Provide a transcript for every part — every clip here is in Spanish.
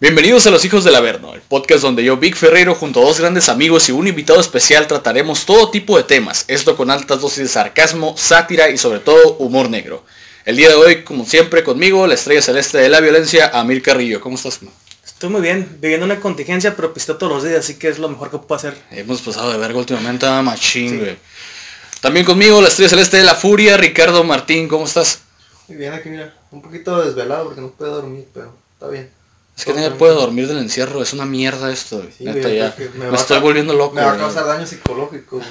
Bienvenidos a Los Hijos del Averno, el podcast donde yo, Vic Ferrero, junto a dos grandes amigos y un invitado especial trataremos todo tipo de temas, esto con altas dosis de sarcasmo, sátira y sobre todo humor negro. El día de hoy, como siempre, conmigo, la estrella celeste de la violencia, Amir Carrillo. ¿Cómo estás? man? Estoy muy bien, viviendo una contingencia, pero pisteo todos los días, así que es lo mejor que puedo hacer. Hemos pasado de verga últimamente a machín, güey. También conmigo, la estrella celeste de la furia, Ricardo Martín. ¿Cómo estás? Muy bien, aquí mira, un poquito desvelado porque no puedo dormir, pero está bien. Es que nadie puede dormir del encierro, es una mierda esto. Sí, Neta, ya. Me, a estoy volviendo loco, Me va a causar daño psicológico, güey.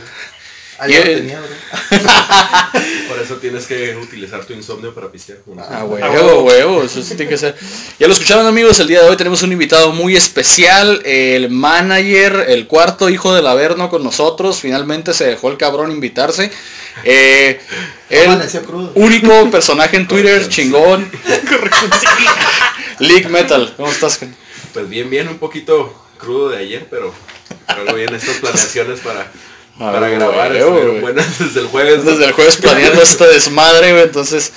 Ayer lo tenía, bro. Por eso tienes que utilizar tu insomnio para pistear. Ah, Ah, huevo, huevo. huevo, eso sí tiene que ser. Ya lo escucharon amigos, el día de hoy tenemos un invitado muy especial, el manager, el cuarto hijo del Averno con nosotros, finalmente se dejó el cabrón invitarse. Eh, el único personaje en Twitter, chingón. League Metal, ¿cómo estás? Pues bien, bien, un poquito crudo de ayer, pero algo bien estas planeaciones para, Para grabar. desde el jueves. ¿no? Desde el jueves planeando este desmadre, güey, entonces,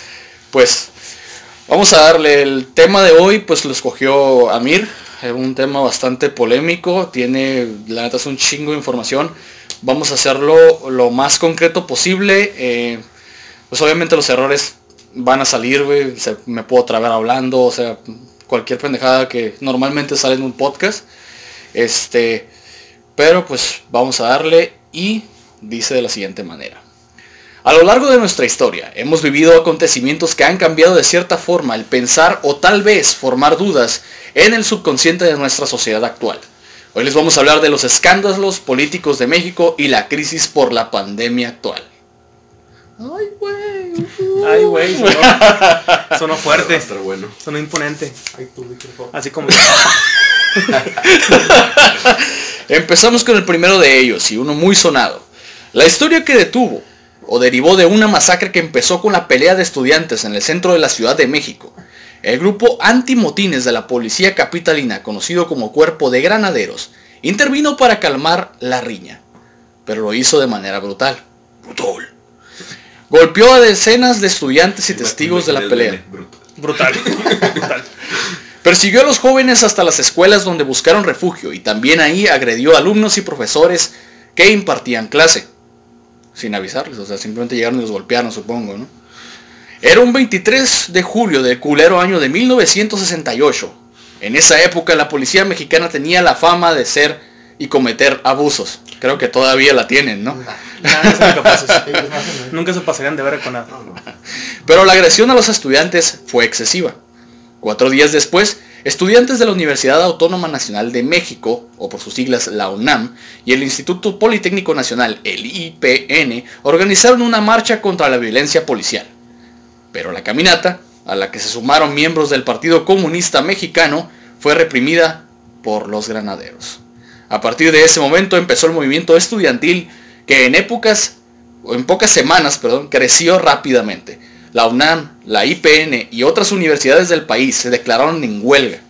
pues, vamos a darle el tema de hoy, pues lo escogió Amir, es un tema bastante polémico, tiene, la neta es un chingo de información, vamos a hacerlo lo más concreto posible, eh, pues obviamente los errores van a salir, güey, me puedo trabar hablando, o sea, cualquier pendejada que normalmente sale en un podcast, este, pero pues vamos a darle y dice de la siguiente manera. A lo largo de nuestra historia hemos vivido acontecimientos que han cambiado de cierta forma el pensar o tal vez formar dudas en el subconsciente de nuestra sociedad actual. Hoy les vamos a hablar de los escándalos políticos de México y la crisis por la pandemia actual. Ay, güey. Ay, güey, sonó, fuerte, estar bueno. sonó imponente, Ay, tu micrófono. así como... Empezamos con el primero de ellos y uno muy sonado. La historia que detuvo o derivó de una masacre que empezó con la pelea de estudiantes en el centro de la Ciudad de México. El grupo antimotines de la policía capitalina, conocido como Cuerpo de Granaderos, intervino para calmar la riña, pero lo hizo de manera brutal. Brutal. Golpeó a decenas de estudiantes y testigos de la pelea. Brutal, brutal. Persiguió a los jóvenes hasta las escuelas donde buscaron refugio y también ahí agredió a alumnos y profesores que impartían clase. Sin avisarles, o sea, simplemente llegaron y los golpearon, supongo, ¿no? Era un 23 de julio del culero año de 1968. En esa época la policía mexicana tenía la fama de ser y cometer abusos. Creo que todavía la tienen, ¿no? Nunca se pasarían de ver con nada. Pero la agresión a los estudiantes fue excesiva. Cuatro días después, estudiantes de la Universidad Autónoma Nacional de México, o por sus siglas la UNAM, y el Instituto Politécnico Nacional, el IPN, organizaron una marcha contra la violencia policial. Pero la caminata, a la que se sumaron miembros del Partido Comunista Mexicano, fue reprimida por los granaderos. A partir de ese momento empezó el movimiento estudiantil que en épocas, o en pocas semanas, perdón, creció rápidamente. La UNAM, la IPN y otras universidades del país se declararon en huelga.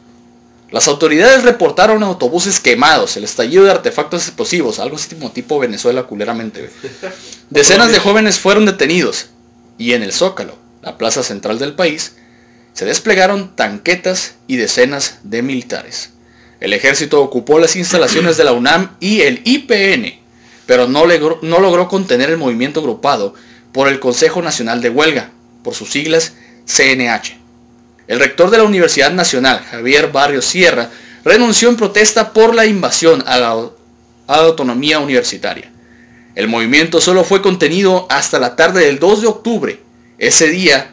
Las autoridades reportaron autobuses quemados, el estallido de artefactos explosivos, algo así como tipo Venezuela culeramente. Decenas de jóvenes fueron detenidos y en el Zócalo, la plaza central del país, se desplegaron tanquetas y decenas de militares. El ejército ocupó las instalaciones de la UNAM y el IPN, pero no logró, no logró contener el movimiento agrupado por el Consejo Nacional de Huelga, por sus siglas CNH. El rector de la Universidad Nacional, Javier Barrio Sierra, renunció en protesta por la invasión a la, autonomía universitaria. El movimiento solo fue contenido hasta la tarde del 2 de octubre. Ese día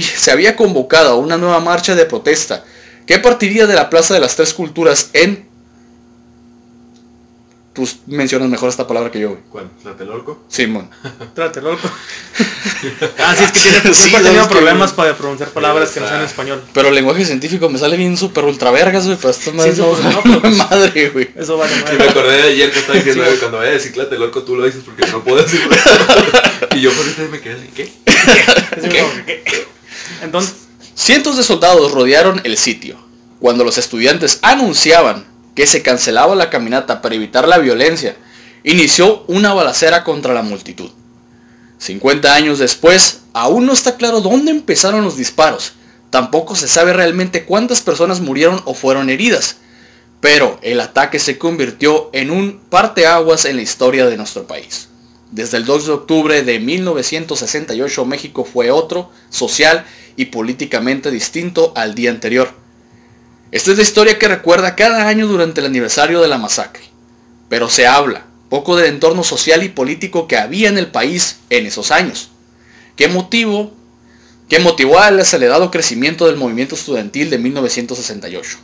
se había convocado a una nueva marcha de protesta que partiría de la Plaza de las Tres Culturas en... Tú mencionas mejor esta palabra que yo, güey. ¿Cuál? ¿Tlatelolco? Simón. Trate, loco. Ah, sí, es que tiene, Sí, siempre he tenido que- problemas para pronunciar palabras que no sean en español. Pero el lenguaje científico me sale bien súper ultra vergas, güey, pero esto Sí, no, súper, no, no, pero pues- madre, güey. Eso vale Y me madre. acordé de ayer que estaba diciendo Sí. que cuando vaya a decir Tlatelolco tú lo dices porque no puedo decirlo. y yo por eso me quedé así, ¿qué? Entonces, Cientos de soldados rodearon el sitio. Cuando los estudiantes anunciaban que se cancelaba la caminata para evitar la violencia, inició una balacera contra la multitud. 50 años después, aún no está claro dónde empezaron los disparos, Tampoco se sabe realmente cuántas personas murieron o fueron heridas, pero el ataque se convirtió en un parteaguas en la historia de nuestro país. Desde el 2 de octubre de 1968 México fue otro, social y políticamente distinto al día anterior. Esta es la historia que recuerda cada año durante el aniversario de la masacre. Pero se habla poco del entorno social y político que había en el país en esos años. ¿Qué motivo? ¿Qué motivó al acelerado crecimiento del movimiento estudiantil de 1968?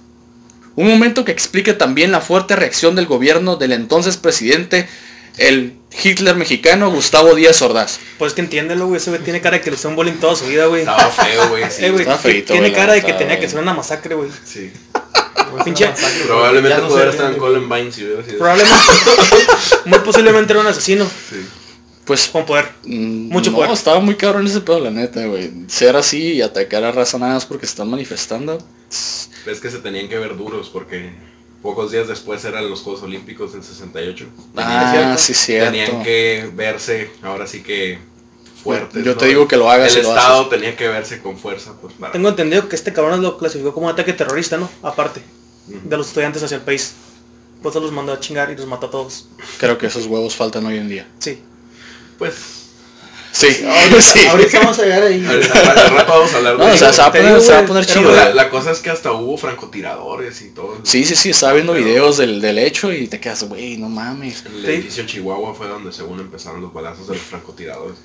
Un momento que explica también la fuerte reacción del gobierno del entonces presidente el Hitler mexicano Gustavo Díaz Ordaz. Pues que entiéndelo, güey. Ese güey tiene cara de que le hizo un bullying toda su vida, güey. Estaba feo, güey. Sí. Eh, güey, está feito, tiene cara de que tenía que ser una masacre, güey. Sí. Pinche- Probablemente no pudiera estar en. Columbine si hubiera sido. Probablemente, muy posiblemente era un asesino Sí. Pues con poder. mm, Mucho no, poder. estaba muy cabrón ese pedo, la neta, güey. Ser así y atacar a raza nada más porque están manifestando. Es que se tenían que ver duros porque pocos días después eran los Juegos Olímpicos en 68. Ah, Tenían- sí, cierto. Tenían que verse, ahora sí que fuertes. Yo ¿no? te digo que lo hagas El Estado haces. tenía que verse con fuerza, pues para... Tengo entendido que este cabrón lo clasificó como un ataque terrorista, ¿no? Aparte de los estudiantes hacia el país. Pues los mandó a chingar y los mató a todos. Creo que esos huevos faltan hoy en día. Sí. Pues, Sí, Ahorita, sí. ahorita vamos a llegar ahí. ahorita al rato vamos a hablar No, de o sea, se va a poner, digo, se va a güey, poner pero chido. la, güey. la cosa es que hasta hubo francotiradores y todo. Sí, sí, sí, estaba viendo Pero videos del, del hecho y te quedas, güey, no mames. El Sí. edificio Chihuahua fue donde según empezaron los balazos de los francotiradores.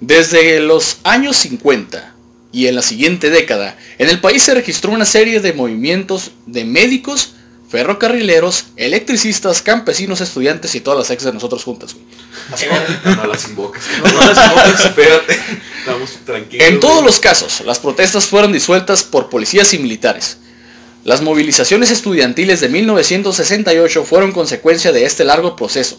Desde los años 50 y en la siguiente década, en el país se registró una serie de movimientos de médicos, ferrocarrileros, electricistas, campesinos, estudiantes y todas las ex de nosotros juntas. güey. No las invoques. No, no las invoques. Espérate. Estamos tranquilos. En todos güey. los casos, las protestas fueron disueltas por policías y militares. Las movilizaciones estudiantiles de 1968 fueron consecuencia de este largo proceso,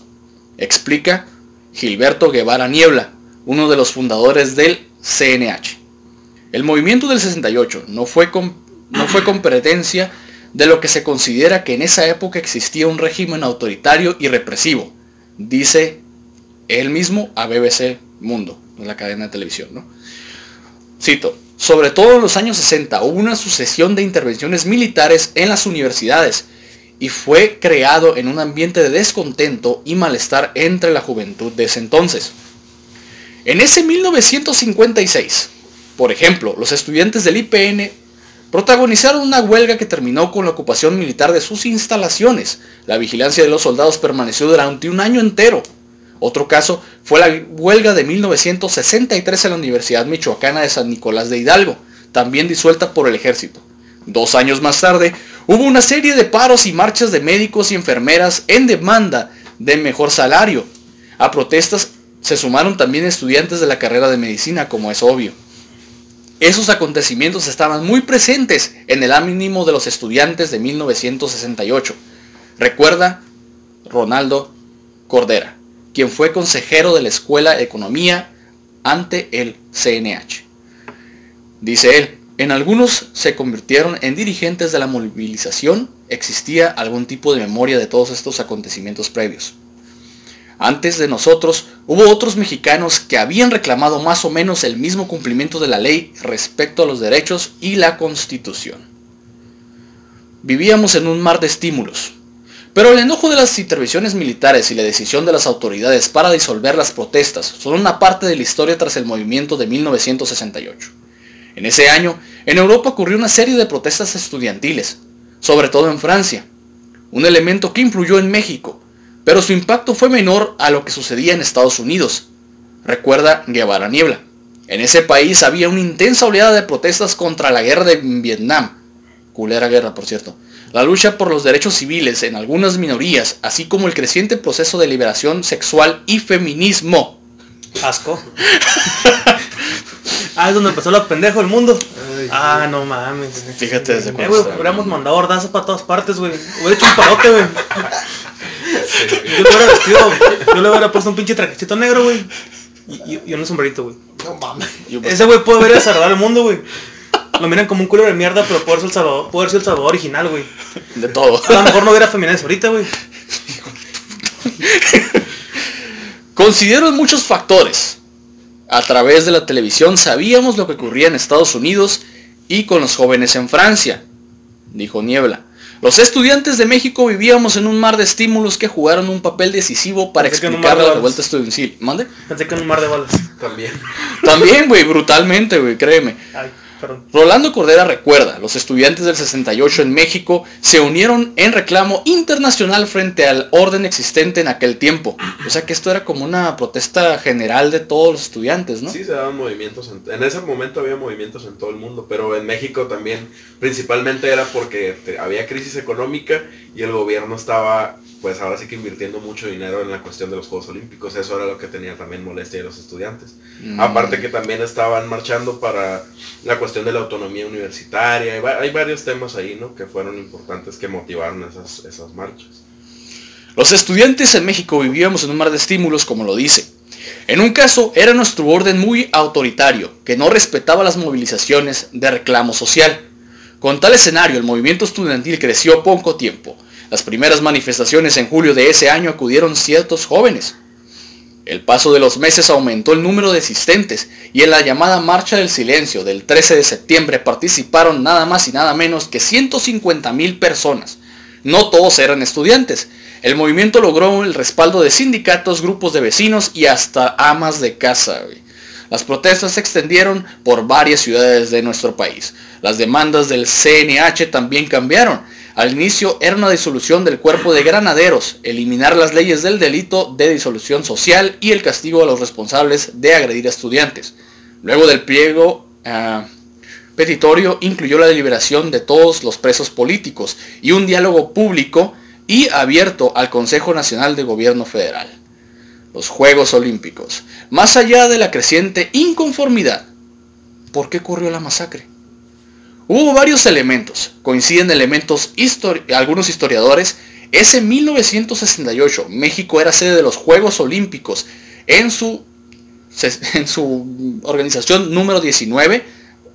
explica Gilberto Guevara Niebla, uno de los fundadores del CNH. El movimiento del 68 no fue, com- no fue competencia de lo que se considera que en esa época existía un régimen autoritario y represivo, dice él mismo a BBC Mundo, la cadena de televisión, ¿no? Cito, sobre todo en los años 60 hubo una sucesión de intervenciones militares en las universidades y fue creado en un ambiente de descontento y malestar entre la juventud de ese entonces. En ese 1956, por ejemplo, los estudiantes del IPN protagonizaron una huelga que terminó con la ocupación militar de sus instalaciones. La vigilancia de los soldados permaneció durante un año entero. Otro caso fue la huelga de 1963 en la Universidad Michoacana de San Nicolás de Hidalgo, también disuelta por el ejército. Dos años más tarde, hubo una serie de paros y marchas de médicos y enfermeras en demanda de mejor salario. A protestas se sumaron también estudiantes de la carrera de medicina, como es obvio. Esos acontecimientos estaban muy presentes en el ánimo de los estudiantes de 1968. Recuerda Ronaldo Cordera, quien fue consejero de la Escuela de Economía ante el CNH. Dice él, en algunos se convirtieron en dirigentes de la movilización, existía algún tipo de memoria de todos estos acontecimientos previos. Antes de nosotros hubo otros mexicanos que habían reclamado más o menos el mismo cumplimiento de la ley respecto a los derechos y la constitución. Vivíamos en un mar de estímulos, pero el enojo de las intervenciones militares y la decisión de las autoridades para disolver las protestas son una parte de la historia tras el movimiento de 1968. En ese año, en Europa ocurrió una serie de protestas estudiantiles, sobre todo en Francia, un elemento que influyó en México, pero su impacto fue menor a lo que sucedía en Estados Unidos. Recuerda Guevara Niebla. En ese país había una intensa oleada de protestas contra la guerra de Vietnam. Culera guerra, por cierto. La lucha por los derechos civiles en algunas minorías, así como el creciente proceso de liberación sexual y feminismo. Asco. ah, es donde empezó lo pendejo del mundo. Ah, no mames. Fíjate desde Eh, cuándo está. hubiéramos mandado ordazos para todas partes, güey. Hubiera hecho un parote, güey. Yo le hubiera vestido, yo le hubiera puesto un pinche trajecito negro, güey. Y, y- y un sombrerito, güey. No mames. Ese güey puede haber salvado el mundo, güey. Lo miran como un culo de mierda, pero puede ser el salvador, puede ser el salvador original, güey. de todo. A lo mejor no hubiera feminidades ahorita, güey. Considero muchos factores. A través de la televisión sabíamos lo que ocurría en Estados Unidos y con los jóvenes en Francia, dijo Niebla. Los estudiantes de México vivíamos en un mar de estímulos que jugaron un papel decisivo para Pensé explicar la revuelta estudiantil. ¿Mande? Pensé que en un mar de balas. También. También, güey, brutalmente, güey, créeme. Ay, perdón. Rolando Cordera recuerda, los estudiantes del 68 en México se unieron en reclamo internacional frente al orden existente en aquel tiempo. O sea que esto era como una protesta general de todos los estudiantes, ¿no? Sí, se daban movimientos. En, en ese momento había movimientos en todo el mundo, pero en México también principalmente era porque había crisis económica y el gobierno estaba, pues ahora sí que invirtiendo mucho dinero en la cuestión de los Juegos Olímpicos. Eso era lo que tenía también molestia de los estudiantes. Mm. Aparte que también estaban marchando para la cuestión de la autonomía universitaria. Hay, hay varios temas ahí, ¿no? Que fueron importantes que motivaron esas, esas marchas. Los estudiantes en México vivíamos en un mar de estímulos, como lo dice. En un caso, era nuestro orden muy autoritario, que no respetaba las movilizaciones de reclamo social. Con tal escenario, el movimiento estudiantil creció poco tiempo. Las primeras manifestaciones en julio de ese año acudieron ciertos jóvenes. El paso de los meses aumentó el número de asistentes y en la llamada Marcha del Silencio del 13 de septiembre participaron nada más y nada menos que 150 mil personas. No todos eran estudiantes. El movimiento logró el respaldo de sindicatos, grupos de vecinos y hasta amas de casa. Las protestas se extendieron por varias ciudades de nuestro país. Las demandas del CNH también cambiaron. Al inicio era una disolución del cuerpo de granaderos, eliminar las leyes del delito de disolución social y el castigo a los responsables de agredir a estudiantes. Luego del pliego ah, petitorio incluyó la liberación de todos los presos políticos y un diálogo público y abierto al Consejo Nacional de Gobierno Federal. Los Juegos Olímpicos. Más allá de la creciente inconformidad, ¿por qué ocurrió la masacre? Hubo varios elementos, coinciden elementos algunos historiadores. Ese 1968 México era sede de los Juegos Olímpicos en su, en su organización número 19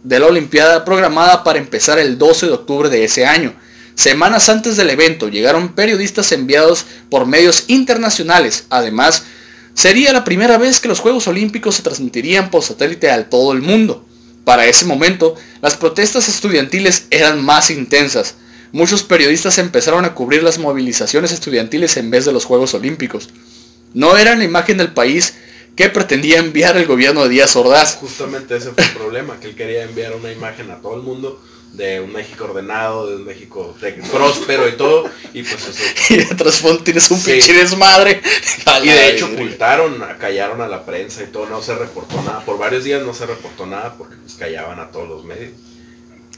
de la Olimpiada programada para empezar el 12 de octubre de ese año. Semanas antes del evento llegaron periodistas enviados por medios internacionales. Además, sería la primera vez que los Juegos Olímpicos se transmitirían por satélite a todo el mundo. Para ese momento, las protestas estudiantiles eran más intensas. Muchos periodistas empezaron a cubrir las movilizaciones estudiantiles en vez de los Juegos Olímpicos. No era la imagen del país que pretendía enviar el gobierno de Díaz Ordaz. Justamente ese fue el problema, que él quería enviar una imagen a todo el mundo de un México ordenado, de un México próspero y todo, y pues eso. Y de trasfondo tienes un Sí. pinche desmadre. Y de hecho ocultaron, callaron a la prensa y todo, no se reportó nada. Por varios días no se reportó nada porque pues callaban a todos los medios.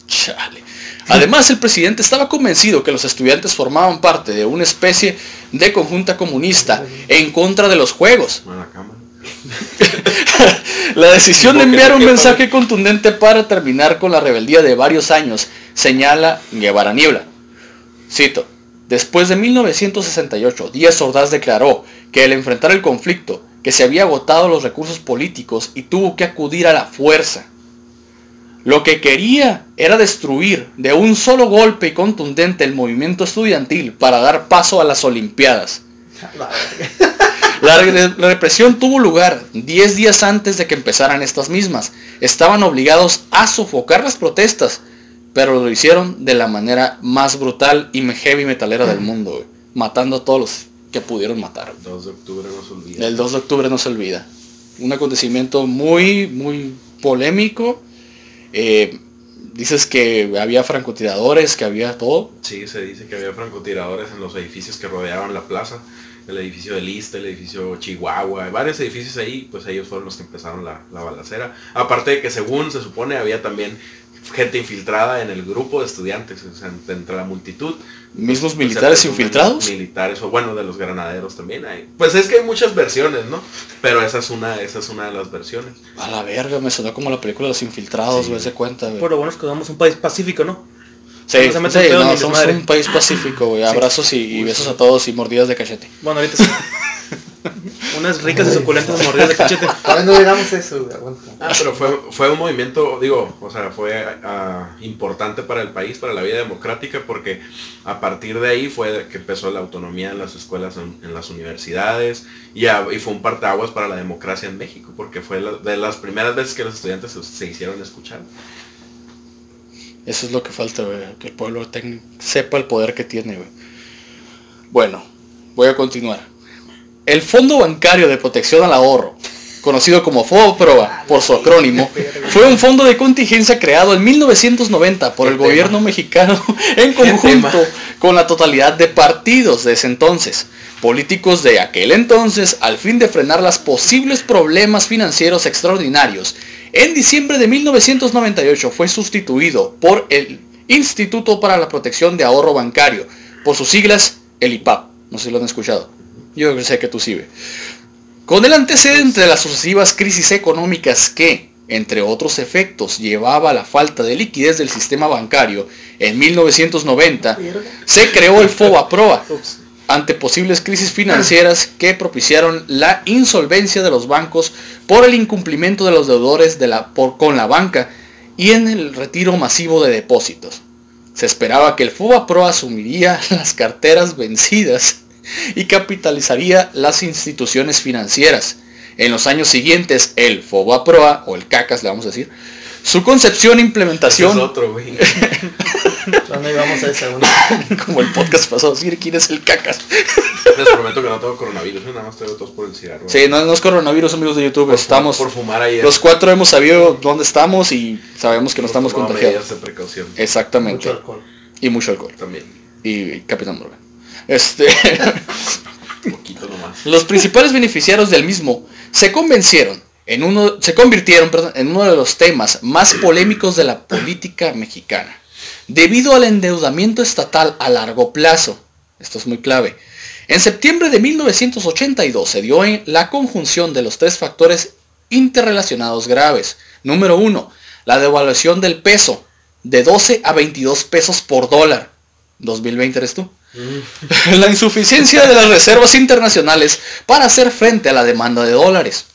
Chale. Además, el presidente estaba convencido que los estudiantes formaban parte de una especie de conjunta comunista en contra de los juegos. A la cámara. La decisión de enviar un mensaje contundente para terminar con la rebeldía de varios años, señala Guevara Niebla. Cito, después de 1968, Díaz Ordaz declaró que al enfrentar el conflicto, que se había agotado los recursos políticos y tuvo que acudir a la fuerza. Lo que quería era destruir de un solo golpe y contundente el movimiento estudiantil para dar paso a las Olimpiadas. La re- represión tuvo lugar 10 días antes de que empezaran estas mismas. Estaban obligados a sofocar las protestas, pero lo hicieron de la manera más brutal y heavy metalera del mundo, matando a todos los que pudieron matar. 2 de octubre no se olvida. El 2 de octubre no se olvida. Un acontecimiento muy, muy polémico. Eh, dices que había francotiradores, que había todo. Sí, se dice que había francotiradores en los edificios que rodeaban la plaza. El edificio de Lista, el edificio Chihuahua, hay varios edificios ahí, pues ellos fueron los que empezaron la, la balacera. Aparte de que según se supone había también gente infiltrada en el grupo de estudiantes, o sea, entre la multitud. Mismos Pues, militares infiltrados. Militares, o bueno, de los granaderos también hay. Pues es que hay muchas versiones, ¿no? Pero esa es una, esa es una de las versiones. A la verga, me sonó como la película de los infiltrados, Sí. güey, se cuenta, güey. Lo bueno es que somos un país pacífico, ¿no? Sí, no se mete sí, no, somos un país pacífico, güey. Abrazos y, y besos a todos y mordidas de cachete. Bueno, ahorita sí. Unas ricas y suculentas mordidas de cachete. Todavía no llegamos a eso, güey. Aguanta. Ah, pero fue, fue un movimiento, digo, o sea, fue ah, importante para el país, para la vida democrática, porque a partir de ahí fue que empezó la autonomía en las escuelas, en, en las universidades, y, a- y fue un parteaguas para la democracia en México, porque fue la- de las primeras veces que los estudiantes se, se hicieron escuchar. Eso es lo que falta, güey. Que el pueblo sepa el poder que tiene, güey. Bueno, voy a continuar. El Fondo Bancario de Protección al Ahorro, conocido como FOBAPROA por su acrónimo, fue un fondo de contingencia creado en 1990 por el tema. gobierno mexicano en conjunto con la totalidad de partidos de ese entonces, políticos de aquel entonces, al fin de frenar los posibles problemas financieros extraordinarios. En diciembre de 1998 fue sustituido por el Instituto para la Protección de Ahorro Bancario, por sus siglas, el IPAP. No sé si lo han escuchado. Yo sé que tú sí. Con el antecedente de las sucesivas crisis económicas que, entre otros efectos, llevaba a la falta de liquidez del sistema bancario, en 1990 se creó el FOBAPROA. Ante posibles crisis financieras que propiciaron la insolvencia de los bancos por el incumplimiento de los deudores de la, por- con la banca y en el retiro masivo de depósitos. Se esperaba que el FOBAPROA asumiría las carteras vencidas y capitalizaría las instituciones financieras. En los años siguientes, el FOBAPROA, o el CACAS le vamos a decir, su concepción e implementación, es otro, güey. ¿Dónde íbamos a esa, güey? como el podcast pasado, decir quién es el CACAS. Les prometo que no tengo coronavirus, ¿eh? nada más traigo tos por el cigarro. Sí, no, no es coronavirus, amigos de YouTube, por, estamos... por fumar ahí. Los cuatro hemos sabido dónde estamos y sabemos que no estamos contagiados. de precaución. Exactamente. Mucho alcohol. Y mucho alcohol. También. Y Capitán Morgan. Este, poquito nomás. los principales beneficiarios del mismo se convencieron en uno, se convirtieron perdón, en uno de los temas más polémicos de la política mexicana. Debido al endeudamiento estatal a largo plazo. Esto es muy clave. En septiembre de 1982 se dio en la conjunción de los tres factores interrelacionados graves. Número uno, la devaluación del peso de 12 a 22 pesos por dólar. 2020 eres tú. la insuficiencia de las reservas internacionales para hacer frente a la demanda de dólares.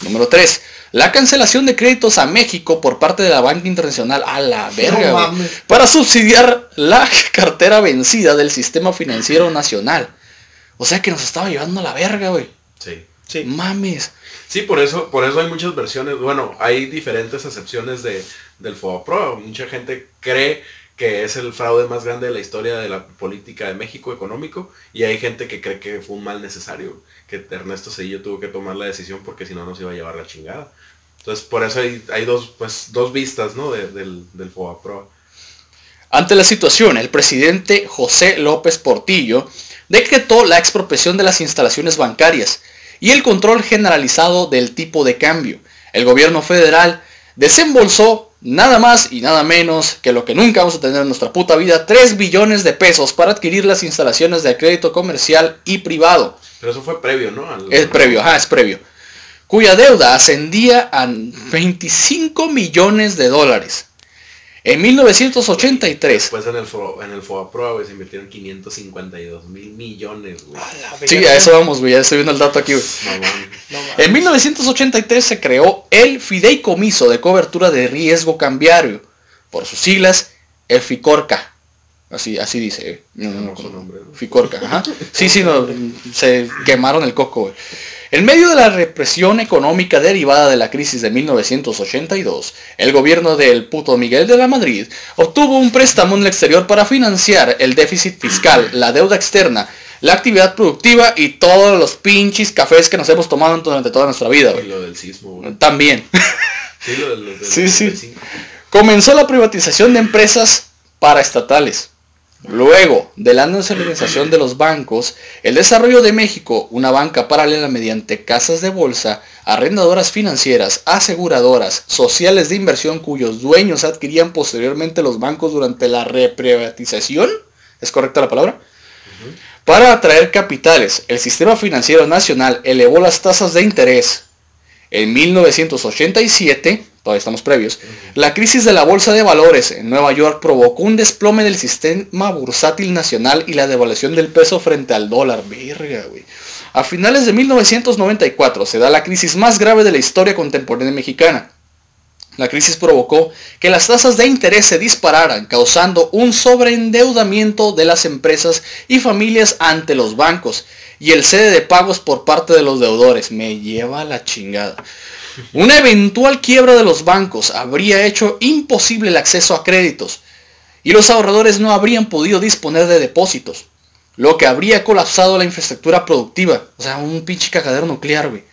Número 3. La cancelación de créditos a México por parte de la banca internacional a la verga, No para subsidiar la cartera vencida del sistema financiero nacional. O sea que nos estaba llevando a la verga, güey. Sí. Sí. Mames. Sí, por eso, por eso hay muchas versiones. Bueno, hay diferentes acepciones de, del FOBAPRO. Mucha gente cree que es el fraude más grande de la historia de la política de México económico y hay gente que cree que fue un mal necesario, que Ernesto Cedillo tuvo que tomar la decisión porque si no nos iba a llevar la chingada. Entonces, por eso hay, hay dos, pues, dos vistas, ¿no? de- del, del. Ante la situación, el presidente José López Portillo decretó la expropiación de las instalaciones bancarias y el control generalizado del tipo de cambio. El gobierno federal desembolsó nada más y nada menos que lo que nunca vamos a tener en nuestra puta vida, 3 billones de pesos para adquirir las instalaciones de crédito comercial y privado. Pero eso fue previo, ¿no? Al- Es previo, ajá, es previo. Cuya deuda ascendía a 25 millones de dólares. En 1983, Después en el, en el FOBAPRO, güey, se invirtieron 552 mil millones, güey. Sí, a eso vamos, güey. Ya estoy viendo el dato aquí, güey. No. No. En 1983 se creó el Fideicomiso de Cobertura de Riesgo Cambiario. Por sus siglas, el FICORCA. Así, así dice. eh. No, no, no, Hermoso nombre, ¿no? FICORCA, ajá. Sí, sí, no, se quemaron el coco, güey. En medio de la represión económica derivada de la crisis de 1982, el gobierno del puto Miguel de la Madrid obtuvo un préstamo en el exterior para financiar el déficit fiscal, la deuda externa, la actividad productiva y todos los pinches cafés que nos hemos tomado durante toda nuestra vida, Y lo del sismo, güey. También. Sí, lo del, lo del Sí, sí. 75. Comenzó la privatización de empresas paraestatales. Luego de la nacionalización de los bancos, el desarrollo de México, una banca paralela mediante casas de bolsa, arrendadoras financieras, aseguradoras, sociales de inversión cuyos dueños adquirían posteriormente los bancos durante la reprivatización, ¿es correcta la palabra? Para atraer capitales, el sistema financiero nacional elevó las tasas de interés. En 1987, todavía estamos previos, la crisis de la bolsa de valores en Nueva York provocó un desplome del sistema bursátil nacional y la devaluación del peso frente al dólar. Verga, güey. A finales de 1994 se da la crisis más grave de la historia contemporánea mexicana. La crisis provocó que las tasas de interés se dispararan, causando un sobreendeudamiento de las empresas y familias ante los bancos y el cede de pagos por parte de los deudores. Me lleva a la chingada. Una eventual quiebra de los bancos habría hecho imposible el acceso a créditos. y los ahorradores no habrían podido disponer de depósitos, lo que habría colapsado la infraestructura productiva, o sea, un pinche cagadero nuclear, güey.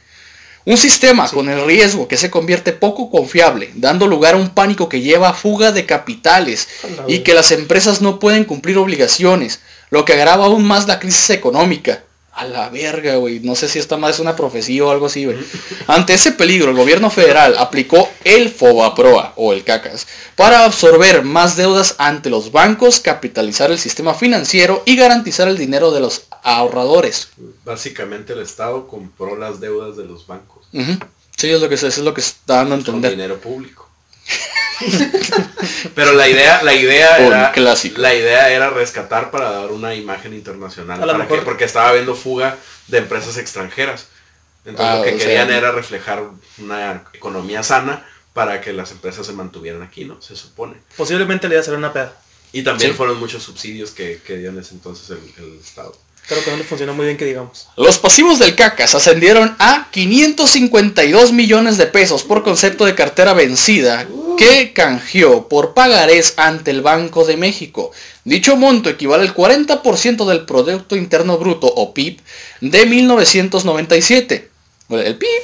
Un sistema con el riesgo que se convierte poco confiable, dando lugar a un pánico que lleva a fuga de capitales y que las empresas no pueden cumplir obligaciones, lo que agrava aún más la crisis económica. A la verga, güey. No sé si esta más es una profecía o algo así, güey. Ante ese peligro, el gobierno federal aplicó el FOBAPROA o el CACAS para absorber más deudas ante los bancos, capitalizar el sistema financiero y garantizar el dinero de los ahorradores. Básicamente el Estado compró las deudas de los bancos. Sí, es lo que se- es lo que está dando a Con entender. dinero público. Pero la idea, la idea Un era. clásico. La idea era rescatar para dar una imagen internacional. Porque estaba habiendo fuga de empresas extranjeras. Entonces Ah, lo que sea- querían era reflejar una economía sana para que las empresas se mantuvieran aquí, ¿no? Se supone. Posiblemente le iba a hacer una peda. Y también Sí. fueron muchos subsidios que, que dio en ese entonces el, el Estado. Creo que no le funcionó muy bien que digamos. Los pasivos del CACAS ascendieron a 552 millones de pesos por concepto de cartera vencida que canjeó por pagarés ante el Banco de México. Dicho monto equivale al 40% del Producto Interno Bruto o PIB de 1997. Bueno, El PIB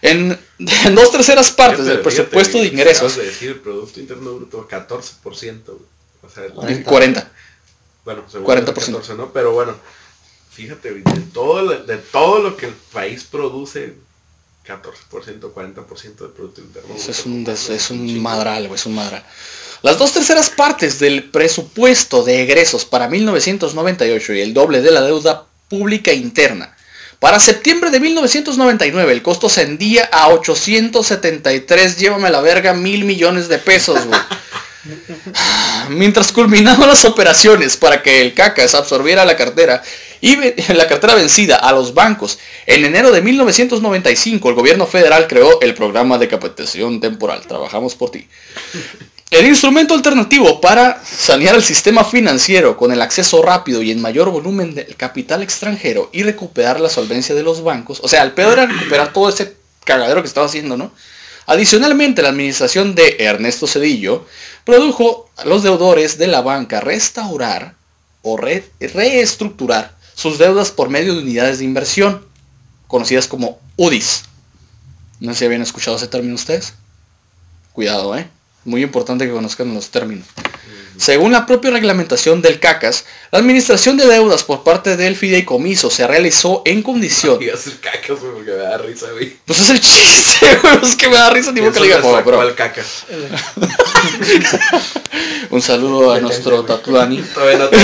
en, en dos terceras partes del presupuesto de ingresos. de decir el Producto Interno Bruto 14%. güey. O sea, el 40. Bueno, según 40%. el 14, ¿no? Pero bueno, fíjate, de todo, de todo lo que el país produce, 14%, 40% del Producto Interno Eso es un, es un madral, güey, es un madral. Las dos terceras partes del presupuesto de egresos para 1998 y el doble de la deuda pública interna. Para septiembre de 1999 el costo ascendía a 873, llévame a la verga, mil millones de pesos, güey. Mientras culminaban las operaciones para que el CACAS absorbiera la cartera y la cartera vencida a los bancos, en enero de 1995 el gobierno federal creó el programa de capacitación temporal. Trabajamos por ti. El instrumento alternativo para sanear el sistema financiero con el acceso rápido y en mayor volumen del capital extranjero y recuperar la solvencia de los bancos. O sea, el peor era recuperar todo ese cagadero que estaba haciendo, ¿no? Adicionalmente, la administración de Ernesto Cedillo produjo a los deudores de la banca restaurar o re- reestructurar sus deudas por medio de unidades de inversión, conocidas como UDIs. No sé si habían escuchado ese término ustedes. Cuidado, ¿eh? Muy importante que conozcan los términos. Según la propia reglamentación del CACAS, la administración de deudas por parte del fideicomiso se realizó en condición... Digas el cacas, güey, porque me da risa, güey. Pues es el chiste, güey, es que me da risa, que le diga, Pienso en "Joder, nuestro bro". cacas. Un saludo a nuestro Tatuani. Todavía no te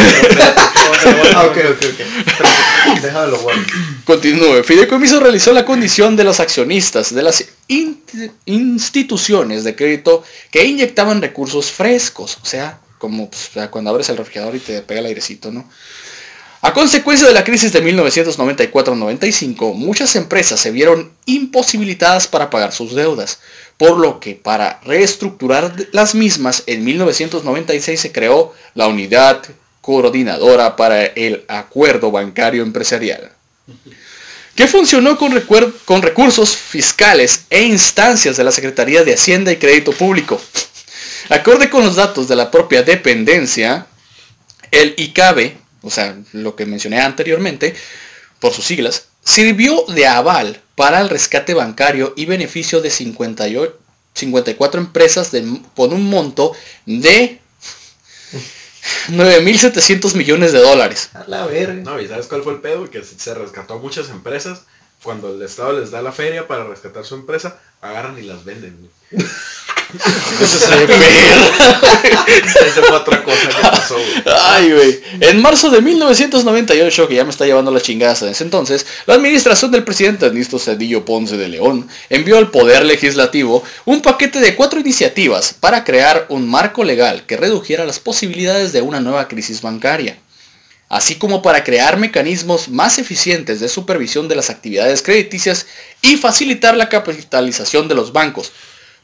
Ah, ok, ok, ok. Déjalo, güey. Continúe. Fideicomiso realizó la condición de los accionistas de las in- instituciones de crédito que inyectaban recursos frescos. O sea, como pues, cuando abres el refrigerador y te pega el airecito, ¿no? A consecuencia de la crisis de 1994-95, muchas empresas se vieron imposibilitadas para pagar sus deudas, por lo que para reestructurar las mismas, en 1996 se creó la Unidad Coordinadora para el Acuerdo Bancario Empresarial, que funcionó con, con recursos fiscales e instancias de la Secretaría de Hacienda y Crédito Público. Acorde con los datos de la propia dependencia, el ICABE, o sea, lo que mencioné anteriormente, por sus siglas, sirvió de aval para el rescate bancario y beneficio de 58 54 empresas de- con un monto de 9.700 millones de dólares. A la verga. No, ¿y sabes cuál fue el pedo? Que se se rescató a muchas empresas. Cuando el Estado les da la feria para rescatar su empresa, agarran y las venden. Esa fue otra cosa que pasó. Ay, güey. En marzo de 1998, que ya me está llevando la chingada en ese entonces, la administración del presidente Ernesto Cedillo Ponce de León envió al Poder Legislativo un paquete de cuatro iniciativas para crear un marco legal que redujera las posibilidades de una nueva crisis bancaria, así como para crear mecanismos más eficientes de supervisión de las actividades crediticias y facilitar la capitalización de los bancos.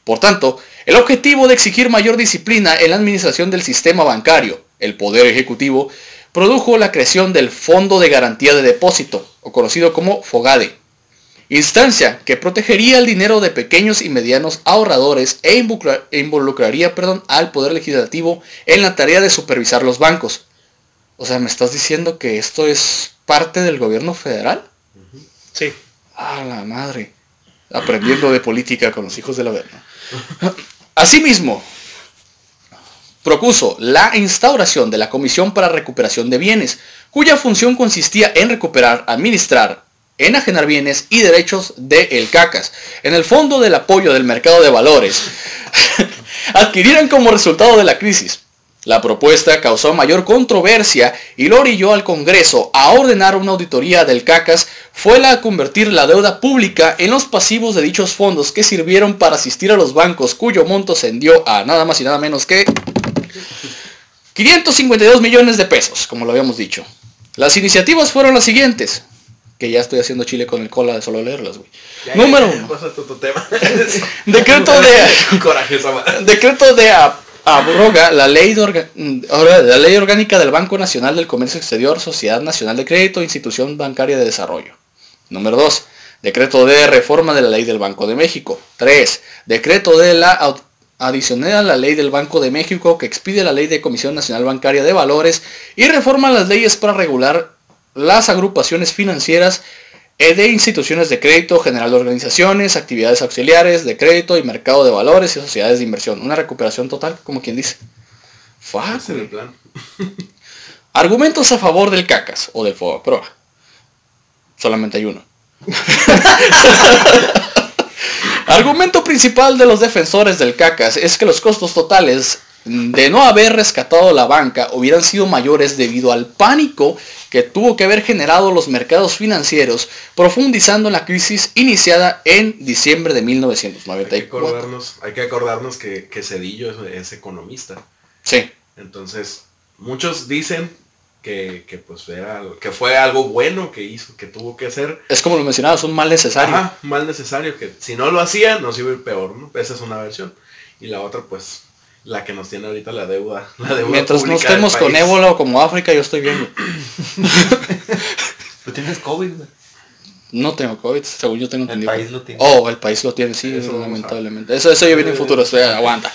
Por tanto, el objetivo de exigir mayor disciplina en la administración del sistema bancario, el Poder Ejecutivo, produjo la creación del Fondo de Garantía de Depósito, o conocido como FOGADE, instancia que protegería el dinero de pequeños y medianos ahorradores e e involucraría perdón, al Poder Legislativo en la tarea de supervisar los bancos. O sea, ¿me estás diciendo que esto es parte del gobierno federal? Sí. A la madre. Aprendiendo de política con los hijos de la verna. Asimismo, propuso la instauración de la Comisión para Recuperación de Bienes, cuya función consistía en recuperar, administrar, enajenar bienes y derechos de CACAS, en el fondo del apoyo del mercado de valores, adquirieran como resultado de la crisis. La propuesta causó mayor controversia y lo orilló al Congreso a ordenar una auditoría del CACAS fue la a convertir la deuda pública en los pasivos de dichos fondos que sirvieron para asistir a los bancos cuyo monto ascendió a nada más y nada menos que 552 millones de pesos, como lo habíamos dicho. Las iniciativas fueron las siguientes, que ya estoy haciendo chile con el cola de solo leerlas, güey. Número ya, ya, uno, Pasa tu, tu tema. decreto de Coraje. Decreto de a- abroga la ley, de mm, la ley orgánica del Banco Nacional del Comercio Exterior, Sociedad Nacional de Crédito, Institución Bancaria de Desarrollo. Número 2. Decreto de reforma de la ley del Banco de México. 3. Decreto de la adicional a la ley del Banco de México que expide la ley de Comisión Nacional Bancaria de Valores y reforma las leyes para regular las agrupaciones financieras de instituciones de crédito, general de organizaciones, actividades auxiliares de crédito y mercado de valores y sociedades de inversión. Una recuperación total, como quien dice. Fuck, el plan. Argumentos a favor del CACAS o del FOBAPROA. Solamente hay uno. Argumento principal de los defensores del CACAS es que los costos totales de no haber rescatado la banca hubieran sido mayores debido al pánico que tuvo que haber generado los mercados financieros, profundizando en la crisis iniciada en diciembre de Hay que 1994. acordarnos, hay que, acordarnos que, que Cedillo es, es economista. Sí, Entonces, muchos dicen que, que, pues era, que fue algo bueno que hizo, que tuvo que hacer. es como lo mencionabas, un mal necesario. Ajá, mal necesario, que si no lo hacía, nos iba a ir peor, ¿no? Esa es una versión. Y la otra, pues, la que nos tiene ahorita la deuda. La deuda Mientras no estemos con ébola o como África, yo estoy bien. Tú tienes COVID. No tengo COVID, según yo tengo El entendido. país lo tiene. Oh, el país lo tiene, sí, Eso lamentablemente. Eso, eso ya viene en futuro, estoy, aguanta.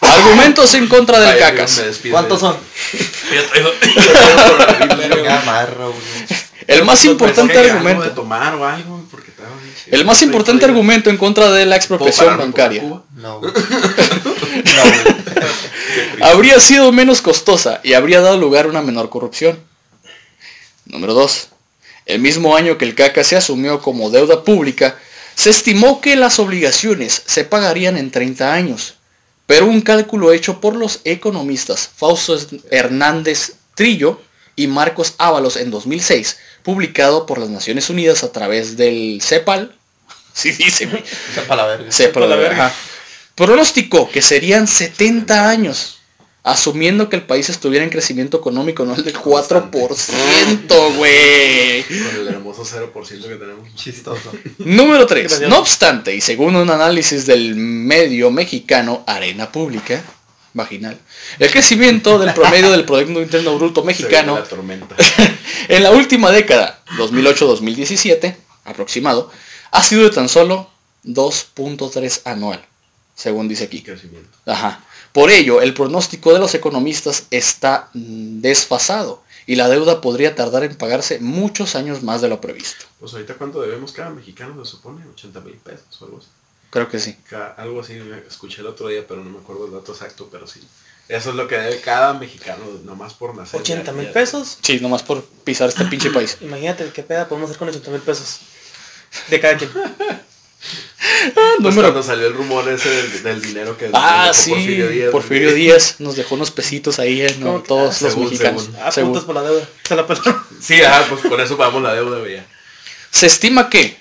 Argumentos en contra del cacas. ¿Cuántos son? El más importante argumento. tomar o algo, porque estaba bien chido. El más importante argumento en contra de la ¿Puedo expropiación bancaria. No. No. Habría sido menos costosa y habría dado lugar a una menor corrupción. Número 2. El mismo año que el CACA se asumió como deuda pública, se estimó que las obligaciones se pagarían en 30 años. Pero un cálculo hecho por los economistas Fausto Hernández Trillo y Marcos Ábalos en 2006, publicado por las Naciones Unidas a través del CEPAL, sí dice, Sepa la verga. Sepa la verga. verga. Ajá. Pronosticó que serían 70 años, asumiendo que el país estuviera en crecimiento económico, no el del 4%, güey. Con el hermoso 0% que tenemos. Chistoso. Número 3. Gracias. No obstante, y según un análisis del medio mexicano Arena Pública, vaginal, el crecimiento del promedio del Producto Interno Bruto mexicano La tormenta. en la última década, 2008-2017, aproximado, ha sido de tan solo 2.3 anual, según dice aquí. Crecimiento. Ajá. Por ello, el pronóstico de los economistas está mm, desfasado y la deuda podría tardar en pagarse muchos años más de lo previsto. Pues ahorita cuánto debemos cada mexicano, se supone, 80 mil pesos o algo así. Creo que sí. Algo así escuché el otro día, pero no me acuerdo el dato exacto, pero sí. Eso es lo que debe cada mexicano, nomás por nacer. 80 ya- mil pesos. Sí, nomás por pisar este pinche país. Imagínate qué peda podemos hacer con 80 mil pesos. De cada quien. Pues Número- cuando salió el rumor ese del, del dinero que Ah, sí, Porfirio Porfirio Díaz. Díaz, nos dejó unos pesitos ahí, ¿eh? ¿no? Todos Ah, los según, mexicanos. según. Ah, Según. por la deuda. Se la pelaron. Sí, ajá, pues por eso pagamos la deuda, veía. Se estima que,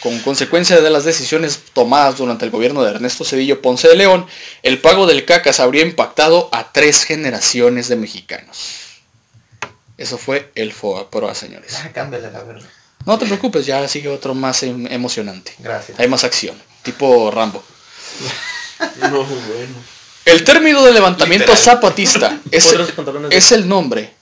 con consecuencia de las decisiones tomadas durante el gobierno de Ernesto Cedillo Ponce de León, el pago del CACAS habría impactado a tres generaciones de mexicanos. Eso fue el FOAPROA, señores. Ah, Cámbiale la verga. No te preocupes, ya sigue otro más em- emocionante. Gracias. Hay más acción, tipo Rambo. No, bueno. El término de levantamiento Literal. zapatista es, el nombre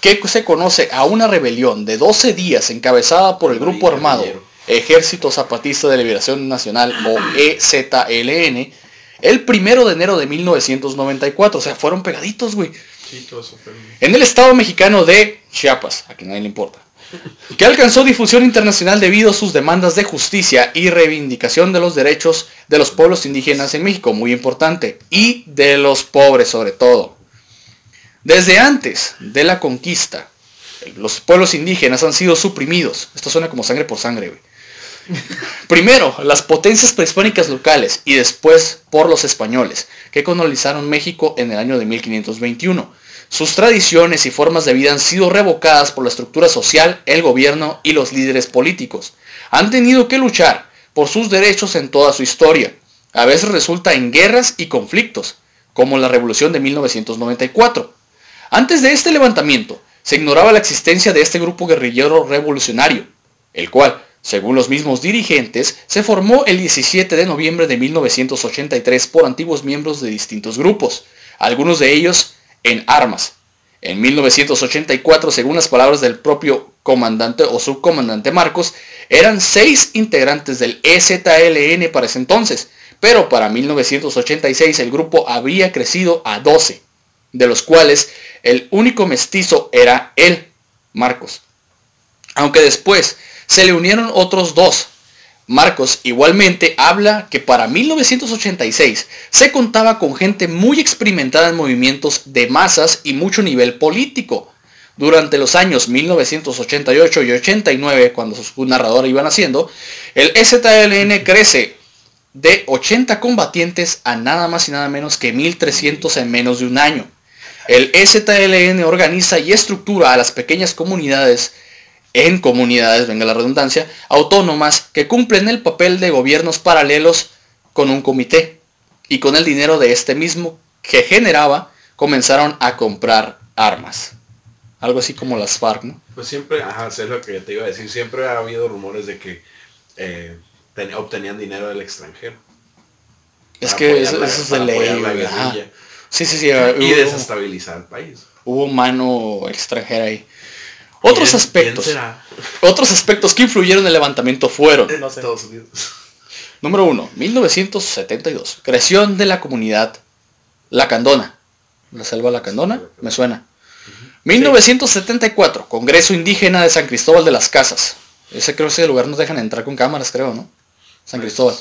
que se conoce a una rebelión de 12 días encabezada por el grupo armado Ejército Zapatista de Liberación Nacional o EZLN el primero de enero de 1994. O sea, fueron pegaditos, güey. En el estado mexicano de Chiapas, a que nadie le importa. Que alcanzó difusión internacional debido a sus demandas de justicia y reivindicación de los derechos de los pueblos indígenas en México, muy importante, y de los pobres sobre todo. Desde antes de la conquista, los pueblos indígenas han sido suprimidos. Esto suena como sangre por sangre, güey. Primero, las potencias prehispánicas locales y después por los españoles, que colonizaron México en el año de 1521. Sus tradiciones y formas de vida han sido revocadas por la estructura social, el gobierno y los líderes políticos. Han tenido que luchar por sus derechos en toda su historia. A veces resulta en guerras y conflictos, como la Revolución de 1994. Antes de este levantamiento, se ignoraba la existencia de este grupo guerrillero revolucionario, el cual, según los mismos dirigentes, se formó el 17 de noviembre de 1983 por antiguos miembros de distintos grupos, algunos de ellos en armas. En 1984, según las palabras del propio comandante o subcomandante Marcos, eran seis integrantes del EZLN para ese entonces, pero para 1986 el grupo habría crecido a 12, de los cuales el único mestizo era él, Marcos. Aunque después se le unieron otros dos. Marcos igualmente habla que para 1986 se contaba con gente muy experimentada en movimientos de masas y mucho nivel político. Durante los años 1988 y 89, cuando su narrador iba naciendo, el EZLN crece de 80 combatientes a nada más y nada menos que 1300 en menos de un año. El EZLN organiza y estructura a las pequeñas comunidades en comunidades, venga la redundancia, autónomas que cumplen el papel de gobiernos paralelos con un comité. Y con el dinero de este mismo que generaba, comenzaron a comprar armas. Algo así como las FARC, ¿no? Pues siempre, ajá, sé lo que te iba a decir, siempre ha habido rumores de que eh, ten- obtenían dinero del extranjero. Es que eso, la- eso es de ley. Sí, sí, sí. Y hubo- desestabilizar el país. hubo mano extranjera ahí. Otros ¿Quién- aspectos. quién será? Otros aspectos que influyeron en el levantamiento fueron. No sé. Estados Unidos. Número 1. 1972. Creación de la comunidad Lacandona. La selva Lacandona, me suena. 1974. Congreso Indígena de San Cristóbal de las Casas. Ese creo que ese lugar nos dejan entrar con cámaras, creo, ¿no? San Cristóbal.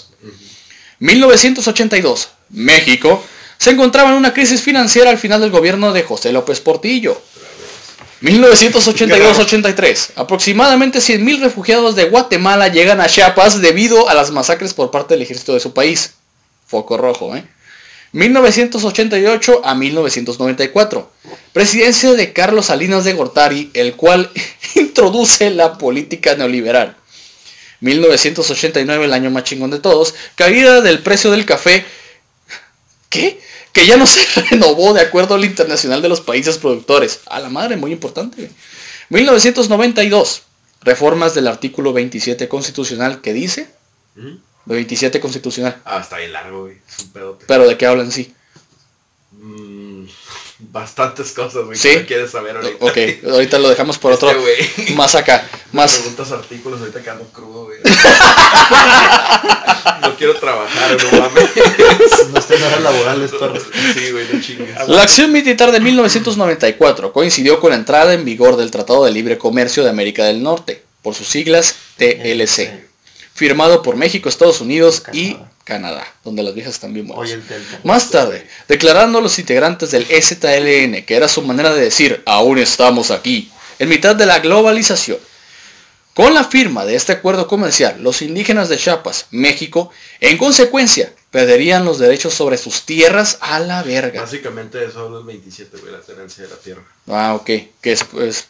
1982. México se encontraba en una crisis financiera al final del gobierno de José López Portillo. 1982-83. Aproximadamente 100.000 refugiados de Guatemala llegan a Chiapas debido a las masacres por parte del ejército de su país. Foco rojo, ¿eh? 1988 a 1994. Presidencia de Carlos Salinas de Gortari, el cual introduce la política neoliberal. 1989, el año más chingón de todos. Caída del precio del café. ¿Qué? Que ya no se renovó de acuerdo al internacional de los países productores. A la madre, muy importante. güey. 1992. Reformas del artículo 27 constitucional que dice. Ujú. 27 constitucional. Ah, está bien largo, güey. Es un pedote. Pero de qué hablan sí. Bastantes cosas, güey. ¿Sí? ¿Qué quieres saber ahorita? Ok, ahorita lo dejamos por otro. Este. Más acá. Me Más. preguntas artículos ahorita que ando crudo, güey. no quiero trabajar, no mames. No estén horas laborales, perros. Sí, güey, no chingues. La acción militar de 1994 coincidió con la entrada en vigor del Tratado de Libre Comercio de América del Norte, por sus siglas TLC, firmado por México, Estados Unidos y Canadá, donde las viejas están bien buenas. Más tarde, declarando a los integrantes del E EZLN, que era su manera de decir, aún estamos aquí, en mitad de la globalización. Con la firma de este acuerdo comercial, los indígenas de Chiapas, México, en consecuencia, perderían los derechos sobre sus tierras a la verga. Básicamente eso el 27, güey, la tenencia de la tierra. Ah, ok, que es pues,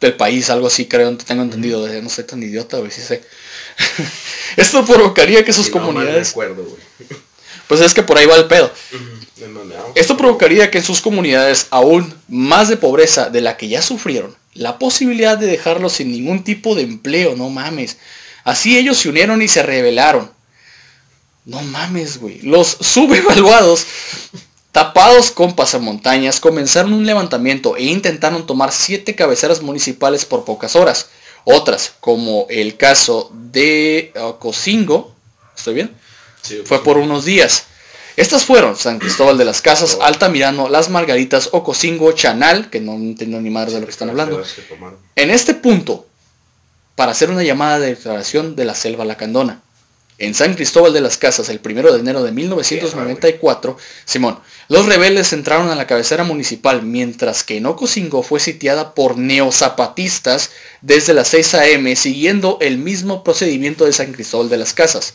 del país, algo así, creo, tengo entendido, no soy tan idiota, güey, sí sé. Esto provocaría que sus no comunidades, recuerdo, güey. pues es que por ahí va el pedo. Esto provocaría que en sus comunidades aún más de pobreza de la que ya sufrieron, la posibilidad de dejarlos sin ningún tipo de empleo, no mames. Así ellos se unieron y se rebelaron. No mames, güey. Los subevaluados, tapados con pasamontañas, comenzaron un levantamiento e intentaron tomar siete cabeceras municipales por pocas horas. Otras, como el caso de Ocosingo, ¿estoy bien? Sí, Fue por unos días. Estas fueron San Cristóbal de las Casas, Altamirano, Las Margaritas, Ocosingo, Chanal, que no entiendo ni madre de lo que están hablando. En este punto, para hacer una llamada de declaración de la selva lacandona. En San Cristóbal de las Casas, el 1 de enero de 1994, Simón, los rebeldes entraron a la cabecera municipal, mientras que en Ocosingo fue sitiada por neozapatistas desde las 6 a.m., siguiendo el mismo procedimiento de San Cristóbal de las Casas.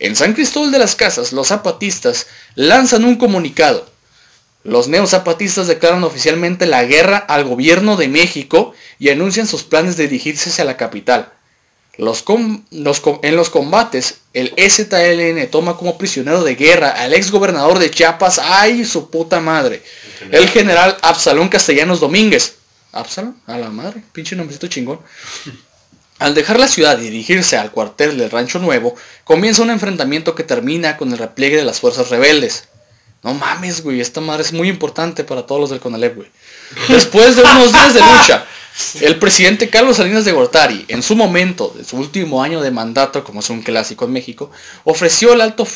En San Cristóbal de las Casas, los zapatistas lanzan un comunicado. Los neozapatistas declaran oficialmente la guerra al gobierno de México y anuncian sus planes de dirigirse hacia la capital. Los com- los com- en los combates, el EZLN toma como prisionero de guerra al ex gobernador de Chiapas, ¡ay su puta madre! El general Absalón Castellanos Domínguez. ¿Absalón? A la madre, pinche nombrecito chingón. Al dejar la ciudad y dirigirse al cuartel del Rancho Nuevo, comienza un enfrentamiento que termina con el repliegue de las fuerzas rebeldes. No mames, güey, esta madre es muy importante para todos los del Conalep, güey. Después de unos días de lucha, el presidente Carlos Salinas de Gortari, en su momento, de su último año de mandato, como es un clásico en México, ofreció el alto,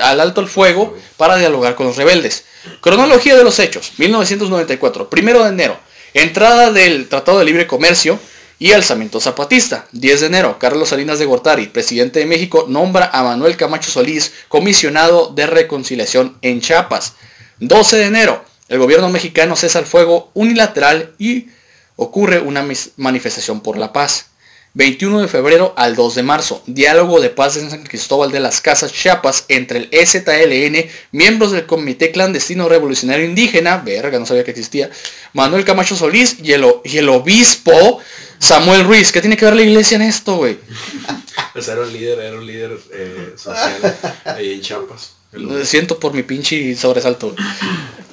al alto el fuego para dialogar con los rebeldes. Cronología de los hechos, 1994, primero de enero, entrada del Tratado de Libre Comercio y alzamiento zapatista. 10 de enero, Carlos Salinas de Gortari, presidente de México, nombra a Manuel Camacho Solís comisionado de reconciliación en Chiapas. 12 de enero, el gobierno mexicano cesa el fuego unilateral y ocurre una manifestación por la paz. 21 de febrero al 2 de marzo, diálogo de paz en San Cristóbal de las Casas, Chiapas, entre el EZLN, miembros del Comité Clandestino Revolucionario Indígena, verga, no sabía que existía, Manuel Camacho Solís y el, o- y el obispo Samuel Ruiz. ¿Qué tiene que ver la iglesia en esto, güey? Pues era un líder, era un líder eh, social ahí en Chiapas. Lo siento por mi pinche sobresalto.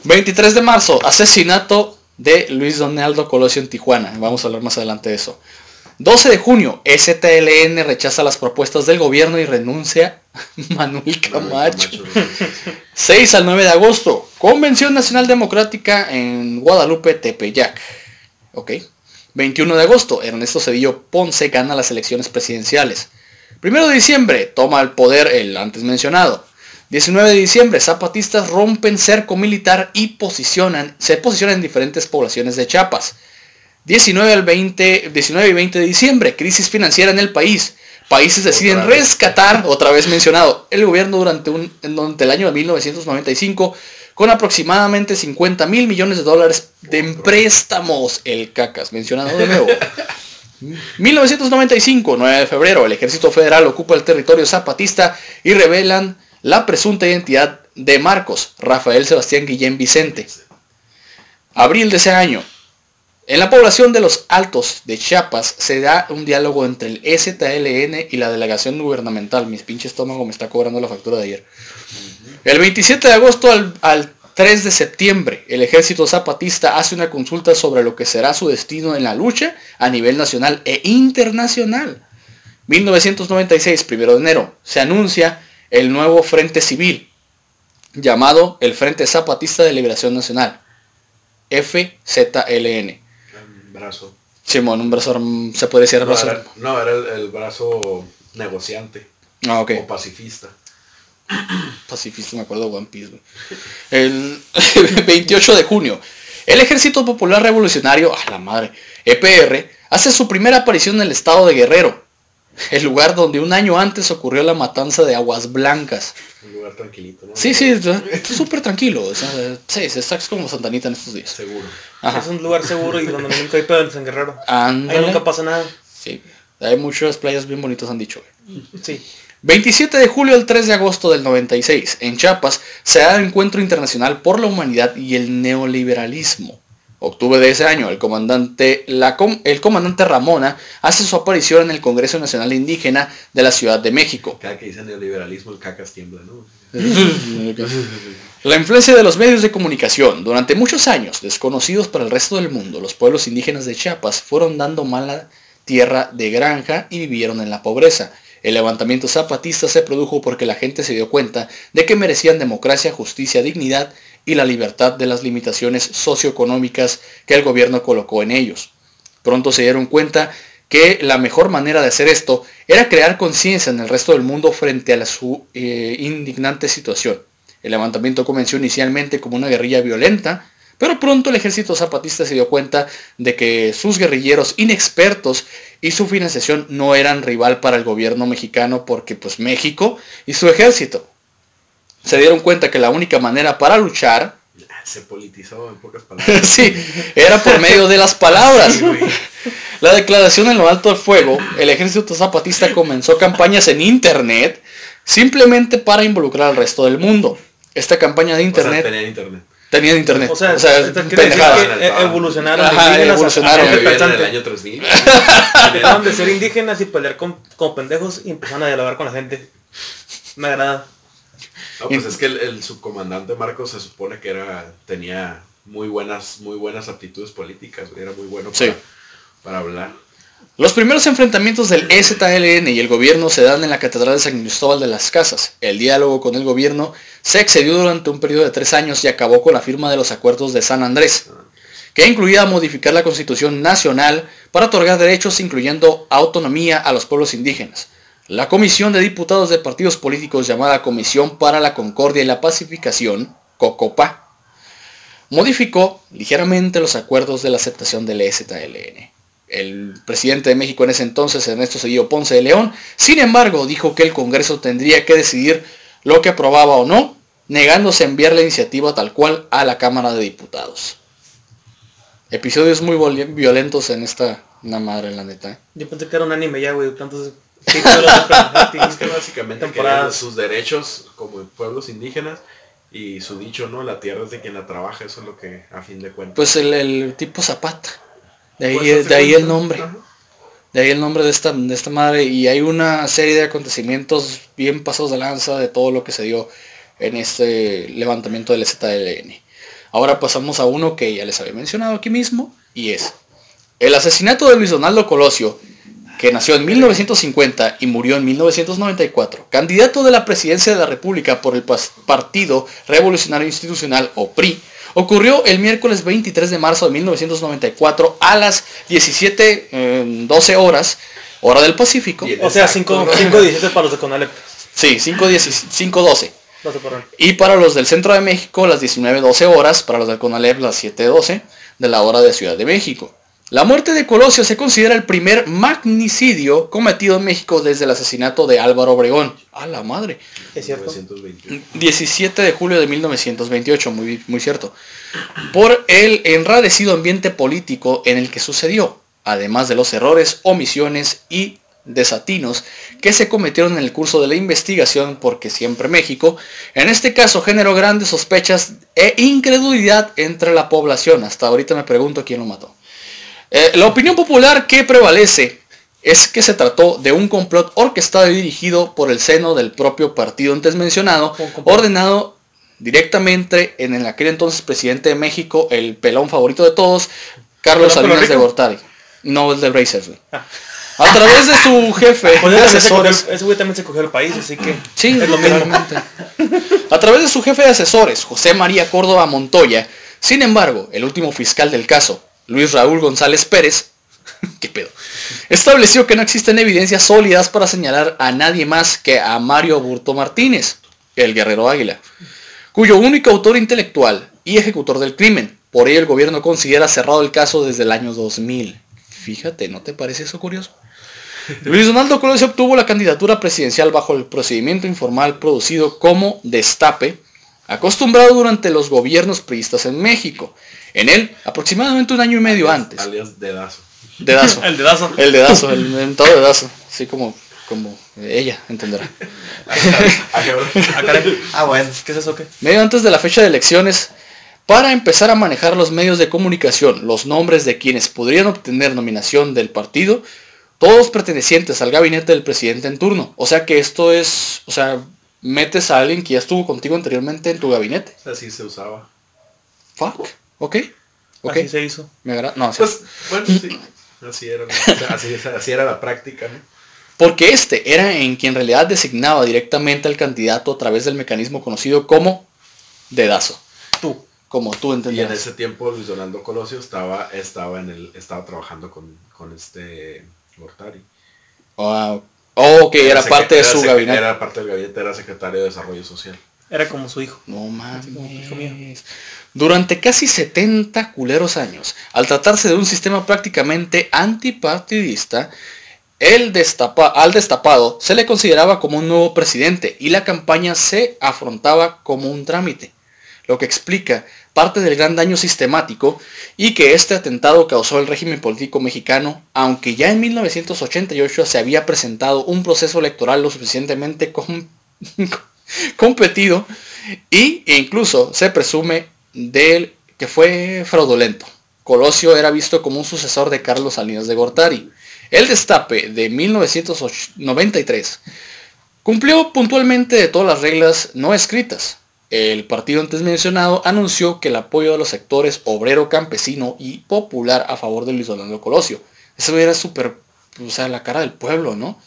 23 de marzo, asesinato de Luis Donaldo Colosio en Tijuana. Vamos a hablar más adelante de eso. 12 de junio, STLN rechaza las propuestas del gobierno y renuncia Manuel Camacho. 6 al 9 de agosto, Convención Nacional Democrática en Guadalupe, Tepeyac. Ok. 21 de agosto, Ernesto Cedillo Ponce gana las elecciones presidenciales. 1 de diciembre, toma el poder el antes mencionado. 19 de diciembre, zapatistas rompen cerco militar y posicionan, se posicionan en diferentes poblaciones de Chiapas. 19 al 20, 19 y 20 de diciembre, crisis financiera en el país. Países deciden Otra rescatar, otra vez mencionado, el gobierno durante, un, durante el año de 1995 con aproximadamente 50 mil millones de dólares de préstamos. El cacas, mencionado de nuevo. 1995, 9 de febrero, el ejército federal ocupa el territorio zapatista y revelan la presunta identidad de Marcos, Rafael Sebastián Guillén Vicente. Abril de ese año, en la población de los Altos de Chiapas se da un diálogo entre el EZLN y la delegación gubernamental. Mis pinche estómago me está cobrando la factura de ayer. El 27 de agosto al, al 3 de septiembre, el ejército zapatista hace una consulta sobre lo que será su destino en la lucha a nivel nacional e internacional. 1996, 1 de enero, se anuncia el nuevo Frente Civil, llamado el Frente Zapatista de Liberación Nacional, FZLN. brazo. Simón, un brazo, se puede decir No, brazo. era, no, era el, el brazo negociante Ah, o pacifista. Pacifista, me acuerdo de One Piece. El 28 de junio, el Ejército Popular Revolucionario, a la madre, EPR, hace su primera aparición en el estado de Guerrero, el lugar donde un año antes ocurrió la matanza de Aguas Blancas. Un lugar tranquilito, ¿no? Sí, sí, es súper tranquilo. o sea, sí, se está como Santanita en estos días. Seguro. Ajá. Es un lugar seguro y donde nunca hay pedo en San Guerrero. Ahí nunca pasa nada. Sí, hay muchas playas bien bonitas, han dicho. Sí. 27 de julio al 3 de agosto del 96, en Chiapas, se da el Encuentro Internacional por la Humanidad y el Neoliberalismo. Octubre de ese año, el comandante, la com- el comandante Ramona hace su aparición en el Congreso Nacional Indígena de la Ciudad de México. Cada que dicen neoliberalismo, el cacas tiembla, ¿no? La influencia de los medios de comunicación. Durante muchos años, desconocidos para el resto del mundo, los pueblos indígenas de Chiapas fueron dando mala tierra de granja y vivieron en la pobreza. El levantamiento zapatista se produjo porque la gente se dio cuenta de que merecían democracia, justicia, dignidad y la libertad de las limitaciones socioeconómicas que el gobierno colocó en ellos. Pronto se dieron cuenta que la mejor manera de hacer esto era crear conciencia en el resto del mundo frente a su eh, indignante situación. El levantamiento comenzó inicialmente como una guerrilla violenta, pero pronto el ejército zapatista se dio cuenta de que sus guerrilleros inexpertos y su financiación no eran rival para el gobierno mexicano porque pues México y su ejército se dieron cuenta que la única manera para luchar se politizó en pocas palabras. sí, era por medio de las palabras. la declaración en lo alto del fuego, el ejército zapatista comenzó campañas en internet simplemente para involucrar al resto del mundo. Esta campaña de internet. O sea, tenía internet. Tenía internet. O sea, o sea esto quiere decir pendejada. que e- evolucionaron. Ajá, evolucionaron. año 3000. Dejaron de ser indígenas y pelear con, con pendejos y empezaron a dialogar con la gente. Me agrada. No, pues es que el, el subcomandante Marcos se supone que era tenía muy buenas muy buenas aptitudes políticas, era muy bueno para, Sí. para hablar. Los primeros enfrentamientos del EZLN y el gobierno se dan en la Catedral de San Cristóbal de las Casas. El diálogo con el gobierno se excedió durante un periodo de tres años y acabó con la firma de los acuerdos de San Andrés, que incluía modificar la Constitución Nacional para otorgar derechos incluyendo autonomía a los pueblos indígenas. La Comisión de Diputados de Partidos Políticos llamada Comisión para la Concordia y la Pacificación, COCOPA, modificó ligeramente los acuerdos de la aceptación del EZLN. El presidente de México en ese entonces, Ernesto Cedillo Ponce de León, sin embargo, dijo que el Congreso tendría que decidir lo que aprobaba o no, negándose a enviar la iniciativa tal cual a la Cámara de Diputados. Episodios muy violentos en esta madre, la neta. ¿eh? Yo pensé que era un anime ya, güey. Tantos Es que básicamente temporadas. sus derechos como pueblos indígenas y su dicho, ¿no? La tierra es de quien la trabaja, eso es lo que a fin de cuentas. Pues el, el tipo Zapata. De ahí, Pues, de ahí el nombre. Ajá. De ahí el nombre de esta, de esta madre. Y hay una serie de acontecimientos bien pasados de lanza de todo lo que se dio en este levantamiento del ZLN. Ahora pasamos a uno que ya les había mencionado aquí mismo. Y es el asesinato de Luis Donaldo Colosio, que nació en 1950 y murió en 1994, candidato de la presidencia de la República por el Partido Revolucionario Institucional o PRI, ocurrió el miércoles 23 de marzo de 1994 a las 17.12 horas, hora del Pacífico. O sea, Exacto, 5 ¿no? 17 para los de Conalep. Sí, 5.12. No se corran. Y para los del centro de México, las 19.12 horas, para los del CONALEP, las 7.12 de la hora de Ciudad de México. La muerte de Colosio se considera el primer magnicidio cometido en México desde el asesinato de Álvaro Obregón. A la madre. Es cierto. 1921. 17 de julio de 1928, muy, muy cierto. Por el enradecido ambiente político en el que sucedió, además de los errores, omisiones y desatinos que se cometieron en el curso de la investigación porque siempre México, en este caso generó grandes sospechas e incredulidad entre la población. Hasta ahorita me pregunto quién lo mató. Eh, la opinión popular que prevalece es que se trató de un complot orquestado y dirigido por el seno del propio partido antes mencionado, ordenado directamente en el aquel entonces presidente de México, el pelón favorito de todos, Carlos ¿Pelón Salinas de? Gortari. No el de. Ah. A través de su jefe Pues de cogió- asesores. ese güey también se cogió el país, así que Sí, es lo mismo. A través de su jefe de asesores, José María Córdoba Montoya, sin embargo, el último fiscal del caso, Luis Raúl González Pérez, ¿qué pedo? Estableció que no existen evidencias sólidas para señalar a nadie más que a Mario Burto Martínez, el guerrero águila, cuyo único autor intelectual y ejecutor del crimen. Por ello el gobierno considera cerrado el caso desde el año 2000. Fíjate, ¿no te parece eso curioso? Luis Donaldo Colosio obtuvo la candidatura presidencial bajo el procedimiento informal producido como destape, acostumbrado durante los gobiernos priistas en México. En él, aproximadamente un año y medio antes. Alias dedazo. Dedazo. El dedazo. El dedazo, el inventado dedazo. Así como, como ella entenderá. Ah. Ah, bueno. ¿Qué es eso qué? Medio antes de la fecha de elecciones, para empezar a manejar los medios de comunicación, los nombres de quienes podrían obtener nominación del partido, todos pertenecientes al gabinete del presidente en turno. O sea que esto es, o sea, metes a alguien que ya estuvo contigo anteriormente en tu gabinete. Así se usaba. Fuck. Ok. Ok. Así se hizo. Me agrada. No, sí. Pues, bueno, sí. Así era, la- así, así era la práctica, ¿no? Porque este era en quien en realidad designaba directamente al candidato a través del mecanismo conocido como dedazo. Tú. Como tú Y en entendías. ese tiempo Luis Donaldo Colosio estaba, estaba en el, estaba trabajando con, con este Gortari. Ah, oh, que era, parte de su gabinete. Era parte del gabinete, era secretario de Desarrollo Social. Era como su hijo. No mames. hijo mío. Durante casi 70 culeros años, al tratarse de un sistema prácticamente antipartidista, el destapa- al destapado se le consideraba como un nuevo presidente y la campaña se afrontaba como un trámite, lo que explica parte del gran daño sistemático y que este atentado causó al régimen político mexicano, aunque ya en 1988 se había presentado un proceso electoral lo suficientemente com- competido y e incluso se presume del que fue fraudulento. Colosio era visto como un sucesor de Carlos Salinas de Gortari. El destape de 1993 cumplió puntualmente de todas las reglas no escritas. El partido antes mencionado anunció que el apoyo de los sectores obrero, campesino y popular a favor de Luis Donaldo Colosio. Eso era súper, o sea, la cara del pueblo, ¿no?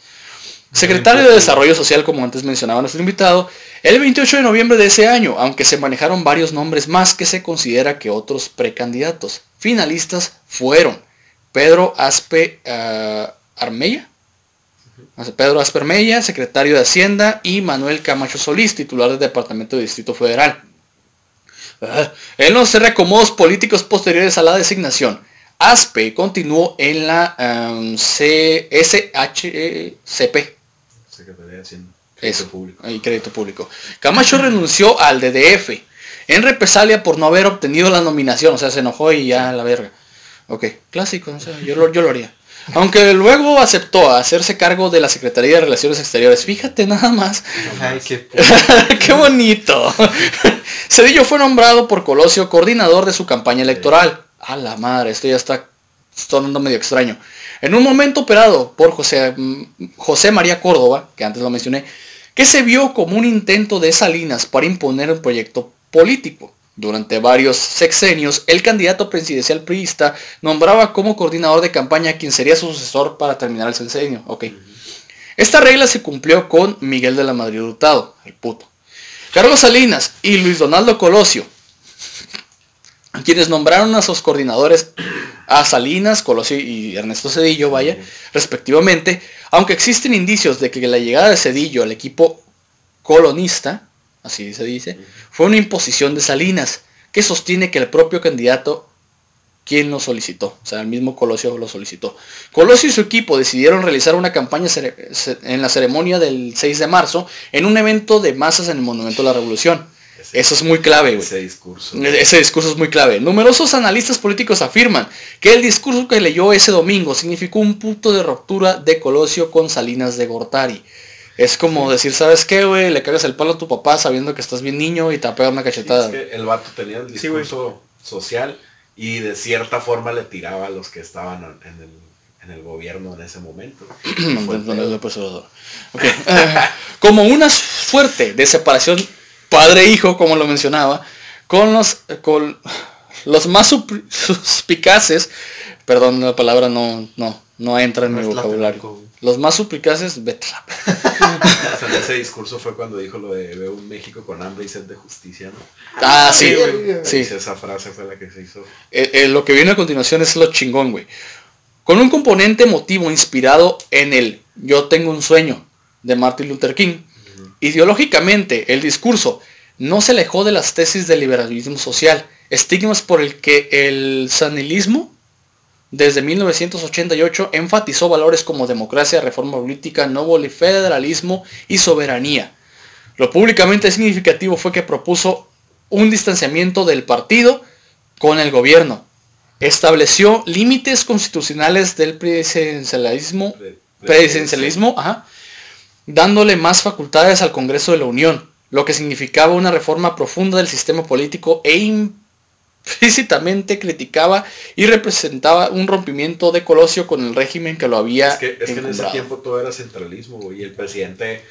Secretario de Desarrollo Social, como antes mencionaba nuestro invitado, el 28 de noviembre de ese año, aunque se manejaron varios nombres más que se considera que otros precandidatos. Finalistas fueron Pedro Aspe ah, Armella, Pedro Aspermella, secretario de Hacienda, y Manuel Camacho Solís, titular del Departamento de Distrito Federal. Ah, En los reacomodos políticos posteriores a la designación, Aspe continuó en la um, CSHCP, Secretaría de Hacienda. eso, Público. y crédito público. Camacho renunció al DDF en represalia por no haber obtenido la nominación, o sea, se enojó y ya la verga. Ok, clásico, o sea, yo, lo, yo lo haría. Aunque luego aceptó hacerse cargo de la Secretaría de Relaciones Exteriores. Fíjate nada más. Ay, qué ¡Qué bonito! Cedillo fue nombrado por Colosio coordinador de su campaña electoral. A la madre, esto ya está sonando medio extraño. En un momento operado por José, mm, José María Córdoba, que antes lo mencioné, que se vio como un intento de Salinas para imponer un proyecto político. Durante varios sexenios, el candidato presidencial priista nombraba como coordinador de campaña quien sería su sucesor para terminar el sexenio. Esta regla se cumplió con Miguel de la Madrid Hurtado, el puto. Carlos Salinas y Luis Donaldo Colosio, quienes nombraron a sus coordinadores a Salinas, Colosio y Ernesto Cedillo, vaya, respectivamente, aunque existen indicios de que la llegada de Cedillo al equipo colonista, así se dice, fue una imposición de Salinas, que sostiene que el propio candidato quien lo solicitó, o sea, el mismo Colosio lo solicitó. Colosio y su equipo decidieron realizar una campaña en la ceremonia del 6 de marzo en un evento de masas en el Monumento a la Revolución. Eso es muy clave, güey. Ese discurso. Ese discurso es muy clave. Numerosos analistas políticos afirman que el discurso que leyó ese domingo significó un punto de ruptura de Colosio con Salinas de Gortari. Es como decir, ¿sabes qué, güey? Le cagas el palo a tu papá sabiendo que estás bien niño y te pega una Sí, cachetada. es que el vato tenía el Sí, discurso social y de cierta forma le tiraba a los que estaban en el, en el gobierno en ese momento. Eh, como una fuerte de separación padre-hijo, como lo mencionaba, con los, con los más suspicaces, perdón, la palabra no, no, no entra en No mi vocabulario. tlatelolco. Los más suplicaces, vete la- en ese discurso fue cuando dijo lo de veo un México con hambre y sed de justicia, ¿no? Ah, sí, Sí, Esa frase fue la que se hizo. Eh, eh, lo que viene a continuación es lo chingón, güey. Con un componente emotivo inspirado en el Yo tengo un sueño de Martin Luther King. Ideológicamente, el discurso no se alejó de las tesis del liberalismo social, estigmas por el que el sanilismo desde 1988 enfatizó valores como democracia, reforma política, nuevo federalismo y soberanía. Lo públicamente significativo fue que propuso un distanciamiento del partido con el gobierno. Estableció límites constitucionales del presidencialismo, Pre- presidencialismo ajá, dándole más facultades al Congreso de la Unión, lo que significaba una reforma profunda del sistema político e implícitamente criticaba y representaba un rompimiento de Colosio con el régimen que lo había Es que, es que en ese tiempo todo era centralismo, güey, y el presidente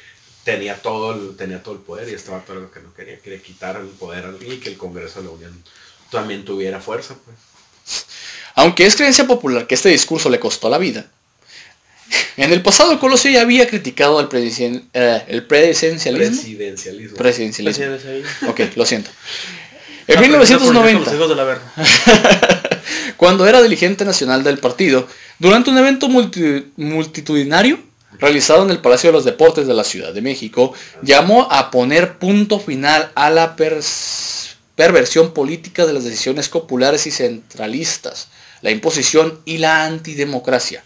tenía todo el, tenía todo el poder y estaba todo lo que no quería, quería quitar el poder al- y que el Congreso de la Unión también tuviera fuerza, pues. Aunque es creencia popular que este discurso le costó la vida, en el pasado Colosio ya había criticado predicen- eh, el presidencialismo. Presidencialismo. Presidencialismo. Ok, lo siento. En Aprendida por 1990. los hijos de la verga. cuando era dirigente nacional del partido, durante un evento multi- multitudinario realizado en el Palacio de los Deportes de la Ciudad de México, llamó a poner punto final a la pers- perversión política de las decisiones populares y centralistas, la imposición y la antidemocracia.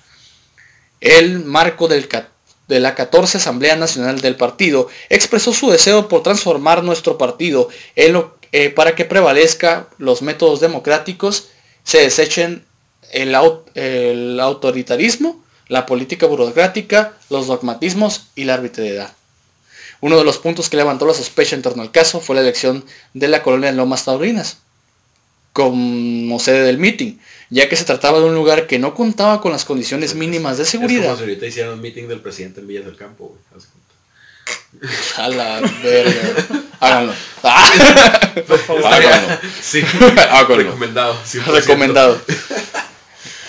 El marco de la 14 Asamblea Nacional del Partido expresó su deseo por transformar nuestro partido en eh, para que prevalezca los métodos democráticos, se desechen el, au- el autoritarismo, la política burocrática, los dogmatismos y la arbitrariedad. Uno de los puntos que levantó la sospecha en torno al caso fue la elección de la colonia de Lomas Taurinas como sede del meeting, ya que se trataba de un lugar que no contaba con las condiciones mínimas de Es como seguridad. si ahorita hicieran un meeting del presidente en Villas del Campo, güey. A la verga. Háganlo. Ah. Háganlo. Sí. Háganlo. Recomendado. 100%. Recomendado.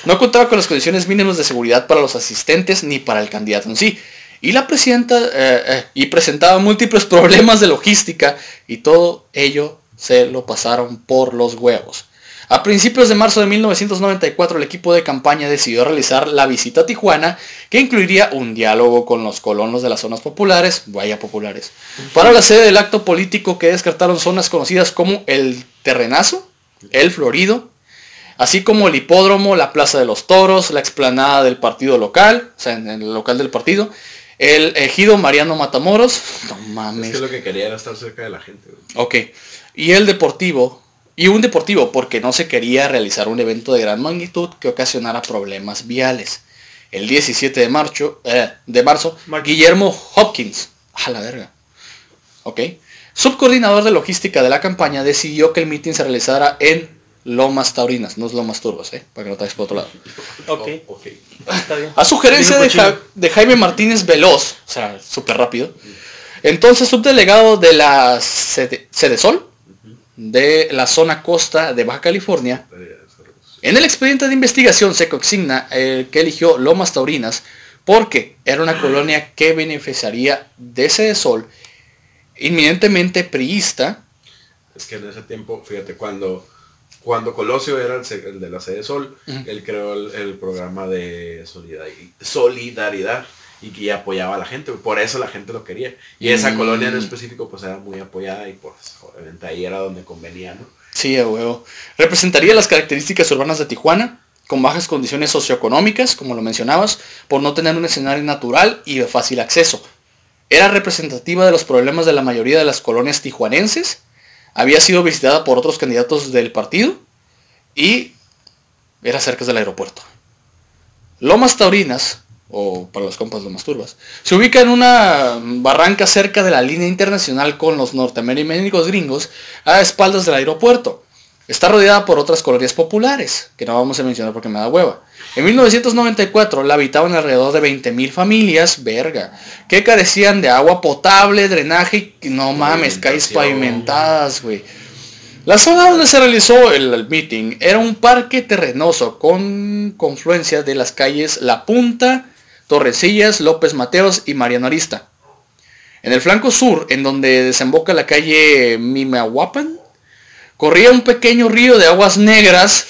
No contaba con las condiciones mínimas de seguridad para los asistentes ni para el candidato en sí. Y la presidenta eh, eh, y presentaba múltiples problemas de logística y todo ello se lo pasaron por los huevos. A principios de marzo de 1994 el equipo de campaña decidió realizar la visita a Tijuana que incluiría un diálogo con los colonos de las zonas populares, vaya populares, para la sede del acto político que descartaron zonas conocidas como el Terrenazo, el Florido, así como el hipódromo, la Plaza de los Toros, la explanada del partido local, o sea, en el local del partido, el ejido Mariano Matamoros, no Es mames, que lo que quería era estar cerca de la gente, güey. ok, y el deportivo, y un deportivo porque no se quería realizar un evento de gran magnitud que ocasionara problemas viales. El 17 de marzo, eh, de marzo. Guillermo Hopkins, a la verga, ok, subcoordinador de logística de la campaña, decidió que el meeting se realizara en Lomas Taurinas, no es Lomas Turbas, eh, para que no te vayas por otro lado. Ok, Oh, ok. está bien. A sugerencia de, Ja- de Jaime Martínez Veloz, o sea, súper rápido, entonces subdelegado de la Cede- Cedesol, de la zona costa de Baja California, en el expediente de investigación se consigna eh, que eligió Lomas Taurinas porque era una colonia que beneficiaría de Cedesol, inminentemente priista, Es que en ese tiempo, fíjate, cuando, cuando Colosio era el, el de la sede Sol, él creó el, el programa de solidari- solidaridad y que apoyaba a la gente, por eso la gente lo quería. Y esa Mm. colonia en específico pues era muy apoyada y pues obviamente ahí era donde convenía, ¿no? Sí, a huevo. Representaría las características urbanas de Tijuana, con bajas condiciones socioeconómicas, como lo mencionabas, por no tener un escenario natural y de fácil acceso. Era representativa de los problemas de la mayoría de las colonias tijuanenses. Había sido visitada por otros candidatos del partido y era cerca del aeropuerto. Lomas Taurinas, o para los compas Lomas Turbas, se ubica en una barranca cerca de la línea internacional con los norteamericanos gringos a espaldas del aeropuerto. Está rodeada por otras colonias populares, que no vamos a mencionar porque me da hueva. En 1994 la habitaban alrededor de 20.000 familias, verga, que carecían de agua potable, drenaje y no mames, calles pavimentadas, güey. La zona donde se realizó el, el meeting era un parque terrenoso con confluencia de las calles La Punta, Torrecillas, López Mateos y Mariano Arista. En el flanco sur, en donde desemboca la calle Mimahuapan, corría un pequeño río de aguas negras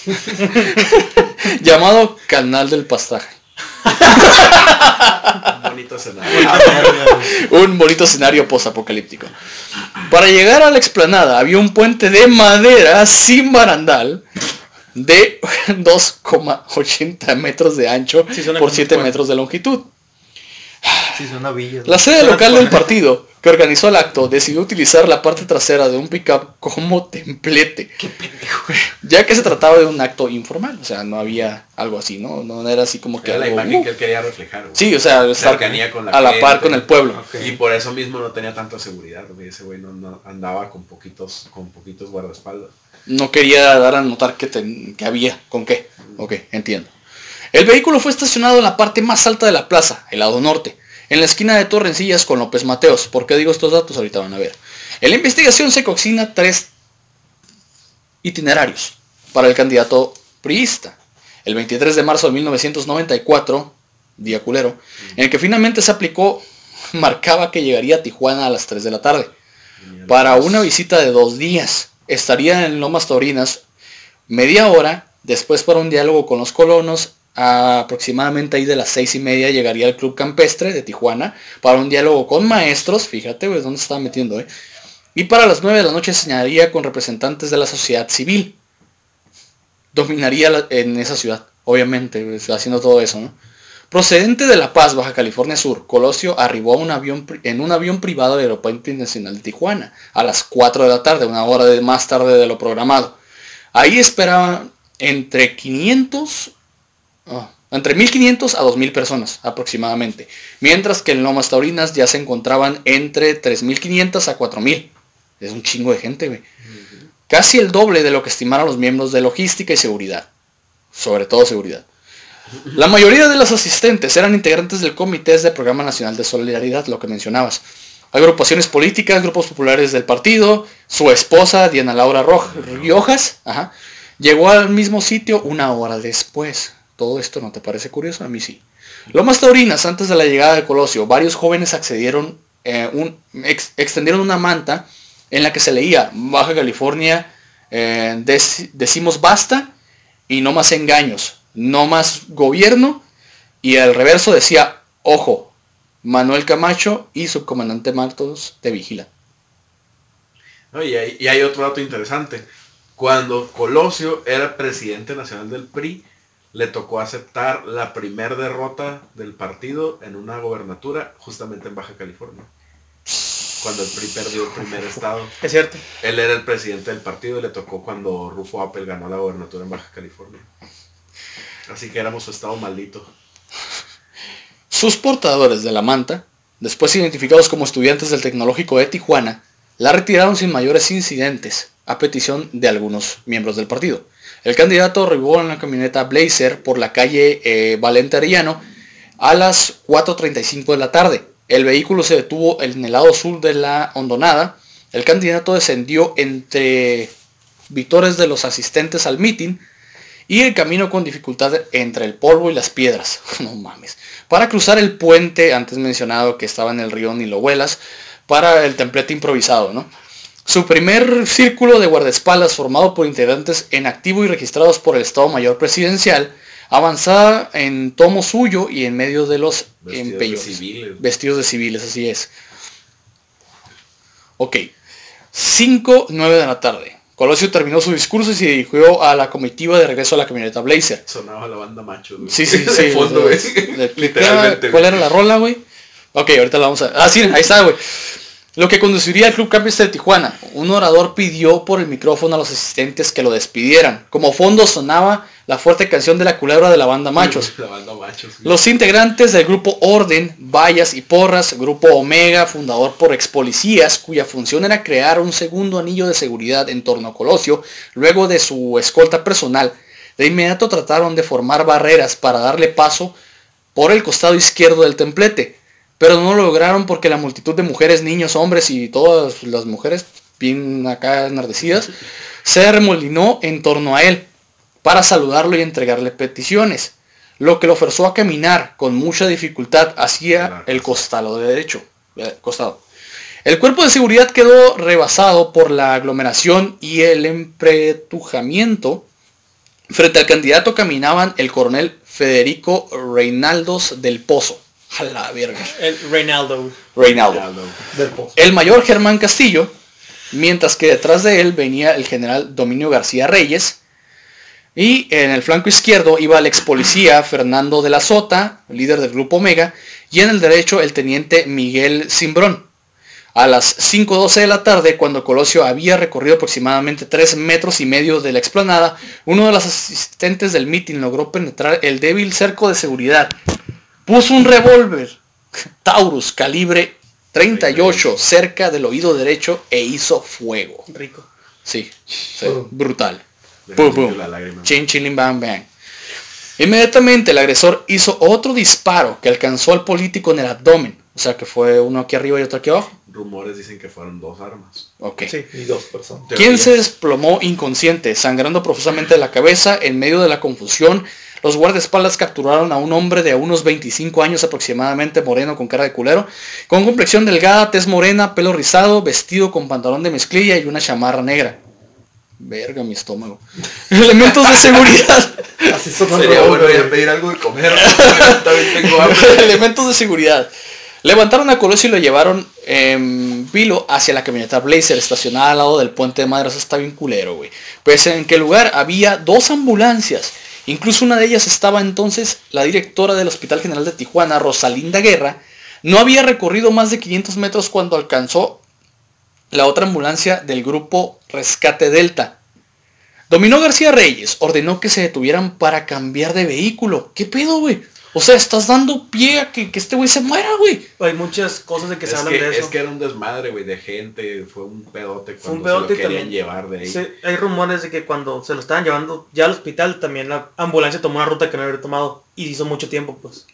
llamado Canal del Pastaje. Un bonito escenario. Un bonito escenario posapocalíptico. Para llegar a la explanada había un puente de madera sin barandal de 2,80 metros de ancho Sí, por como 7 un puente. metros de longitud. Sí, suena villa. La sede local del partido que organizó el acto decidió utilizar la parte trasera de un pickup como templete. Ya que se trataba de un acto informal, o sea, no había algo así, ¿no? No era así como que Era la imagen uh, que él quería reflejar. güey. Sí, o sea, estar Cercanía con la a la par con el pueblo. Y por eso mismo no tenía tanta seguridad, güey. Ese güey no, no- andaba con poquitos, con poquitos guardaespaldas. No quería dar a notar que, ten- que había con qué. Ok, entiendo. El vehículo fue estacionado en la parte más alta de la plaza, el lado norte, en la esquina de Torrencillas con López Mateos. ¿Por qué digo estos datos? Ahorita van a ver. En la investigación se consigna tres itinerarios para el candidato priista. El 23 de marzo de 1994, día culero, en el que finalmente se aplicó, marcaba que llegaría a Tijuana a las 3 de la tarde para una visita de dos días. Estaría en Lomas Taurinas media hora Después para un diálogo con los colonos, aproximadamente ahí de las seis y media llegaría el Club Campestre de Tijuana para un diálogo con maestros, fíjate, güey, dónde se estaba metiendo, ¿eh? Y para las nueve de la noche señalaría con representantes de la sociedad civil. Dominaría en esa ciudad, obviamente, haciendo todo eso, ¿no? Procedente de La Paz, Baja California Sur, Colosio arribó a un avión, pri- en un avión privado del Aeropuerto Internacional de Tijuana a las 4 de la tarde, una hora de- más tarde de lo programado. Ahí esperaban entre 500, ah, entre 1500 a 2000 personas aproximadamente, mientras que en Lomas Taurinas ya se encontraban entre 3500 a 4000. Es un chingo de gente, güey. Casi el doble de lo que estimaron los miembros de logística y seguridad. Sobre todo seguridad. La mayoría de los asistentes eran integrantes del Comité del Programa Nacional de Solidaridad, lo que mencionabas. Agrupaciones políticas, grupos populares del partido, su esposa, Diana Laura Roj- Riojas, llegó al mismo sitio una hora después. ¿Todo esto no te parece curioso? A mí sí. Lomas Taurinas, antes de la llegada de Colosio, varios jóvenes accedieron, eh, extendieron una manta en la que se leía Baja California, eh, dec- decimos basta y no más engaños, no más gobierno y al reverso decía, ojo, Manuel Camacho y subcomandante Martos te vigila. No, y, hay, y hay otro dato interesante. Cuando Colosio era presidente nacional del PRI, le tocó aceptar la primer derrota del partido en una gobernatura justamente en Baja California. Cuando el PRI perdió el primer estado. Es cierto. Él era el presidente del partido y le tocó cuando Rufo Appel ganó la gobernatura en Baja California. Así que éramos estado maldito. Sus portadores de la manta, después identificados como estudiantes del Tecnológico de Tijuana, la retiraron sin mayores incidentes, a petición de algunos miembros del partido. El candidato arribó en la camioneta Blazer por la calle eh, Valente Arellano a las 4.35 de la tarde. El vehículo se detuvo en el lado sur de la hondonada. El candidato descendió entre victores de los asistentes al mitin y el camino con dificultad entre el polvo y las piedras. No mames. Para cruzar el puente antes mencionado que estaba en el río Nilohuelas para el templete improvisado, ¿no? Su primer círculo de guardaespaldas formado por integrantes en activo y registrados por el Estado Mayor Presidencial avanzaba en tomo suyo y en medio de los Vestidos de civiles. Vestidos de civiles, así es. Ok. 5, 9 de la tarde. Colosio terminó su discurso y se dirigió a la comitiva de regreso a la camioneta Blazer. Sonaba la banda macho. güey. Sí, sí, De sí. fondo, güey. Literalmente. ¿Cuál era la rola, güey? Ok, ahorita la vamos a... Ah, sí, ahí está, güey. Lo que conduciría al Club Campista de Tijuana. Un orador pidió por el micrófono a los asistentes que lo despidieran. Como fondo sonaba la fuerte canción de la culebra de la banda Machos. La banda machos. güey. Los integrantes del grupo Orden, Vallas y Porras, grupo Omega, fundador por ex policías, cuya función era crear un segundo anillo de seguridad en torno a Colosio, luego de su escolta personal, de inmediato trataron de formar barreras para darle paso por el costado izquierdo del templete, pero no lo lograron porque la multitud de mujeres, niños, hombres y todas las mujeres, bien acá enardecidas, se remolinó en torno a él para saludarlo y entregarle peticiones, lo que lo forzó a caminar con mucha dificultad hacia el costado de derecho. eh, costado. El cuerpo de seguridad quedó rebasado por la aglomeración y el empretujamiento. Frente al candidato caminaban el coronel Federico Reinaldos del Pozo. A la verga. El Reinaldo. Reinaldo. Aldo. Del pozo. El mayor Germán Castillo, mientras que detrás de él venía el general Dominio García Reyes, y en el flanco izquierdo iba el ex policía Fernando de la Sota, líder del grupo Omega, y en el derecho el teniente Miguel Simbrón. A las 5.12 de la tarde, cuando Colosio había recorrido aproximadamente 3 metros y medio de la explanada, uno de los asistentes del mitin logró penetrar el débil cerco de seguridad. Puso un revólver Taurus calibre 38 cerca del oído derecho e hizo fuego. Rico. Sí, brutal. Le Pum, salió pum. la lágrima. Chin, bang, bang. Inmediatamente el agresor hizo otro disparo que alcanzó al político en el abdomen. O sea que fue uno aquí arriba y otro aquí abajo. Rumores dicen que fueron dos armas. Ok. Sí. Y dos personas. ¿Quién se desplomó inconsciente, sangrando profusamente de la cabeza en medio de la confusión? Los guardaespaldas capturaron a un hombre de unos 25 años aproximadamente, moreno con cara de culero, con complexión delgada, tez morena, pelo rizado, vestido con pantalón de mezclilla y una chamarra negra. Verga mi estómago. Elementos de seguridad. Así son Sería bueno ya pedir algo de comer. También tengo hambre. Elementos de seguridad. Levantaron a Colosio y lo llevaron en vilo hacia la camioneta Blazer estacionada al lado del puente de Madras. Está bien culero, güey. Pues en qué lugar había dos ambulancias. Incluso una de ellas estaba entonces la directora del Hospital General de Tijuana, Rosalinda Guerra. No había recorrido más de 500 metros cuando alcanzó la otra ambulancia del grupo Rescate Delta. Dominó García Reyes ordenó que se detuvieran para cambiar de vehículo. ¿Qué pedo, güey? O sea, estás dando pie a que, que este güey se muera, güey. Hay muchas cosas de que Es se hablan que, de eso. es que era un desmadre, güey, de gente. Fue un pedote Fue un cuando pedote se lo querían también. llevar de ahí. Sí, hay rumores de que cuando se lo estaban llevando ya al hospital, también la ambulancia tomó una ruta que no había tomado. Y hizo mucho tiempo, pues.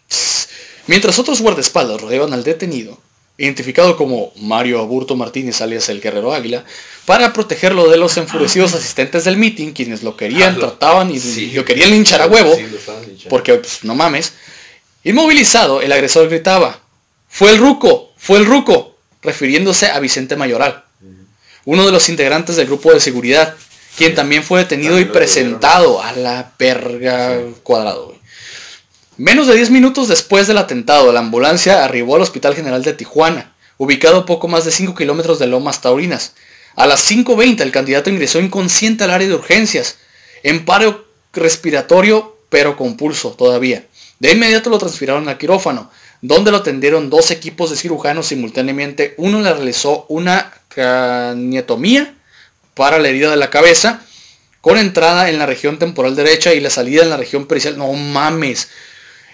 Mientras otros guardaespaldas rodeaban al detenido, identificado como Mario Aburto Martínez alias el Guerrero Águila, para protegerlo de los enfurecidos asistentes del meeting, quienes lo querían, Ah, trataban y sí. lo querían linchar a huevo, Sí, porque pues, no mames. Inmovilizado, el agresor gritaba, fue el ruco, fue el ruco, refiriéndose a Vicente Mayoral, uno de los integrantes del grupo de seguridad, quien también fue detenido y También presentado a la perga cuadrado. Menos de 10 minutos después del atentado, la ambulancia arribó al Hospital General de Tijuana, ubicado a poco más de 5 kilómetros de Lomas Taurinas. A las 5.20 el candidato ingresó inconsciente al área de urgencias, en paro respiratorio pero con pulso todavía. De inmediato lo transfirieron al quirófano, donde lo atendieron dos equipos de cirujanos simultáneamente. Uno le realizó una craneotomía para la herida de la cabeza, con entrada en la región temporal derecha y la salida en la región pericial. No mames.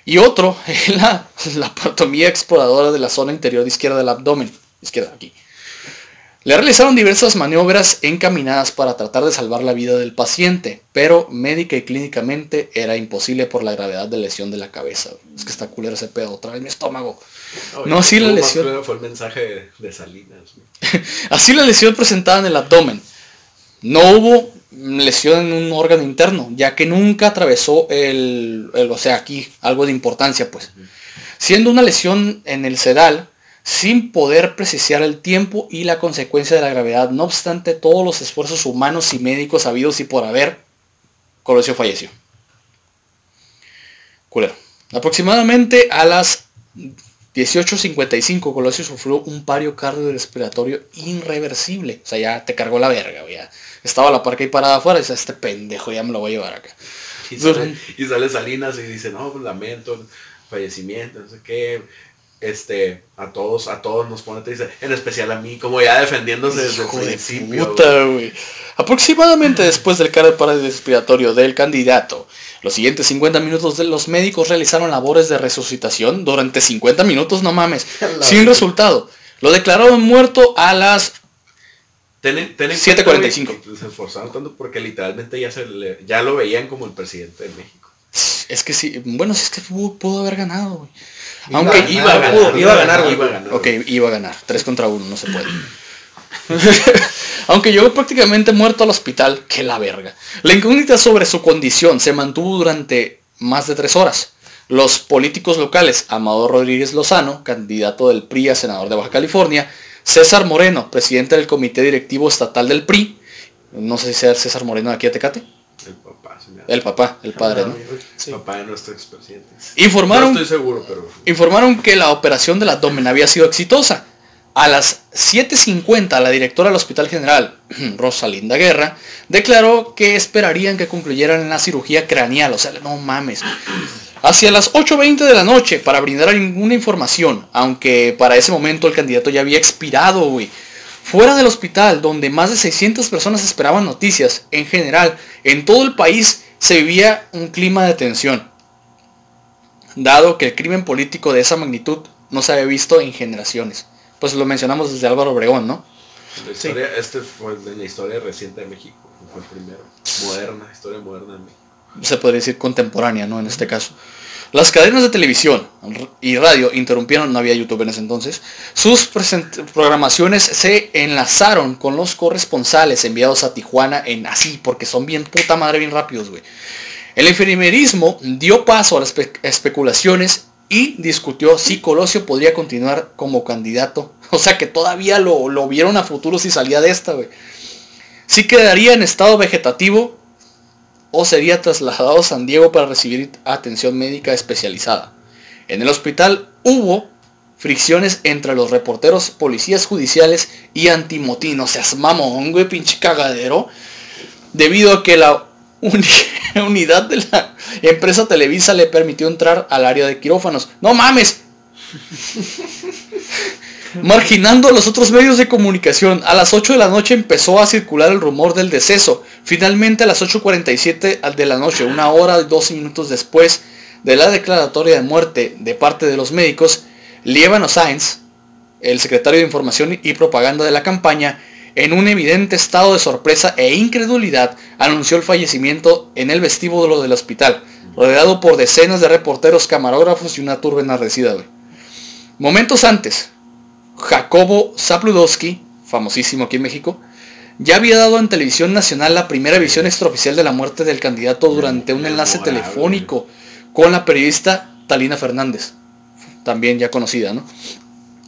Y otro en la laparotomía exploradora de la zona interior izquierda del abdomen. Izquierda, aquí. Le realizaron diversas maniobras encaminadas para tratar de salvar la vida del paciente, pero médica y clínicamente era imposible por la gravedad de lesión de la cabeza. Es que está culero ese pedo, otra vez mi estómago. No, sí la lesión. culero Fue el mensaje de, Salinas. Así la lesión presentada en el abdomen. No hubo lesión en un órgano interno, ya que nunca atravesó el, el- o sea, aquí algo de importancia, pues. Siendo una lesión en el sedal, sin poder precisar el tiempo y la consecuencia de la gravedad. No obstante todos los esfuerzos humanos y médicos habidos y por haber, Colosio falleció. Culero. Aproximadamente a las 18.55 Colosio sufrió un pario cardiorrespiratorio irreversible. O sea, ya te cargó la verga, ya. Estaba la parca ahí parada afuera y dice, este pendejo ya me lo voy a llevar acá. Y sale, y sale Salinas y dice, no, pues lamento el fallecimiento, no sé qué. Este, a todos, a todos nos pone, te dice, en especial a mí, como ya defendiéndose desde el Hijo de principio. puta, güey. Aproximadamente después del cardio respiratorio del candidato, los siguientes 50 minutos de los médicos realizaron labores de resucitación durante 50 minutos, no mames, sin resultado. Lo declararon muerto a las Ten, en- ten en 7:45. cuenta, güey, que Se esforzaron tanto porque literalmente ya se le- ya lo veían como el presidente de México. Es que sí, bueno, sí es que pudo, pudo haber ganado, güey. Aunque iba a ganar, pudo, iba a ganar, güey. iba a ganar. Ok, iba a ganar. 3 contra 1, no se puede. Aunque llegó prácticamente muerto al hospital, que la verga. La incógnita sobre su condición se mantuvo durante más de tres horas. Los políticos locales, Amador Rodríguez Lozano, candidato del PRI a senador de Baja California, César Moreno, presidente del comité directivo estatal del PRI, no sé si sea César Moreno de aquí a Tecate, El papá, el papá, el padre, ¿no? Sí. papá de nuestro expresidente. Informaron No estoy seguro, pero informaron que la operación del abdomen había sido exitosa. A las 7.50 la directora del Hospital General, Rosalinda Guerra, declaró que esperarían que concluyeran en la cirugía craneal. O sea, no mames. Hacia las 8.20 de la noche para brindar ninguna información, aunque para ese momento el candidato ya había expirado, güey. Fuera del hospital, donde más de 600 personas esperaban noticias, en general, en todo el país se vivía un clima de tensión dado que el crimen político de esa magnitud no se había visto en generaciones. Pues lo mencionamos desde Álvaro Obregón, ¿no? la historia, este fue de la historia reciente de México. Fue el primero. Moderna, historia moderna de México. Se podría decir contemporánea, ¿no? En este caso. Las cadenas de televisión y radio interrumpieron, no había YouTube en ese entonces, sus programaciones se enlazaron con los corresponsales enviados a Tijuana en así, porque son bien puta madre, bien rápidos, güey. El enfermerismo dio paso a las espe- especulaciones y discutió si Colosio podría continuar como candidato. O sea que todavía lo, lo vieron a futuro si salía de esta, güey. si quedaría en estado vegetativo o sería trasladado a San Diego para recibir atención médica especializada. En el hospital hubo fricciones entre los reporteros, policías judiciales y antimotín. O sea, mamón, güey, pinche cagadero. Debido a que la uni- unidad de la empresa Televisa le permitió entrar al área de quirófanos. ¡No mames! Marginando a los otros medios de comunicación, a las 8 de la noche empezó a circular el rumor del deceso. Finalmente a las 8.47 de la noche, una hora y 12 minutos después de la declaratoria de muerte de parte de los médicos, Lievano Sáenz, el secretario de Información y Propaganda de la campaña, en un evidente estado de sorpresa e incredulidad, anunció el fallecimiento en el vestíbulo del hospital, rodeado por decenas de reporteros, camarógrafos y una turba enardecida. Momentos antes, Jacobo Zabludowski, famosísimo aquí en México, ya había dado en televisión nacional la primera visión extraoficial de la muerte del candidato durante un enlace telefónico con la periodista Talina Fernández, también ya conocida, ¿no?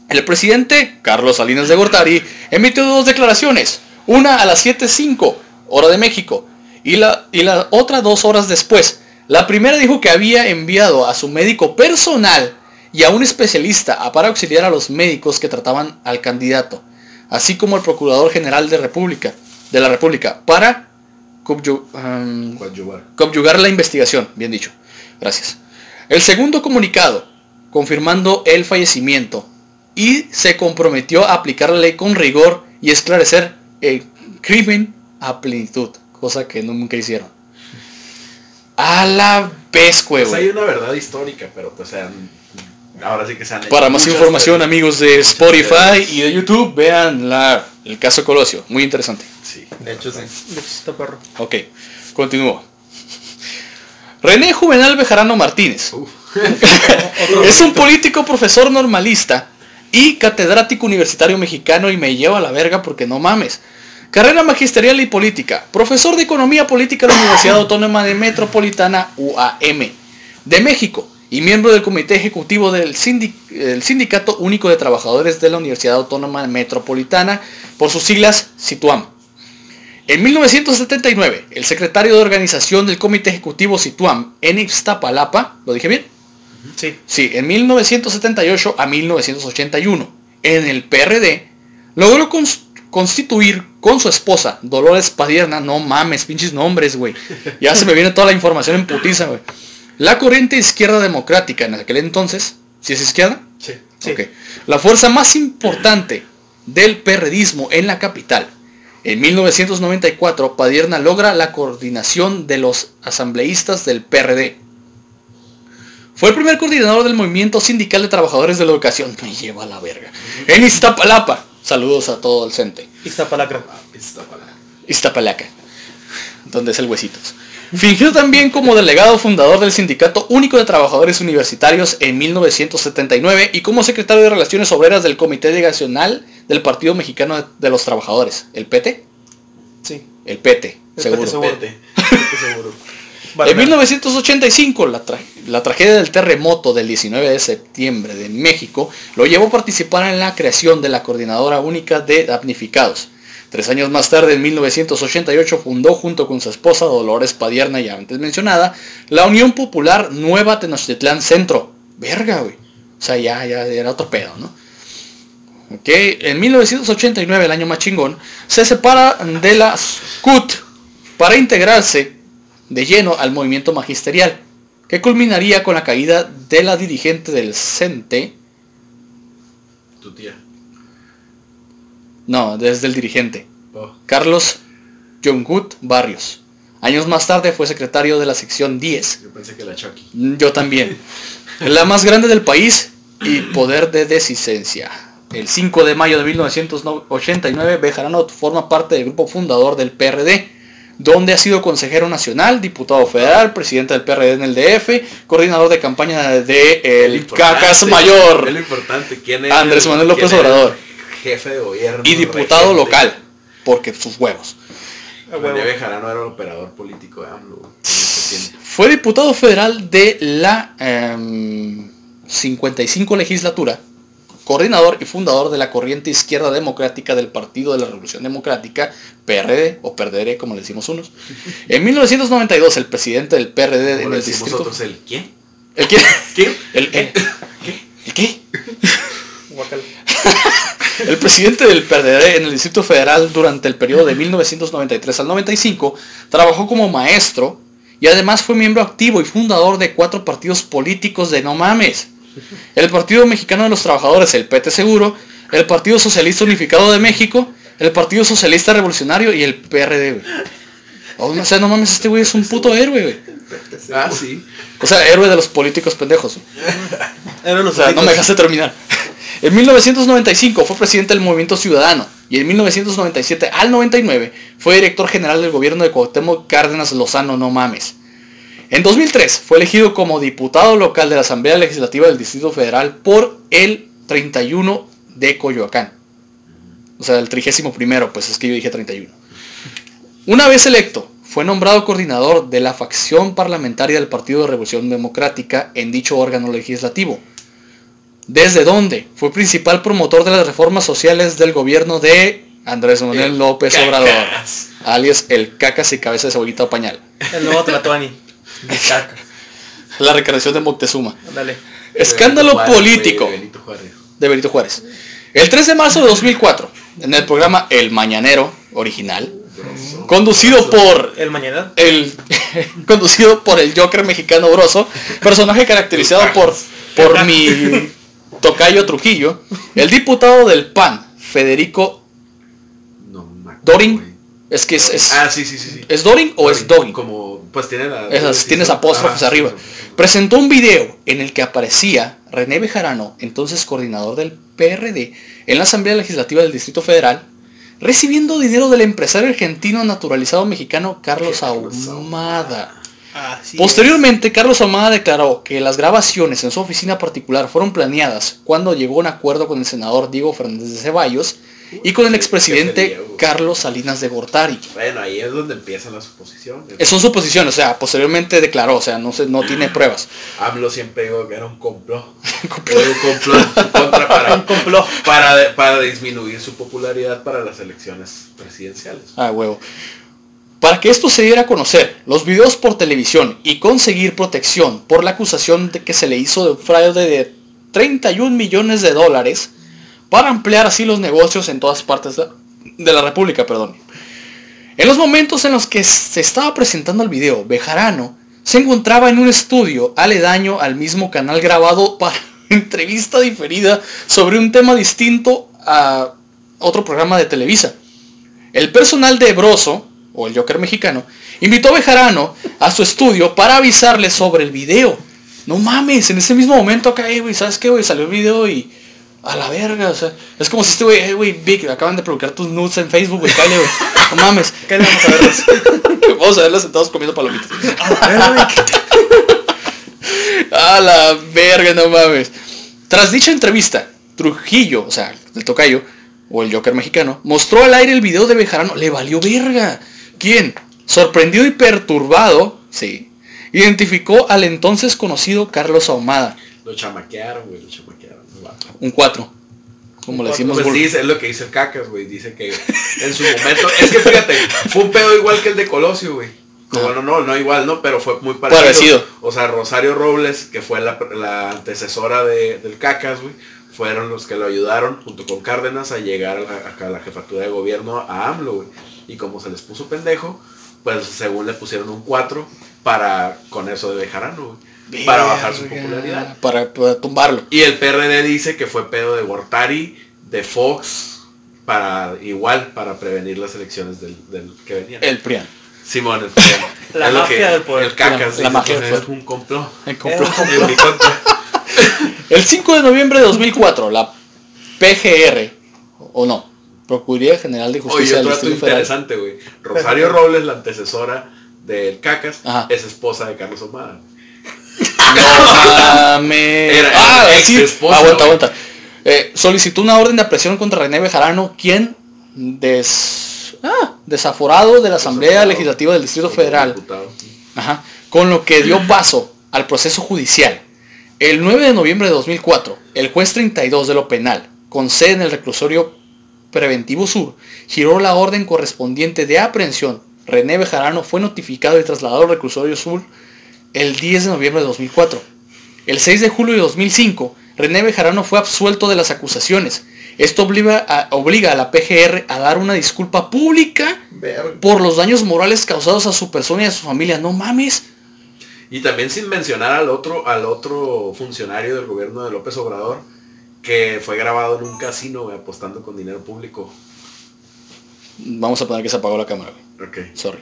El presidente, Carlos Salinas de Gortari, emitió dos declaraciones, una a las 7.05, hora de México, y la, y la otra dos horas después. La primera dijo que había enviado a su médico personal y a un especialista a- para auxiliar a los médicos que trataban al candidato, así como al Procurador General de, República, de la República, para um, Coadyuvar. Conyugar la investigación, bien dicho. Gracias. El segundo comunicado, confirmando el fallecimiento, y se comprometió a aplicar la ley con rigor y esclarecer el crimen a plenitud, cosa que nunca hicieron. A la vez, Pues hay una verdad histórica, pero pues sean. Ahora sí que se han Para más información, amigos de Spotify y de YouTube, vean la, el caso Colosio. Muy interesante. Sí. De hecho, sí. De hecho, está perro. Ok, continúo. René Juvenal Bejarano Martínez. Es un político profesor normalista y catedrático universitario mexicano y me lleva a la verga porque no mames. Carrera magisterial y política. Profesor de Economía Política de la Universidad Autónoma de Metropolitana UAM de México y miembro del Comité Ejecutivo del Sindi- el Sindicato Único de Trabajadores de la Universidad Autónoma Metropolitana, por sus siglas SITUAM. En 1979, el secretario de organización del Comité Ejecutivo SITUAM en Ixtapalapa, ¿lo dije bien? Sí. Sí, en 1978 a 1981, en el PRD, logró cons- constituir con su esposa, Dolores Padierna, no mames, pinches nombres, güey. Ya se me viene toda la información en putiza, güey. La corriente izquierda democrática en aquel entonces, ¿si es izquierda? Sí. Sí. Ok. La fuerza más importante del perredismo en la capital. En 1994, Padierna logra la coordinación de los asambleístas del PRD. Fue el primer coordinador del movimiento sindical de trabajadores de la educación. Me lleva a la verga. En Iztapalapa. Saludos a todo el CENTE. Iztapalacra. Iztapalapa. Iztapalaca. Donde es el huesitos. Fingió también como delegado fundador del Sindicato Único de Trabajadores Universitarios en 1979 y como secretario de Relaciones Obreras del Comité Nacional del Partido Mexicano de- los Trabajadores. ¿El PT? Sí. El PT, El seguro. PT seguro. Vete seguro. Vale, en 1985, la, tra- la tragedia del terremoto del 19 de septiembre de México lo llevó a participar en la creación de la Coordinadora Única de Damnificados. Tres años más tarde, en 1988, fundó junto con su esposa Dolores Padierna, ya antes mencionada, la Unión Popular Nueva Tenochtitlán Centro. Verga, güey. O sea, ya, ya era otro pedo, ¿no? Ok, en 1989, el año más chingón, se separa de la CUT para integrarse de lleno al movimiento magisterial, que culminaría con la caída de la dirigente del CENTE, Tu tía. No, desde el dirigente, Oh. Carlos Jongut Barrios. Años más tarde fue secretario de la sección 10, Yo pensé que la Chucky. yo también, la más grande del país y poder de desistencia. El 5 de mayo de 1989, Bejarano forma parte del grupo fundador del PRD, donde ha sido consejero nacional, diputado federal, presidente del PRD en el DF, coordinador de campaña de el Cacas Mayor Es lo importante. ¿Quién es? Andrés Manuel López Obrador. Jefe de gobierno. y diputado regente? local, porque sus huevos. René Bejarano era el operador político de AMLO. Fue diputado federal de la em, 55 legislatura coordinador y fundador de la corriente izquierda democrática del Partido de la Revolución Democrática, PRD o PERDERE como le decimos unos. En 1992 el presidente del PRD Como en le el distrito... nosotros, el quién? ¿El qué? ¿Quién? ¿El qué? ¿El qué? El presidente del PRD en el Distrito Federal durante el periodo de 1993 al 95 trabajó como maestro y además fue miembro activo y fundador de cuatro partidos políticos de no mames. El Partido Mexicano de los Trabajadores, el PT Seguro, el Partido Socialista Unificado de México, el Partido Socialista Revolucionario y el PRD. Oh, o sea, no mames, este güey es un puto héroe, güey. Ah, sí. O sea, héroe de los políticos pendejos. Eran los O sea, no me dejaste terminar. En 1995 fue presidente del Movimiento Ciudadano y en 1997 al 99 fue director general del gobierno de Cuauhtémoc Cárdenas Lozano, no mames. En 2003 fue elegido como diputado local de la Asamblea Legislativa del Distrito Federal por el 31 de Coyoacán. O sea, el 31 primero, pues es que yo dije 31. Una vez electo, fue nombrado coordinador de la facción parlamentaria del Partido de Revolución Democrática en dicho órgano legislativo. ¿Desde dónde? Fue principal promotor de las reformas sociales del gobierno de Andrés Manuel El López Cacas. Obrador, alias el cacas y cabeza de cebollita o pañal. El nuevo Tlatuani. De caca. La recarnación de Moctezuma. Dale. Escándalo Juárez, político güey, Benito Juárez. de Benito Juárez. El 3 de marzo de 2004, en el programa El Mañanero original, conducido por El mañana. el conducido por el Joker mexicano Broso, personaje caracterizado por por mi tocayo Trujillo, el diputado del PAN, Federico No Dorin, es que es, es, Ah, sí, sí, sí. sí. ¿es Dorin o es Dorin, Como, pues tiene la... Esas, sí, tienes sí. apóstrofes arriba. sí, sí. Presentó un video en el que aparecía René Bejarano, entonces coordinador del PRD, en la Asamblea Legislativa del Distrito Federal, recibiendo dinero del empresario argentino naturalizado mexicano Carlos Ahumada. Así Posteriormente, Carlos Ahumada declaró que las grabaciones en su oficina particular fueron planeadas cuando llegó a un acuerdo con el senador Diego Fernández de Ceballos y con el expresidente Carlos Salinas de Gortari. Bueno, ahí es donde empiezan las suposiciones. Es son suposiciones, o sea, posteriormente declaró, o sea, no, se, no tiene pruebas. AMLO siempre dijo que era un complot. Era un complot contra para, Un complot. para, para disminuir su popularidad para las elecciones presidenciales. Ah, huevo. Para que esto se diera a conocer, los videos por televisión y conseguir protección por la acusación de que se le hizo de un fraude de 31 millones de dólares para ampliar así los negocios en todas partes de la República, perdón. En los momentos en los que se estaba presentando el video, Bejarano se encontraba en un estudio aledaño al mismo canal grabado para entrevista diferida sobre un tema distinto a otro programa de Televisa. El personal de Broso, o el Joker mexicano, invitó a Bejarano a su estudio para avisarle sobre el video. No mames, en ese mismo momento acá, eh, güey, ¿sabes qué? Salió el video y... A la verga, o sea, es como si este güey, eh, güey, Vic, acaban de publicar tus nudes en Facebook, güey, cállate, güey. No mames. ¿Qué le vamos a verlos? Vamos a verlos sentados comiendo palomitas. A ver, güey. A la verga, no mames. Tras dicha entrevista, Trujillo, o sea, el tocayo, o el Joker mexicano, mostró al aire el video de Bejarano. Le valió verga. ¿Quién? Sorprendido y perturbado, sí, identificó al entonces conocido Carlos Ahumada. Lo chamaquearon, güey, lo chamaquearon. Un 4. Como le decimos. Pues dice, es lo que dice el Cacas, güey. Dice que en su momento. Es que fíjate, fue un pedo igual que el de Colosio, güey. Ah. Bueno, no, no igual, ¿no? Pero fue muy parecido. Parecido. O sea, Rosario Robles, que fue la, la antecesora de- del Cacas, güey, fueron los que lo ayudaron, junto con Cárdenas, a llegar a la, a la jefatura de gobierno a AMLO, güey. Y como se les puso pendejo, pues según le pusieron un 4 para, con eso de Bejarano, güey. Para bajar su popularidad. Para, para tumbarlo. Y el PRD dice que fue pedo de Gortari, de Fox, para igual, para prevenir las elecciones del, del que venían. El PRIAN. Simón, el PRIAN. La Es mafia que- del poder. El cacas, La- dice, la mafia del es un complot. El Era complot. En mi contra. El 5 de noviembre de 2004, la PGR, o no, Procuraduría General de Oye, Justicia otro dato interesante, güey. Rosario Robles, la antecesora del Cacas, Ajá. es esposa de Carlos Omada. No mames. Era ah, ex sí. esposa, aguanta, güey. aguanta. Eh, solicitó una orden de aprehensión contra René Bejarano, quien des... ah, desaforado de la Asamblea Desaforado. Legislativa del Distrito Federal. Ajá. Con lo que dio paso al proceso judicial. El 9 de noviembre de 2004, el juez 32 de lo penal, con sede en el reclusorio preventivo sur, giró la orden correspondiente de aprehensión. René Bejarano fue notificado y trasladado al reclusorio sur el 10 de noviembre de 2004. El 6 de julio de 2005, René Bejarano fue absuelto de las acusaciones. Esto obliga a, obliga a la PGR a dar una disculpa pública Verga. por los daños morales causados a su persona y a su familia. No mames. Y también sin mencionar al otro, al otro funcionario del gobierno de López Obrador, que fue grabado en un casino, apostando con dinero público. Vamos a poner que se apagó la cámara, güey. Ok. Sorry.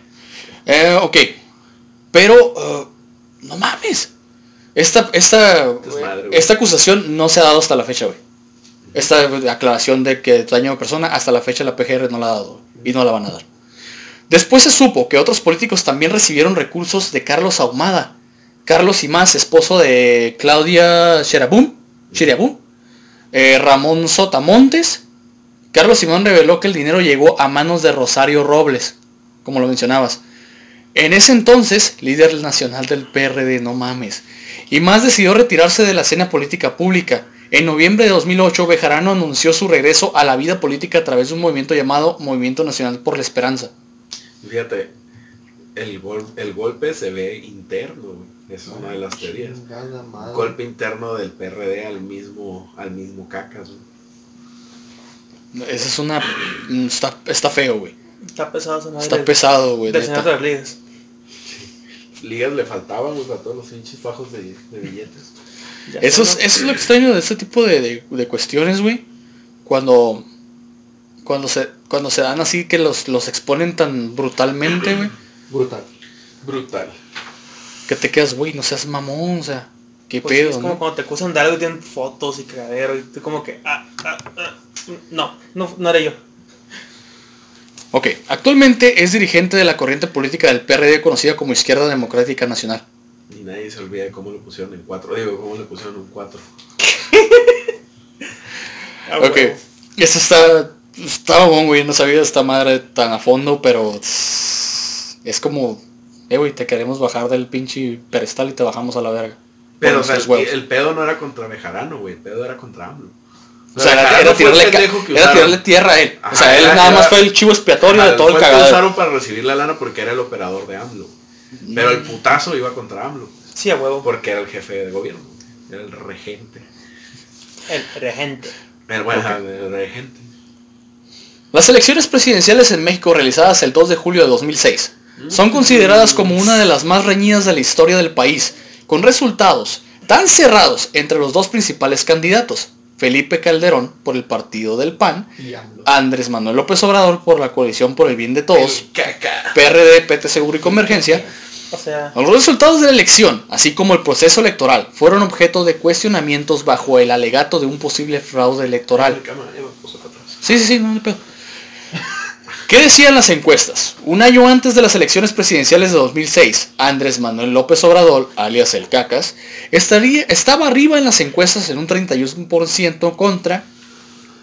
Eh, ok. Pero, eh, no mames. Esta, esta, Desmadre, esta acusación no se ha dado hasta la fecha, güey. Esta aclaración de que daño de persona, hasta la fecha la PGR no la ha dado y no la van a dar. Después se supo que otros políticos también recibieron recursos de Carlos Ahumada. Carlos Imás, esposo de Claudia Cherabum, eh, Ramón Sotamontes. Carlos Simón reveló que el dinero llegó a manos de Rosario Robles, como lo mencionabas. En ese entonces, líder nacional del PRD, no mames. Y más decidió retirarse de la escena política pública. En noviembre de 2008, Bejarano anunció su regreso a la vida política a través de un movimiento llamado Movimiento Nacional por la Esperanza. Fíjate, el, gol- el golpe se ve interno, güey. Es una de las teorías. Golpe interno del PRD al mismo, al mismo cacas, güey. Esa es una... Está, está feo, güey. Está pesado esa madre. Está del- pesado, güey. Neta. señor de las ligas. Ligas le faltaban, güey, a todos los pinches fajos de, de billetes. Eso es, eso es lo extraño de este tipo de, de- de cuestiones, güey. Cuando, cuando, se, cuando se dan así que los, los exponen tan brutalmente, güey. Brutal. Brutal. Que te quedas, güey, no seas mamón, o sea, qué Pues sí, pedo, es como ¿no? cuando te acusan de algo y tienen fotos y cagadero y tú como que, ah, ah, ah, no, no, no era yo. Ok, actualmente es dirigente de la corriente política del PRD conocida como Izquierda Democrática Nacional. Y nadie se olvida de cómo lo pusieron en cuatro. Digo, cómo le pusieron un cuatro. Ah, Ok, esto está, está bon, güey, no sabía esta madre tan a fondo, pero es como, eh, güey, te queremos bajar del pinche pedestal y te bajamos a la verga. Pero, o sea, el, el pedo no era contra Bejarano, güey. El pedo era contra AMLO. O sea, era, tirarle, era tierra a él. o sea, él nada más fue el chivo expiatorio Ajá, de todo el cagado. usaron para recibir la lana porque era el operador de AMLO. Pero el putazo iba contra AMLO. Sí, a huevo. Porque era el jefe de gobierno. Era el regente. El regente. El, bueno, el regente. Las elecciones presidenciales en México realizadas el 2 de julio de 2006 son consideradas como una de las más reñidas de la historia del país, con resultados tan cerrados entre los dos principales candidatos, Felipe Calderón por el partido del PAN. Andrés Manuel López Obrador por la coalición por el bien de todos. PRD, PT Seguro y Convergencia, O sea, los resultados de la elección, así como el proceso electoral, fueron objeto de cuestionamientos bajo el alegato de un posible fraude electoral. Sí, sí, sí, no pedo. ¿Qué decían las encuestas? Un año antes de las elecciones presidenciales de 2006, Andrés Manuel López Obrador, alias el Cacas, estaría, estaba arriba en las encuestas en un 31% contra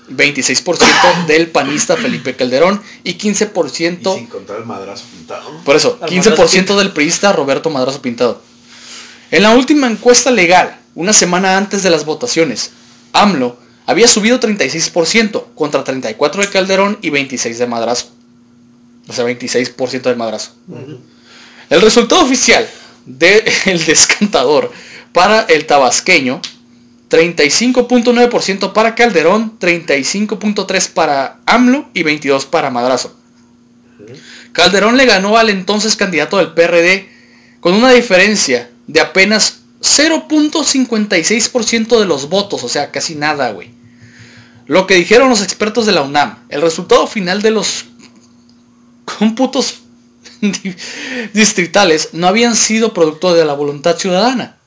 26% del panista Felipe Calderón y Y 15%, sin contar el madrazo pintado. por eso, Al 15% del priista Roberto Madrazo Pintado. En la última encuesta legal, una semana antes de las votaciones, AMLO había subido 36% contra 34% de Calderón y 26% de Madrazo. O sea, 26% del Madrazo. El resultado oficial del descantador para el tabasqueño, 35.9% para Calderón, 35.3% para AMLO y 22% para Madrazo. Calderón le ganó al entonces candidato del PRD con una diferencia de apenas 0.56% de los votos, o sea, casi nada, güey. Lo que dijeron los expertos de la UNAM, el resultado final de los cómputos distritales no habían sido producto de la voluntad ciudadana,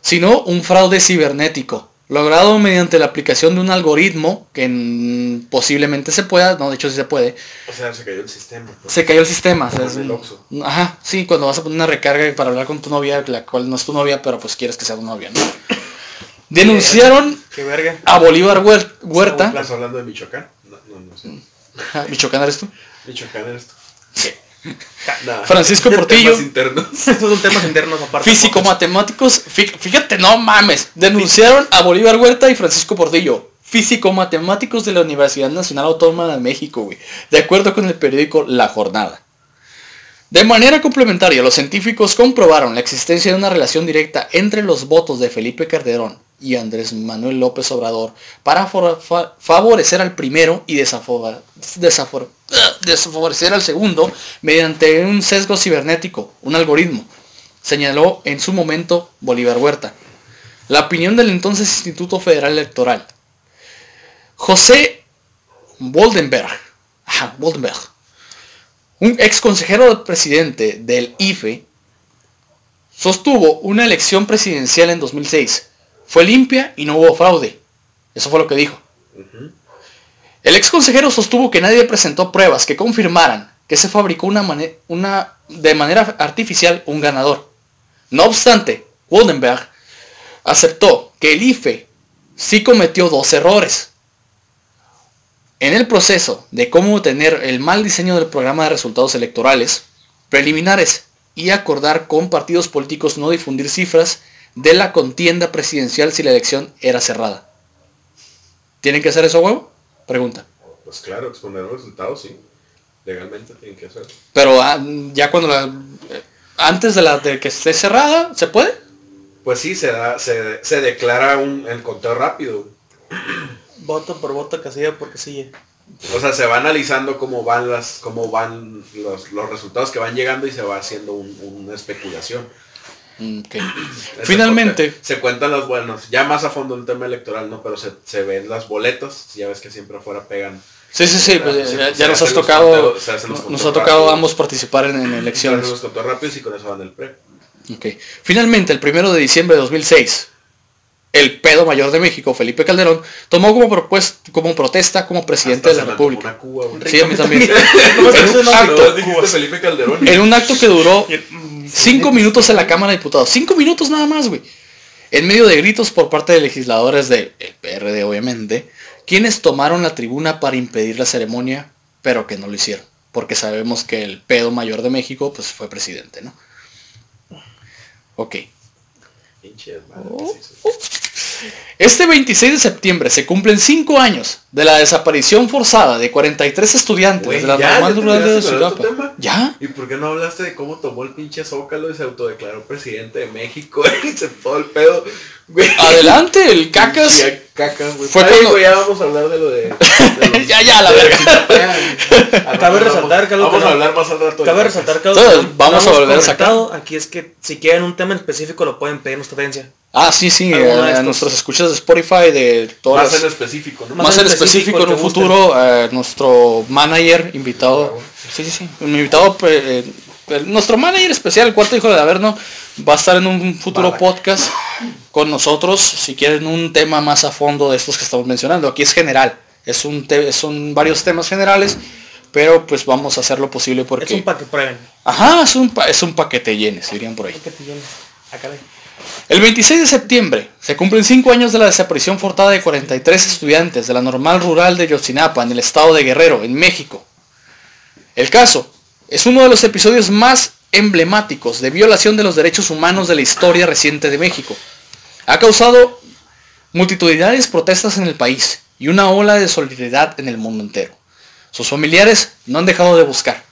sino un fraude cibernético, logrado mediante la aplicación de un algoritmo que posiblemente se pueda, no, de hecho sí se puede, O sea, se cayó el sistema. pues. se cayó el sistema. o sea, es el. Ajá, sí, cuando vas a poner una recarga para hablar con tu novia, la cual no es tu novia, pero pues quieres que sea tu novia, ¿no? Denunciaron qué verga. a Bolívar Huer- Huerta. ¿Estás hablando de Michoacán? No, no, no sé. Ajá, Michoacán eres tú. Michoacán eres tú. Sí. Nah, Francisco temas Portillo. internos. Estos son temas internos aparte. Físico matemáticos, fí- fíjate, no mames, denunciaron a Bolívar Huerta y Francisco Portillo, físico matemáticos de la Universidad Nacional Autónoma de México, güey, de acuerdo con el periódico La Jornada. De manera complementaria, los científicos comprobaron la existencia de una relación directa entre los votos de Felipe Calderón y Andrés Manuel López Obrador para favorecer al primero y desafora- desafor- desfavorecer al segundo mediante un sesgo cibernético, un algoritmo, señaló en su momento Bolívar Huerta. La opinión del entonces Instituto Federal Electoral. José Boldenberg, ajá, Boldenberg, un ex consejero presidente del IFE, sostuvo una elección presidencial en 2006. Fue limpia y no hubo fraude. Eso fue lo que dijo. El ex consejero sostuvo que nadie presentó pruebas que confirmaran que se fabricó de manera artificial un ganador. No obstante, Waldenberg aceptó que el IFE sí cometió dos errores. En el proceso de cómo obtener el mal diseño del programa de resultados electorales, preliminares y acordar con partidos políticos no difundir cifras de la contienda presidencial si la elección era cerrada. ¿Tienen que hacer eso, huevo? Pregunta. Pues claro, exponer los resultados, sí. Legalmente tienen que hacerlo. Pero ah, ya cuando la... eh, Antes de, la, de que esté cerrada, ¿se puede? Pues sí, se da, se, se declara un, el conteo rápido. Voto por voto, casilla por casilla. O sea, se va analizando cómo van las, cómo van los, los resultados que van llegando y se va haciendo un- una especulación. Mm, ok. Ese Finalmente. Se cuentan los buenos, ya más a fondo el tema electoral, ¿no? Pero se, se ven las boletas, ya ves que siempre afuera pegan. sí, sí, sí, pues, ya, nos has tocado, nos ha tocado ambos participar en, en elecciones. los rápidos y con eso van el pre. Ok. Finalmente, el primero de diciembre de 2006, el pedo mayor de México, Felipe Calderón, tomó como, propues- como protesta como presidente Hasta de la República. Cuba, güey. Sí, a mí también. En, un acto, en un que duró Mm, cinco minutos en la Cámara de Diputados. Cinco minutos nada más, güey. En medio de gritos por parte de legisladores del PRD, obviamente, quienes tomaron la tribuna para impedir la ceremonia, pero que no lo hicieron. Porque sabemos que el pedo mayor de México, pues fue presidente, ¿no? Ok. Este 26 de septiembre se cumplen cinco años de la desaparición forzada de 43 estudiantes Güey, de la ya, normal ¿ya rural de Sudapa. ¿Ya? ¿Y por qué no hablaste de cómo tomó el pinche Zócalo y se autodeclaró presidente de México? y se todo el pedo. Güey. Adelante, el cacas. Sí, cacas, güey. Fue Ay, cuando- ya vamos a hablar de lo de... de los- Ya, ya, la de verga. Cabe resaltar que algo Vamos a hablar más al rato. de Cabe resaltar que vamos a volver a sacar. Aquí es que si quieren un tema en específico lo pueden pedir en nuestra audiencia. Ah, sí, sí, a, a nuestros escuchas de Spotify de todas Más en específico, ¿no? Más en específico específico, en un futuro eh, nuestro manager invitado. Sí sí sí. Mi invitado eh, eh, nuestro manager especial el cuarto hijo de Averno va a estar en un futuro podcast con nosotros si quieren un tema más a fondo de estos que estamos mencionando. Aquí es general. Es un te- son varios temas generales pero pues vamos a hacer lo posible porque Es un que prueben. ajá es un pa- es un paquete llenes dirían por ahí. Que te llene. El 26 de septiembre se cumplen cinco años de la desaparición forzada de 43 estudiantes de la normal rural de Yotzinapa en el estado de Guerrero, en México. El caso es uno de los episodios más emblemáticos de violación de los derechos humanos de la historia reciente de México. Ha causado multitudinarias protestas en el país y una ola de solidaridad en el mundo entero. Sus familiares no han dejado de buscar.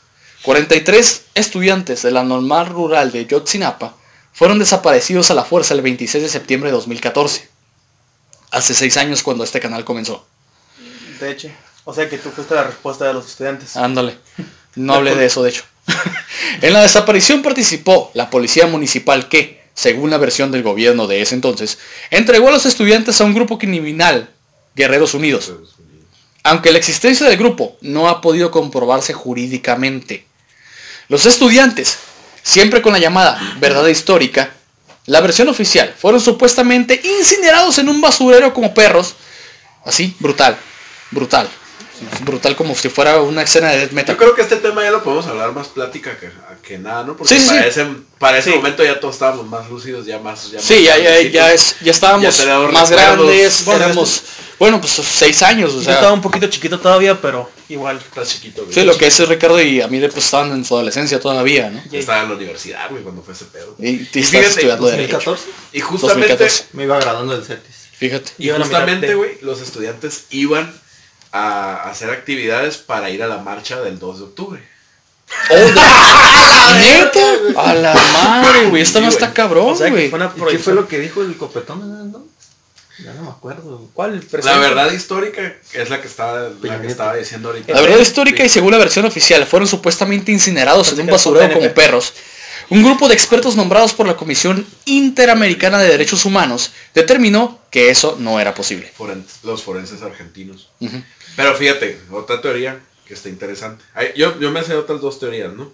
43 estudiantes de la normal rural de Yotzinapa fueron desaparecidos a la fuerza el 26 de septiembre de 2014. Hace seis años cuando este canal comenzó. De hecho. O sea que tú fuiste la respuesta de los estudiantes. Ándale. No hablé de eso, de hecho. en la desaparición participó la policía municipal que, según la versión del gobierno de ese entonces, entregó a los estudiantes a un grupo criminal, Guerreros Unidos. Aunque la existencia del grupo no ha podido comprobarse jurídicamente. Los estudiantes, siempre con la llamada verdad histórica, la versión oficial, fueron supuestamente incinerados en un basurero como perros. Así, brutal, brutal. Brutal como si fuera una escena de death metal. Yo creo que este tema ya lo podemos hablar más plática que, que nada, ¿no? Porque Sí, sí, para, sí. ese, para ese Sí. momento ya todos estábamos más lúcidos, ya más... Ya Sí, más ya, ya, ya, es, ya estábamos Ya más recuerdos. grandes, Bueno, éramos, bueno, pues seis años, o Yo sea, estaba un poquito chiquito todavía, pero Igual. Estás chiquito, güey. Sí, lo que es Ricardo y a mí pues estaban en su adolescencia todavía, ¿no? Ya- Estaba en la universidad, güey, cuando fue ese pedo. Y, y estás fíjate, estudiando Derecho. 2014 Y justamente, 2014. me iba graduando del CETIS. Fíjate. y a mitad justamente, de- güey, los estudiantes iban a hacer actividades para ir a la marcha del 2 de octubre. ¿Neta? A la madre, güey. Esta Sí, no está cabrón, O sea, güey. ¿Y qué fue lo que dijo el copetón? ¿no? Ya no me acuerdo. La verdad histórica es la que estaba, la que estaba diciendo ahorita. La verdad histórica y según la versión oficial fueron supuestamente incinerados en un basurero como perros. Un grupo de expertos nombrados por la Comisión Interamericana de Derechos Humanos determinó que eso no era posible. Foren- los forenses argentinos. Pero fíjate, otra teoría que está interesante. Yo, yo me sé otras dos teorías, ¿no?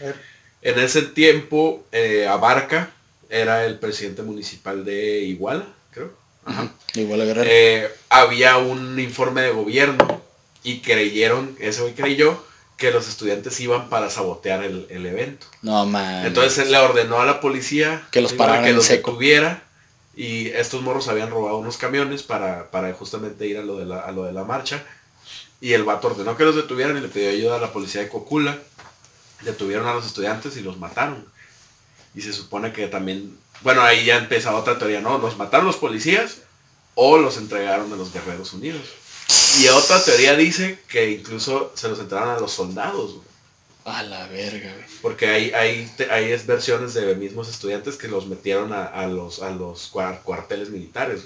A ver. En ese tiempo, eh, Abarca era el presidente municipal de Iguala, creo. Ajá. Igual a Guerrero. Eh, había un informe de gobierno y creyeron, ese güey creyó, que los estudiantes iban para sabotear el, el evento. no, man. Entonces él le ordenó a la policía Que los pararan que los seco. detuviera y estos morros habían robado unos camiones para, para justamente ir a lo, de la, a lo de la marcha y el vato ordenó que los detuvieran y le pidió ayuda a la policía de Cocula. Detuvieron a los estudiantes y los mataron. Y se supone que también, bueno, ahí ya empieza otra teoría, ¿no? Los mataron los policías o los entregaron a los Guerreros Unidos. Y otra teoría dice que incluso se los entregaron a los soldados. güey. A la verga, güey. Porque hay, hay, hay es versiones de mismos estudiantes que los metieron a, a los, a los cuar- cuarteles militares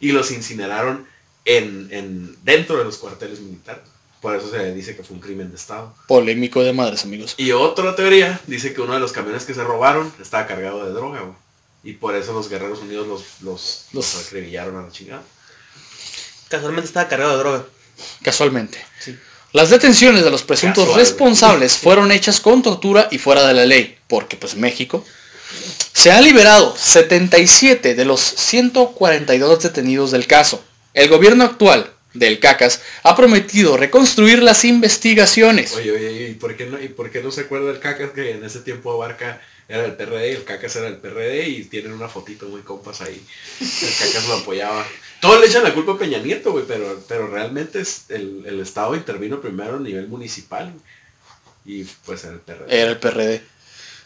y los incineraron en, en, dentro de los cuarteles militares. Por eso se dice que fue un crimen de Estado. Polémico de madres, amigos. Y otra teoría dice que uno de los camiones que se robaron estaba cargado de droga, güey. Y por eso los Guerreros Unidos los, los, los Los- acribillaron a la chingada. Casualmente estaba cargado de droga. Casualmente. Sí. Las detenciones de los presuntos Casual, responsables fueron hechas con tortura y fuera de la ley, porque pues México se han liberado 77 de los 142 detenidos del caso. El gobierno actual del CACAS ha prometido reconstruir las investigaciones. Oye, oye, ¿y por qué no, y por qué no se acuerda el Cacas que en ese tiempo Abarca era el PRD el Cacas era el PRD y tienen una fotito muy compas ahí? El Cacas lo apoyaba. Todos le echan la culpa a Peña Nieto, güey, pero, pero realmente es el, el Estado intervino primero a nivel municipal y pues era el PRD. Era el PRD.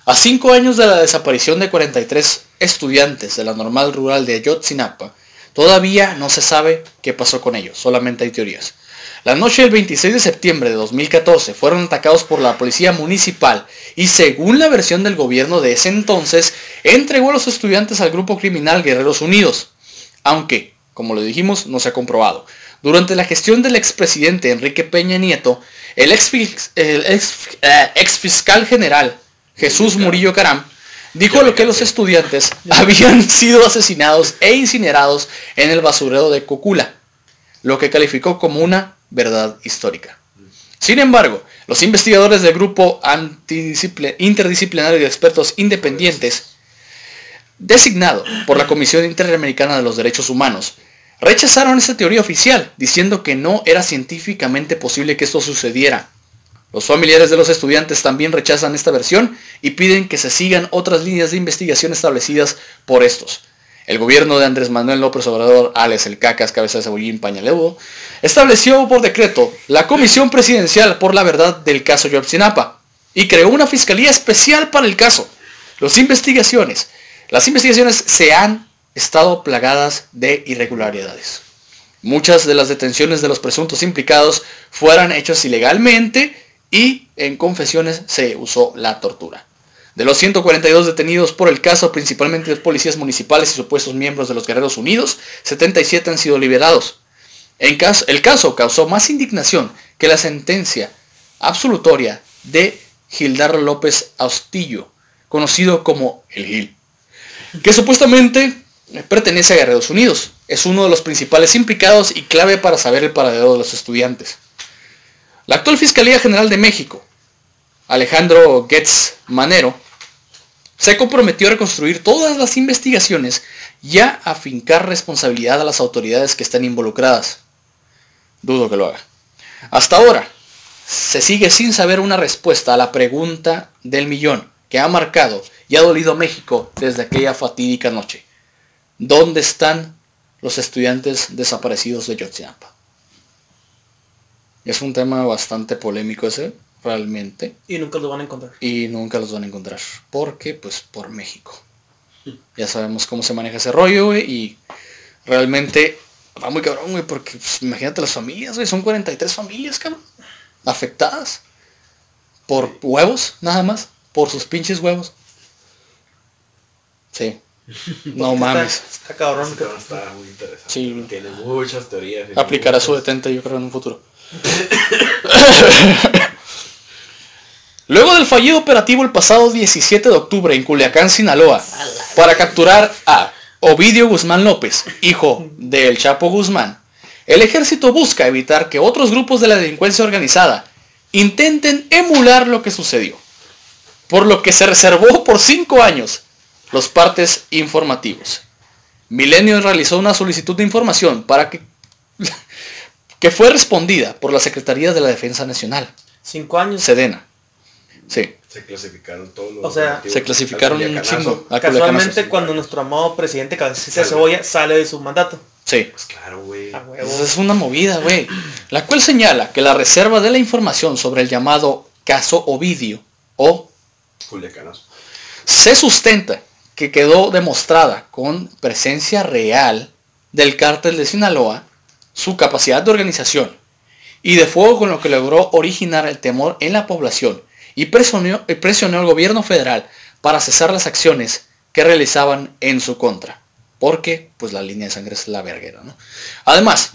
A cinco años de la desaparición de 43 estudiantes de la normal rural de Ayotzinapa, todavía no se sabe qué pasó con ellos, solamente hay teorías. La noche del 26 de septiembre de 2014 fueron atacados por la policía municipal y según la versión del gobierno de ese entonces, entregó a los estudiantes al grupo criminal Guerreros Unidos. Aunque, como lo dijimos, no se ha comprobado. Durante la gestión del expresidente Enrique Peña Nieto, el ex, el ex, eh, ex fiscal general Jesús Murillo Caram dijo lo que los estudiantes habían sido asesinados e incinerados en el basurero de Cocula, lo que calificó como una verdad histórica. Sin embargo, los investigadores del grupo interdisciplinario de expertos independientes, designado por la Comisión Interamericana de los Derechos Humanos, rechazaron esta teoría oficial, diciendo que no era científicamente posible que esto sucediera. Los familiares de los estudiantes también rechazan esta versión y piden que se sigan otras líneas de investigación establecidas por estos. El gobierno de Andrés Manuel López Obrador, Alex El Cacas, cabeza de cebollín pañaleudo, estableció por decreto la Comisión Presidencial por la Verdad del caso Yotzinapa y creó una fiscalía especial para el caso. Las investigaciones, las investigaciones se han estado plagadas de irregularidades. Muchas de las detenciones de los presuntos implicados fueron hechas ilegalmente y en confesiones se usó la tortura. De los 142 detenidos por el caso, principalmente policías municipales y supuestos miembros de los Guerreros Unidos, 77 han sido liberados. En el caso causó más indignación que la sentencia absolutoria de Gildardo López Austillo, conocido como el Gil, que supuestamente pertenece a Guerreros Unidos. Es uno de los principales implicados y clave para saber el paradero de los estudiantes. La actual Fiscalía General de México, Alejandro Getz Manero, se comprometió a reconstruir todas las investigaciones y a afincar responsabilidad a las autoridades que están involucradas. Dudo que lo haga. Hasta ahora, se sigue sin saber una respuesta a la pregunta del millón que ha marcado y ha dolido a México desde aquella fatídica noche. ¿Dónde están los estudiantes desaparecidos de Yotzinapa? Es un tema bastante polémico ese, realmente. Y nunca lo van a encontrar. Y nunca los van a encontrar. Porque, pues, por México. Ya sabemos cómo se maneja ese rollo, güey. Y realmente va muy cabrón, güey. Porque pues, imagínate las familias, güey. Son 43 familias, cabrón. Afectadas. Por huevos, nada más. Por sus pinches huevos. Sí. No Está- mames. Está, cabrón. Este tema está muy interesante. Sí. Tiene muchas teorías. Aplicará su muchas- detente, yo creo, en un futuro. Luego del fallido operativo el pasado 17 de octubre en Culiacán, Sinaloa, para capturar a Ovidio Guzmán López, hijo del Chapo Guzmán, el ejército busca evitar que otros grupos de la delincuencia organizada intenten emular lo que sucedió, por lo que se reservó por cinco años los partes informativos. Milenio realizó una solicitud de información para que, que fue respondida por la Secretaría de la Defensa Nacional, Cinco años. Sedena. Sí, Se clasificaron todos los... O sea, se clasificaron un chingo. Casualmente cuando nuestro amado presidente Cabecita. Cebolla sale de su mandato. Sí. Pues claro, güey. Es una movida, güey. La cual señala que la reserva de la información sobre el llamado caso Ovidio o Culiacanazo. se sustenta que quedó demostrada con presencia real del cártel de Sinaloa, su capacidad de organización y de fuego con lo que logró originar el temor en la población y presionó, y presionó al gobierno federal para cesar las acciones que realizaban en su contra. Porque, pues la línea de sangre es la verguera, ¿no? Además,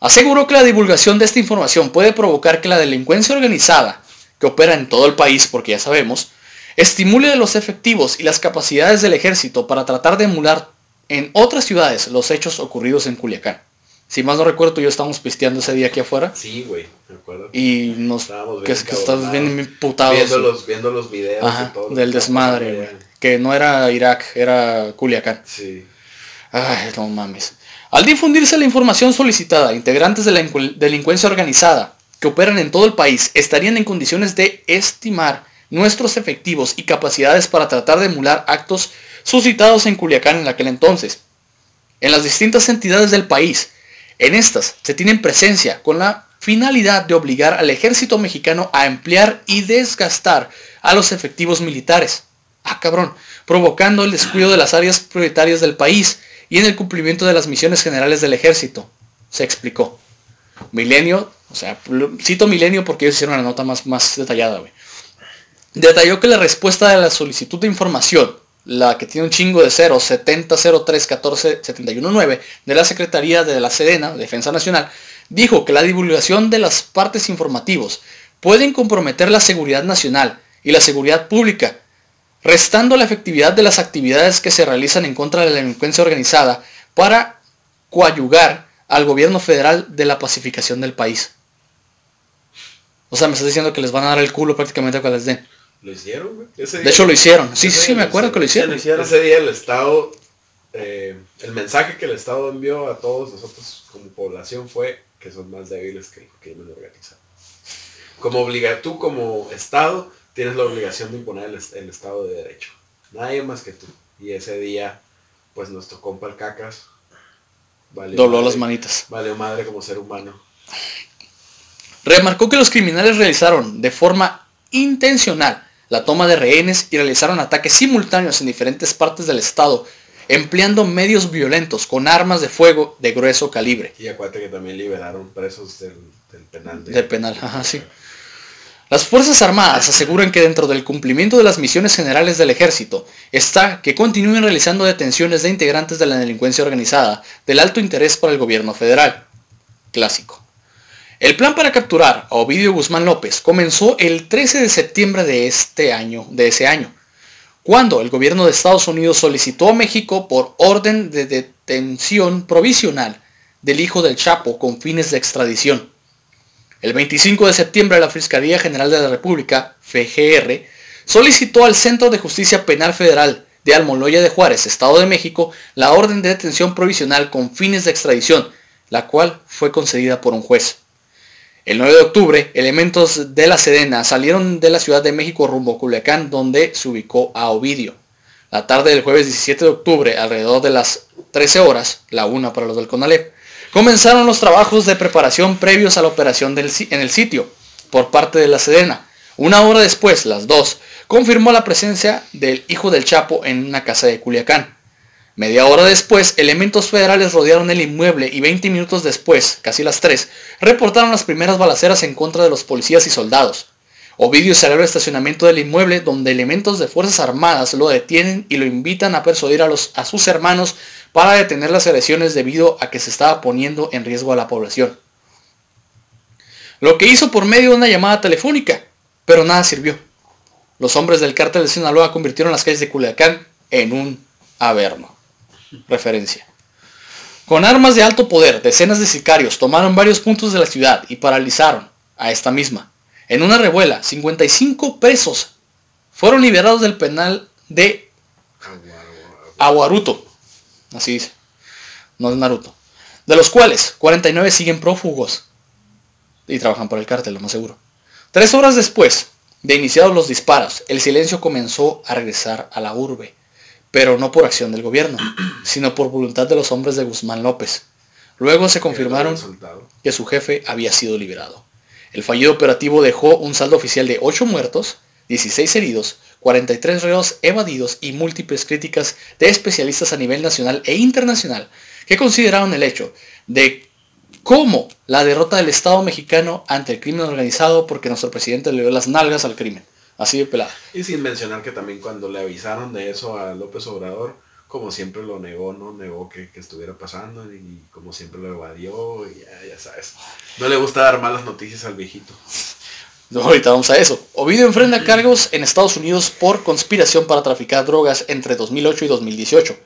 aseguró que la divulgación de esta información puede provocar que la delincuencia organizada, que opera en todo el país, porque ya sabemos, estimule los efectivos y las capacidades del ejército para tratar de emular en otras ciudades los hechos ocurridos en Culiacán. Si más no recuerdo, tú y yo estábamos pisteando ese día aquí afuera Sí, güey, me acuerdo. y nos Estábamos que, estábamos bien imputados Viendo los, viendo los videos ajá, y todo. del desmadre, güey. que no era Irak, era Culiacán. Sí. Ay, no mames. Al difundirse la información solicitada, integrantes de la incu- delincuencia organizada que operan en todo el país estarían en condiciones de estimar nuestros efectivos y capacidades para tratar de emular actos suscitados en Culiacán en aquel entonces. En las distintas entidades del país, en estas se tienen presencia con la finalidad de obligar al ejército mexicano a emplear y desgastar a los efectivos militares. Ah, cabrón, provocando el descuido de las áreas prioritarias del país y en el cumplimiento de las misiones generales del ejército. Se explicó. Milenio, o sea, cito Milenio porque ellos hicieron la nota más, más detallada, güey. Detalló que la respuesta de la solicitud de información, la que tiene un chingo de 0, 70 03 14 71 9 de la Secretaría de la Sedena, Defensa Nacional, dijo que la divulgación de las partes informativos pueden comprometer la seguridad nacional y la seguridad pública, restando la efectividad de las actividades que se realizan en contra de la delincuencia organizada para coadyugar al gobierno federal de la pacificación del país. O sea, me estás diciendo que les van a dar el culo prácticamente cuando les den. Lo hicieron, güey. Ese De hecho lo hicieron. Sí, sí, sí, me acuerdo que lo hicieron. Ese día el Estado, eh, el mensaje que el Estado envió a todos nosotros como población fue que son más débiles que el crimen organizado. Como obliga, tú como Estado tienes la obligación de imponer el, est- el Estado de Derecho. Nadie más que tú. Y ese día, pues nuestro compa el cacas valió Dobló madre- las manitas. Valió madre como ser humano. Remarcó que los criminales realizaron de forma intencional la toma de rehenes y realizaron ataques simultáneos en diferentes partes del estado, empleando medios violentos con armas de fuego de grueso calibre. Y acuérdate que también liberaron presos del, del penal. de- Del penal, ajá, sí. Las Fuerzas Armadas aseguran que dentro del cumplimiento de las misiones generales del ejército está que continúen realizando detenciones de integrantes de la delincuencia organizada del alto interés para el gobierno federal. Clásico. El plan para capturar a Ovidio Guzmán López comenzó el 13 de septiembre de este año, de ese año, cuando el gobierno de Estados Unidos solicitó a México por orden de detención provisional del hijo del Chapo con fines de extradición. El 25 de septiembre la Fiscalía General de la República, FGR, solicitó al Centro de Justicia Penal Federal de Almoloya de Juárez, Estado de México, la orden de detención provisional con fines de extradición, la cual fue concedida por un juez. El 9 de octubre, elementos de la Sedena salieron de la Ciudad de México rumbo a Culiacán, donde se ubicó a Ovidio. La tarde del jueves 17 de octubre, alrededor de las 13 horas, la una para los del CONALEP, comenzaron los trabajos de preparación previos a la operación en el sitio por parte de la Sedena. Una hora después, las 2, confirmó la presencia del hijo del Chapo en una casa de Culiacán. Media hora después, elementos federales rodearon el inmueble y 20 minutos después, casi las 3, reportaron las primeras balaceras en contra de los policías y soldados. Ovidio salió al estacionamiento del inmueble donde elementos de Fuerzas Armadas lo detienen y lo invitan a persuadir a, sus hermanos para detener las agresiones debido a que se estaba poniendo en riesgo a la población. Lo que hizo por medio de una llamada telefónica, pero nada sirvió. Los hombres del cártel de Sinaloa convirtieron las calles de Culiacán en un averno. Referencia. Con armas de alto poder, decenas de sicarios tomaron varios puntos de la ciudad y paralizaron a esta misma. En una revuela, 55 presos fueron liberados del penal de Aguaruto. Así dice. No es Naruto. De los cuales 49 siguen prófugos. Y trabajan por el cártel, lo más seguro. Tres horas después de iniciados los disparos, el silencio comenzó a regresar a la urbe. Pero no por acción del gobierno, sino por voluntad de los hombres de Guzmán López. Luego se confirmaron que su jefe había sido liberado. El fallido operativo dejó un saldo oficial de 8 muertos, 16 heridos, 43 reos evadidos y múltiples críticas de especialistas a nivel nacional e internacional que consideraron el hecho de cómo la derrota del Estado mexicano ante el crimen organizado porque nuestro presidente le dio las nalgas al crimen. Así de pelada. Y sin mencionar que también cuando le avisaron de eso a López Obrador, como siempre lo negó, no negó que, que estuviera pasando y como siempre lo evadió y ya, ya sabes. No le gusta dar malas noticias al viejito. No, ahorita vamos a eso. Ovidio enfrenta cargos en Estados Unidos por conspiración para traficar drogas entre 2008 y 2018.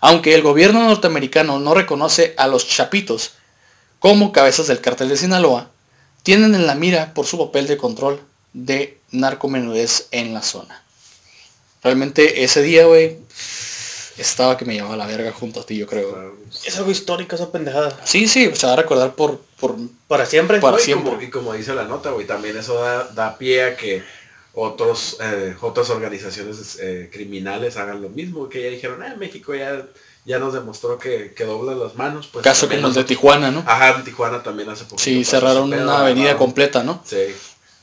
Aunque el gobierno norteamericano no reconoce a los chapitos como cabezas del cártel de Sinaloa, tienen en la mira por su papel de control de narcomenudez en la zona. Realmente ese día, güey, estaba que me llevaba la verga junto a ti, yo creo. Es algo histórico esa pendejada. Sí, sí, se va a recordar por, por Para siempre. Para No, y siempre. Como, y como dice la nota, güey, también eso da, da pie a que otros, eh, otras organizaciones eh, criminales hagan lo mismo, que ya dijeron, ah, México ya, ya nos demostró que, que dobla las manos. Pues caso como el de Tijuana, ¿no? Ajá, en Tijuana también hace poco. Sí, cerraron una avenida completa, ¿no? Sí.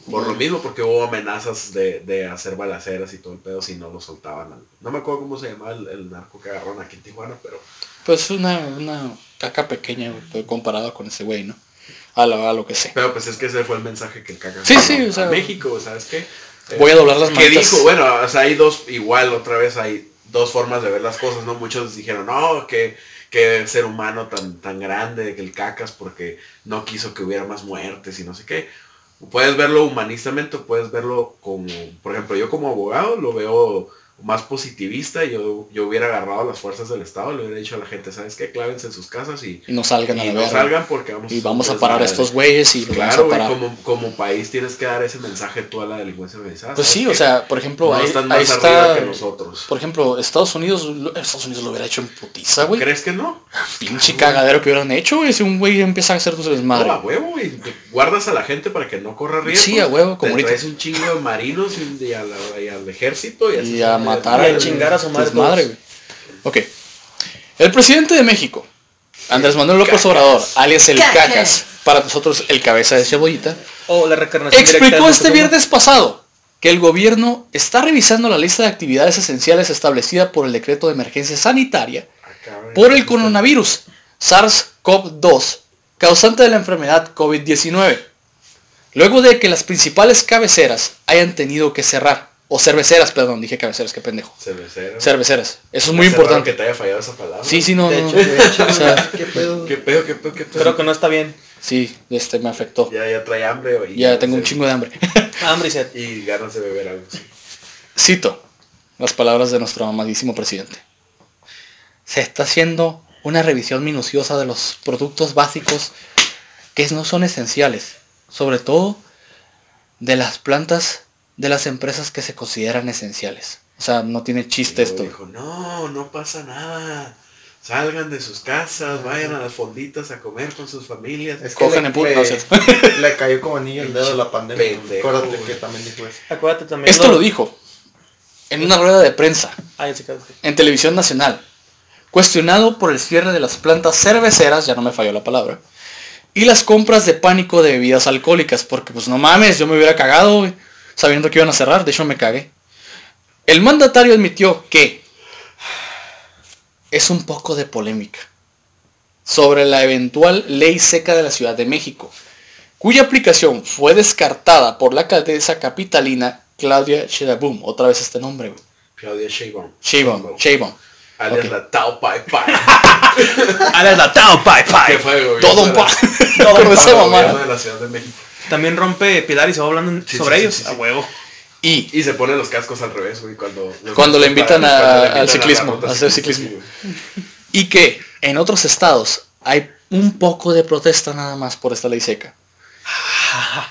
Por lo mismo, porque hubo amenazas de, de hacer balaceras y todo el pedo si no lo soltaban. al- No me acuerdo cómo se llamaba el, el narco que agarraron aquí en Tijuana, pero Pues una, una caca pequeña comparado con ese güey, ¿no? A lo, a lo que sé. pero pues es que ese fue el mensaje que el caca Sí, mandó sí, o a México, ¿sabes qué? Eh, Voy a doblar las que manitas. dijo, bueno, o sea, hay dos, igual otra vez hay dos formas de ver las cosas, ¿no? Muchos dijeron, no, que, que ser humano tan, tan grande, que el cacas porque no quiso que hubiera más muertes y no sé qué. Puedes verlo humanistamente puedes verlo como, por ejemplo, yo como abogado lo veo más positivista, yo, yo hubiera agarrado las fuerzas del Estado, le hubiera dicho a la gente, ¿sabes qué? Clávense en sus casas y, Y no salgan a la no verga. salgan porque vamos Y vamos a un parar a desmadre". estos güeyes y Claro, como, como país tienes que dar ese mensaje tú a la delincuencia organizada. Pues ¿sabes sí, o sea, por ejemplo, no ahí, están ahí más arriba está... que nosotros. Por ejemplo, Estados Unidos, Estados Unidos lo hubiera hecho en putiza, güey. ¿Crees que no? Pinche cagadero que hubieran hecho, güey. Si un güey empieza a hacer tu desmadre. No, a huevo, güey. Guardas a la gente para que no corra riesgo. Sí, a huevo, como Te ahorita. traes un chingo de marinos y, y a la- y al ejército y, así matar Y a chingar a su madre güey. Ok. El presidente de México, Andrés Manuel López Cacas. Obrador, alias el Cacas. Cacas, para nosotros el cabeza de cebollita, O la explicó este viernes pasado que el gobierno está revisando la lista de actividades esenciales establecida por el decreto de emergencia sanitaria por el coronavirus SARS-CoV-2, causante de la enfermedad COVID-19, luego de que las principales cabeceras hayan tenido que cerrar, o cerveceras, perdón, dije cabeceras, qué pendejo. Cervecero. Cerveceras, eso es muy importante. que te haya fallado esa palabra. Sí, sí, no, De no, hecho, no. de hecho, O sea, ¿Qué pedo? ¿Qué pedo, qué pedo, qué pedo? Creo que no está bien. sí, este me afectó. Ya, ya trae hambre. güey, y Ya ganas tengo un chingo de hambre. Hambre y sed. Y ganas de beber algo. sí. Cito las palabras de nuestro amadísimo presidente. Se está haciendo una revisión minuciosa de los productos básicos que no son esenciales, sobre todo de las plantas de las empresas que se consideran esenciales. O sea, no tiene chiste esto. Dijo, no, no pasa nada. Salgan de sus casas, vayan a las fonditas a comer con sus familias. Es Cojan le, en puto, le- cayó como anillo el dedo de la pandemia. Pendejo, Acuérdate que también dijo eso. Acuérdate también. Esto lo dijo en una rueda de prensa Ah, en televisión nacional, cuestionado por el cierre de las plantas cerveceras, ya no me falló la palabra, y las compras de pánico de bebidas alcohólicas, porque pues no mames, yo me hubiera cagado, güey, sabiendo que iban a cerrar, de hecho me cagué. El mandatario admitió que es un poco de polémica sobre la eventual ley seca de la Ciudad de México, cuya aplicación fue descartada por la alcaldesa capitalina Claudia Sheinbaum. Otra vez este nombre, güey. Claudia Sheinbaum. Sheinbaum, Sheinbaum. Alias Ok. la Tao Pai Pai. Ahora la Tao Pai que Pai. fue el gobierno Todo un pa. mamada. gobierno de la Ciudad de México. También rompe pilar y se va hablando Sí, sobre sí, ellos. sí, sí, A huevo. Y Y se ponen los cascos al revés, güey, cuando... Cuando le invitan a- cuando le invitan al ciclismo, rutas a hacer ciclismo. y que en otros estados hay un poco de protesta nada más por esta ley seca.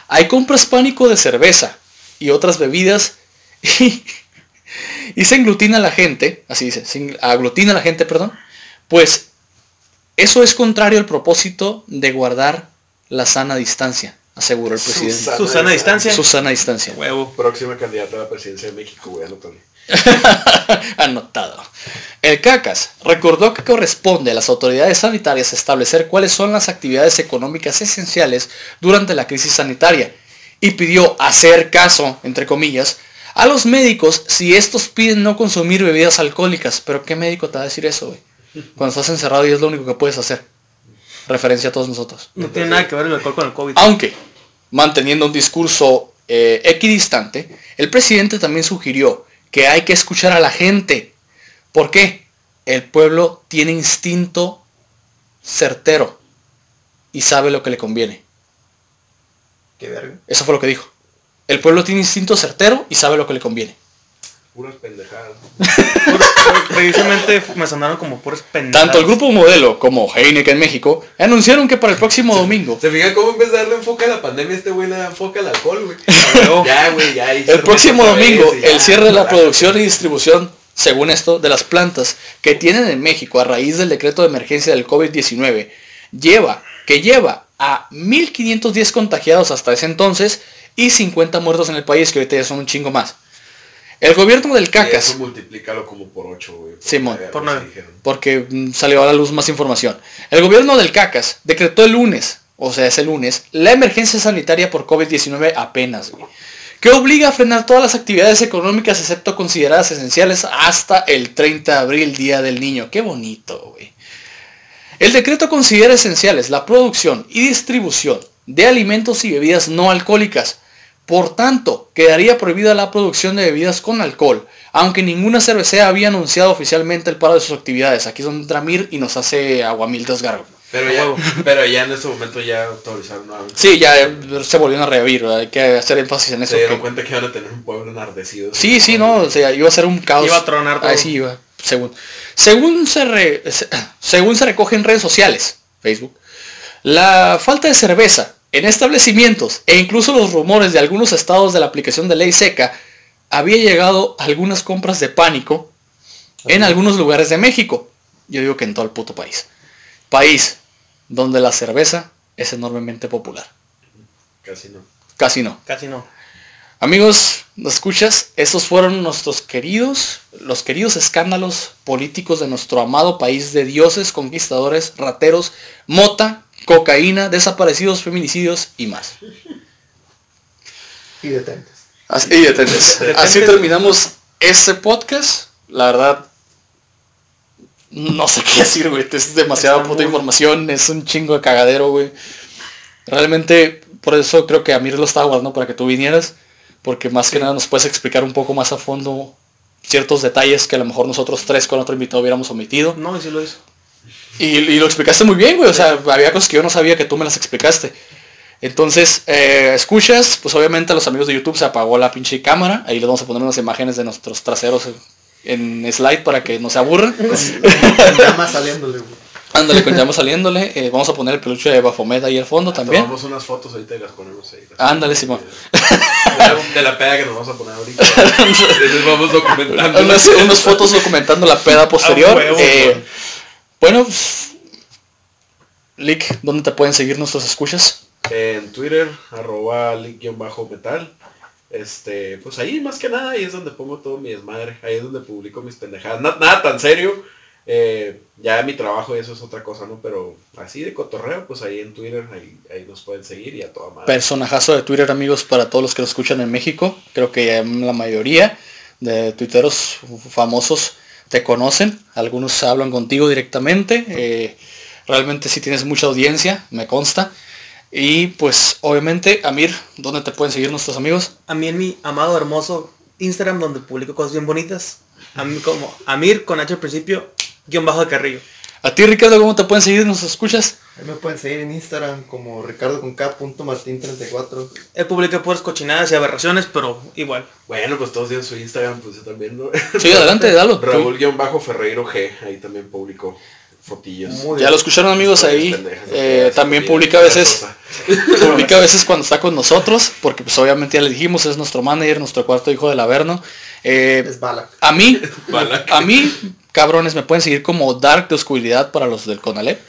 Hay compras pánico de cerveza y otras bebidas y, y se englutina la gente, así dice, se aglutina la gente, perdón, pues eso es contrario al propósito de guardar la sana distancia, aseguró el presidente. Susana Su sana distancia. Su sana distancia. Huevo. Próxima candidata a la presidencia de México, güey, anótale. Anotado. El CACAS recordó que corresponde a las autoridades sanitarias establecer cuáles son las actividades económicas esenciales durante la crisis sanitaria y pidió hacer caso, entre comillas, a los médicos si estos piden no consumir bebidas alcohólicas. Pero ¿qué médico te va a decir eso, güey? Cuando estás encerrado y es lo único que puedes hacer. Referencia a todos nosotros. No tiene nada que ver el alcohol con el COVID. Aunque, manteniendo un discurso eh, equidistante, el presidente también sugirió que hay que escuchar a la gente. ¿Por qué? El pueblo tiene instinto certero y sabe lo que le conviene. Qué verga. Eso fue lo que dijo. El pueblo tiene instinto certero y sabe lo que le conviene. Puras pendejadas. Precisamente me sonaron como puros pendejadas. Tanto el grupo modelo como Heineken México anunciaron que para el próximo domingo, ¿Se fijan cómo en vez de darle enfoque a la pandemia, este güey le da enfoque al alcohol, güey? huevo. ya, güey, ya. el próximo vez, domingo, ya, el cierre de la carajo. producción y distribución, según esto, de las plantas que tienen en México a raíz del decreto de emergencia del COVID-19, lleva, que lleva a 1.510 contagiados hasta ese entonces y 50 muertos en el país, que ahorita ya son un chingo más. El gobierno del Cacas, eso multiplícalo como por 8, güey. Simón, Por porque mm, salió a la luz más información. El gobierno del Cacas decretó el lunes, o sea, ese lunes, la emergencia sanitaria por COVID-19 apenas, güey, que obliga a frenar todas las actividades económicas excepto consideradas esenciales hasta el 30 de abril, Día del Niño. Qué bonito, güey. El decreto considera esenciales la producción y distribución de alimentos y bebidas no alcohólicas. Por tanto, quedaría prohibida la producción de bebidas con alcohol, aunque ninguna cervecera había anunciado oficialmente el paro de sus actividades. Aquí es donde entra Mir y nos hace aguamil desgarro. Pero ya, pero ya en este momento ya autorizaron nuevamente. Sí, ya eh, se volvieron a revivir, ¿verdad? hay que hacer énfasis en eso. Se dieron que- cuenta que iban a tener un pueblo enardecido. Sí, sí, no, o sea, iba a ser un caos. Iba a tronar todo. Ahí sí iba, según. Según se, re- se- según se recoge en redes sociales, Facebook, la falta de cerveza en establecimientos e incluso los rumores de algunos estados de la aplicación de ley seca había llegado a algunas compras de pánico en algunos lugares de México. Yo digo que en todo el puto país. País donde la cerveza es enormemente popular. Casi no. Casi no. Casi no. Amigos, ¿nos escuchas? Estos fueron nuestros queridos, los queridos escándalos políticos de nuestro amado país de dioses, conquistadores, rateros, mota, cocaína, desaparecidos, feminicidios y más. Y detentes. Así, y detentes. Así terminamos este podcast. La verdad, no sé qué decir, güey. Es demasiada Está puta muy- información, es un chingo de cagadero, güey. Realmente, por eso creo que Amir lo estaba guardando para que tú vinieras. Porque más que nada nos puedes explicar un poco más a fondo ciertos detalles que a lo mejor nosotros tres con otro invitado hubiéramos omitido. No, y sí lo hizo. Y, y lo explicaste muy bien, güey. O sea, había cosas que yo no sabía que tú me las explicaste. Entonces, eh, escuchas, pues obviamente a los amigos de YouTube se apagó la pinche cámara. Ahí les vamos a poner unas imágenes de nuestros traseros en, slide para que no se aburran. Con llamas saliéndole, güey. Ándale, con llama saliéndole. Eh, vamos a poner el peluche de Bafomet ahí al fondo también. Tomamos unas fotos ahorita y las ponemos ahí. Ándale, Simón. De la, de la peda que nos vamos a poner ahorita. Entonces vamos documentando. unas, unas fotos documentando la peda posterior. Huevo, Eh, bueno, pues, Lick, ¿dónde te pueden seguir nuestros escuchas? En Twitter, arroba link-metal. Este, pues ahí más que nada, ahí es donde pongo todo mi desmadre. Ahí es donde publico mis pendejadas. Na- nada tan serio. Eh, ya mi trabajo y eso es otra cosa, ¿no? Pero así de cotorreo, pues ahí en Twitter, ahí, ahí nos pueden seguir y a toda madre. Personajazo de Twitter, amigos, para todos los que nos escuchan en México. Creo que la mayoría de tuiteros famosos te conocen. Algunos hablan contigo directamente. Eh, realmente si tienes mucha audiencia, me consta. Y pues obviamente, Amir, ¿dónde te pueden seguir nuestros amigos? A mí en mi amado hermoso Instagram donde publico cosas bien bonitas. A mí como Amir con H al principio, guion bajo de Carrillo. A ti Ricardo, ¿cómo te pueden seguir? ¿Nos escuchas? Ahí me pueden seguir en Instagram como ricardo con K.martin34. Él publica puras cochinadas y aberraciones, pero igual. Bueno, pues todos tienen su Instagram, pues yo también, ¿no? Sí, adelante, dalo. Raúl-Ferreiro G, ahí también publicó fotillos. ya lo escucharon amigos ahí. Eh, también publica a veces, publica a veces cuando está con nosotros, porque pues obviamente ya le dijimos, es nuestro manager, nuestro cuarto hijo del Averno. Eh, es Balak. A mí, a mí, cabrones, me pueden seguir como Dark de Oscuridad para los del Conalep.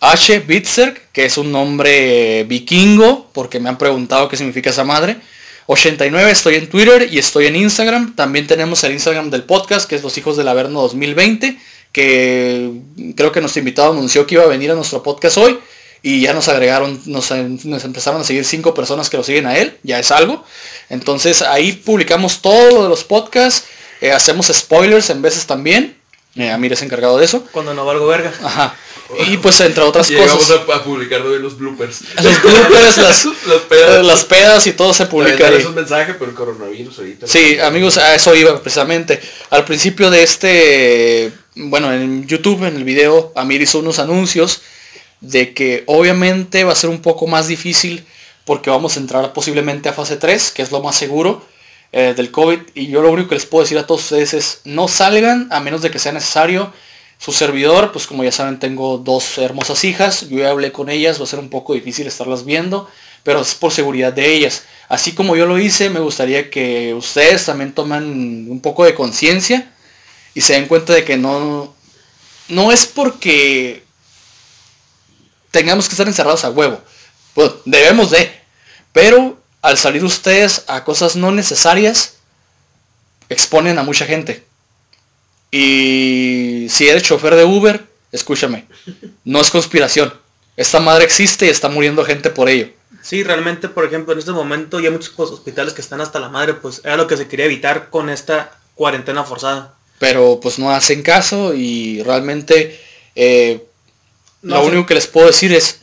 H. Bitzer, que es un nombre vikingo, porque me han preguntado qué significa esa madre. 89, estoy en Twitter y estoy en Instagram. También tenemos el Instagram del podcast, que es Los Hijos del Averno 2020 que creo que nuestro invitado anunció que iba a venir a nuestro podcast hoy y ya nos agregaron, nos, empezaron a seguir cinco personas que lo siguen a él, ya es algo. Entonces ahí publicamos todo lo de los podcasts, eh, hacemos spoilers en veces también. Eh, Amir es encargado de eso. Cuando no valgo verga. Ajá. Y pues entre otras y cosas. Vamos a, publicar los bloopers. Los bloopers, las, pedas. las, pedas. y todo se publica. Es un mensaje, pero el coronavirus ahorita. Sí, amigos, a eso iba precisamente. Al principio de este bueno, en YouTube, en el video, Amir hizo unos anuncios de que obviamente va a ser un poco más difícil porque vamos a entrar posiblemente a fase 3, que es lo más seguro eh, del COVID. Y yo lo único que les puedo decir a todos ustedes es no salgan a menos de que sea necesario. Su servidor, pues como ya saben, tengo dos hermosas hijas. Yo ya hablé con ellas, va a ser un poco difícil estarlas viendo, pero es por seguridad de ellas. Así como yo lo hice, me gustaría que ustedes también tomen un poco de conciencia y se den cuenta de que no, no es porque tengamos que estar encerrados a huevo. Pues debemos de. Pero al salir ustedes a cosas no necesarias, exponen a mucha gente. Y si eres chofer de Uber, escúchame, no es conspiración. Esta madre existe y está muriendo gente por ello. Sí, realmente, por ejemplo, en este momento ya muchos hospitales que están hasta la madre, pues era lo que se quería evitar con esta cuarentena forzada pero pues no hacen caso y realmente eh, lo único que les puedo decir es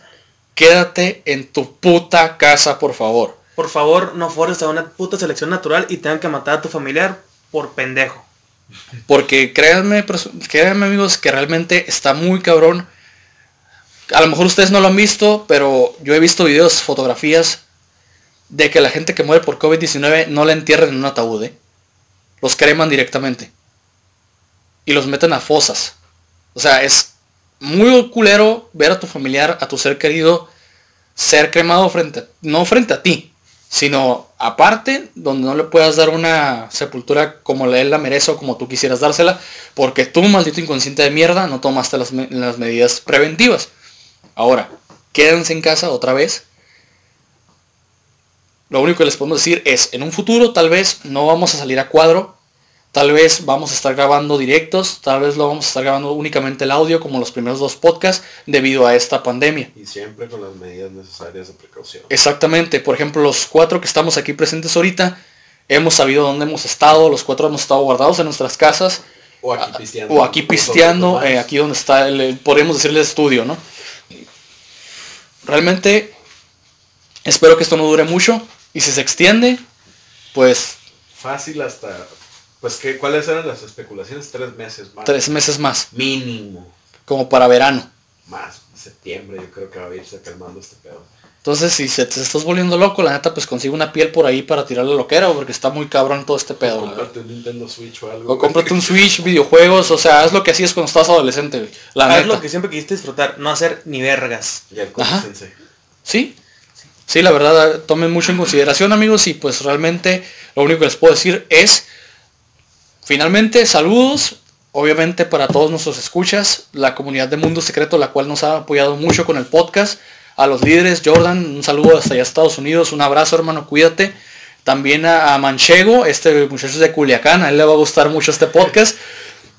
quédate en tu puta casa por favor. Por favor, no forces a una puta selección natural y tengan que matar a tu familiar por pendejo. Porque créanme, créanme amigos, que realmente está muy cabrón. A lo mejor ustedes no lo han visto, pero yo he visto videos, fotografías de que la gente que muere por COVID-19 no la entierran en un ataúd. ¿eh? Los creman directamente y los meten a fosas. O sea, es muy culero ver a tu familiar, a tu ser querido, ser cremado frente, no frente a ti, sino aparte, donde no le puedas dar una sepultura como él la merece o como tú quisieras dársela, porque tú, maldito inconsciente de mierda, no tomaste las, las medidas preventivas. Ahora, quédense en casa otra vez. Lo único que les podemos decir es, en un futuro tal vez no vamos a salir a cuadro, Tal vez vamos a estar grabando directos, tal vez lo vamos a estar grabando únicamente el audio como los primeros dos podcasts debido a esta pandemia. Y siempre con las medidas necesarias de precaución. Exactamente, por ejemplo los cuatro que estamos aquí presentes ahorita, hemos sabido dónde hemos estado, los cuatro hemos estado guardados en nuestras casas. O aquí pisteando. O aquí pisteando, eh, aquí donde está, el, podemos decirle estudio, ¿no? Realmente espero que esto no dure mucho y si se extiende, pues... Fácil hasta pues, ¿qué, ¿cuáles eran las especulaciones? Tres meses más. Tres meses más. Mínimo. Como para verano. Más, septiembre yo creo que va a irse calmando este pedo. Entonces, si se te estás volviendo loco, la neta, pues consigue una piel por ahí para tirarle lo que era, porque está muy cabrón todo este pedo. O cómprate un Nintendo Switch o algo. O cómprate un Switch, videojuegos, o sea, haz lo que hacías cuando estabas adolescente, La haz lo que siempre quisiste disfrutar, no hacer ni vergas. Y el Sí, sí, la verdad, tomen mucho en consideración, amigos, y pues realmente lo único que les puedo decir es Finalmente, saludos, obviamente para todos nuestros escuchas, la comunidad de Mundo Secreto, la cual nos ha apoyado mucho con el podcast, a los líderes, Jordan, un saludo hasta allá Estados Unidos, un abrazo hermano, cuídate. También a, Manchego, este muchacho de Culiacán, a él le va a gustar mucho este podcast.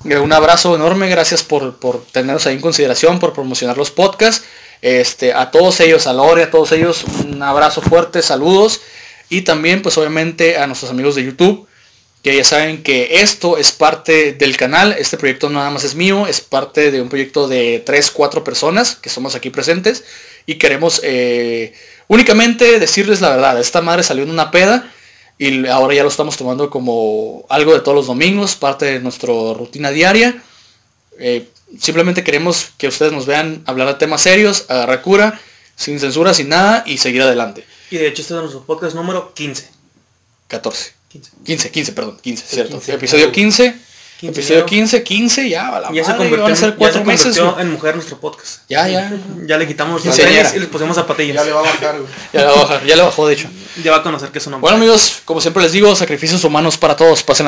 Eh, Un abrazo enorme, gracias por, por tenernos ahí en consideración, por promocionar los podcasts. Este, a todos ellos, a Lore, a todos ellos, un abrazo fuerte, saludos. Y también, pues obviamente, a nuestros amigos de YouTube, que ya saben que esto es parte del canal. Este proyecto nada más es mío, es parte de un proyecto de 3, 4 personas que somos aquí presentes. Y queremos eh, únicamente decirles la verdad. Esta madre salió en una peda y ahora ya lo estamos tomando como algo de todos los domingos, parte de nuestra rutina diaria. Eh, simplemente queremos que ustedes nos vean hablar de temas serios, agarrar cura, sin censura, sin nada y seguir adelante. Y de hecho este es nuestro podcast número 15. 14. 15. 15, 15, perdón, 15, Sí, cierto. 15. Episodio 15. 15, episodio ya. 15, 15, ya, a la Ya se madre, convirtió, van a ser en- ya cuatro se meses. en mujer nuestro podcast. Ya, ya. Ya le quitamos los tenis y les pusimos zapatillas. Ya le va a bajar, güey. Ya le bajó, ya le bajó de hecho. Ya va a conocer que es una Bueno amigos, como siempre les digo, sacrificios humanos para todos. Pasen a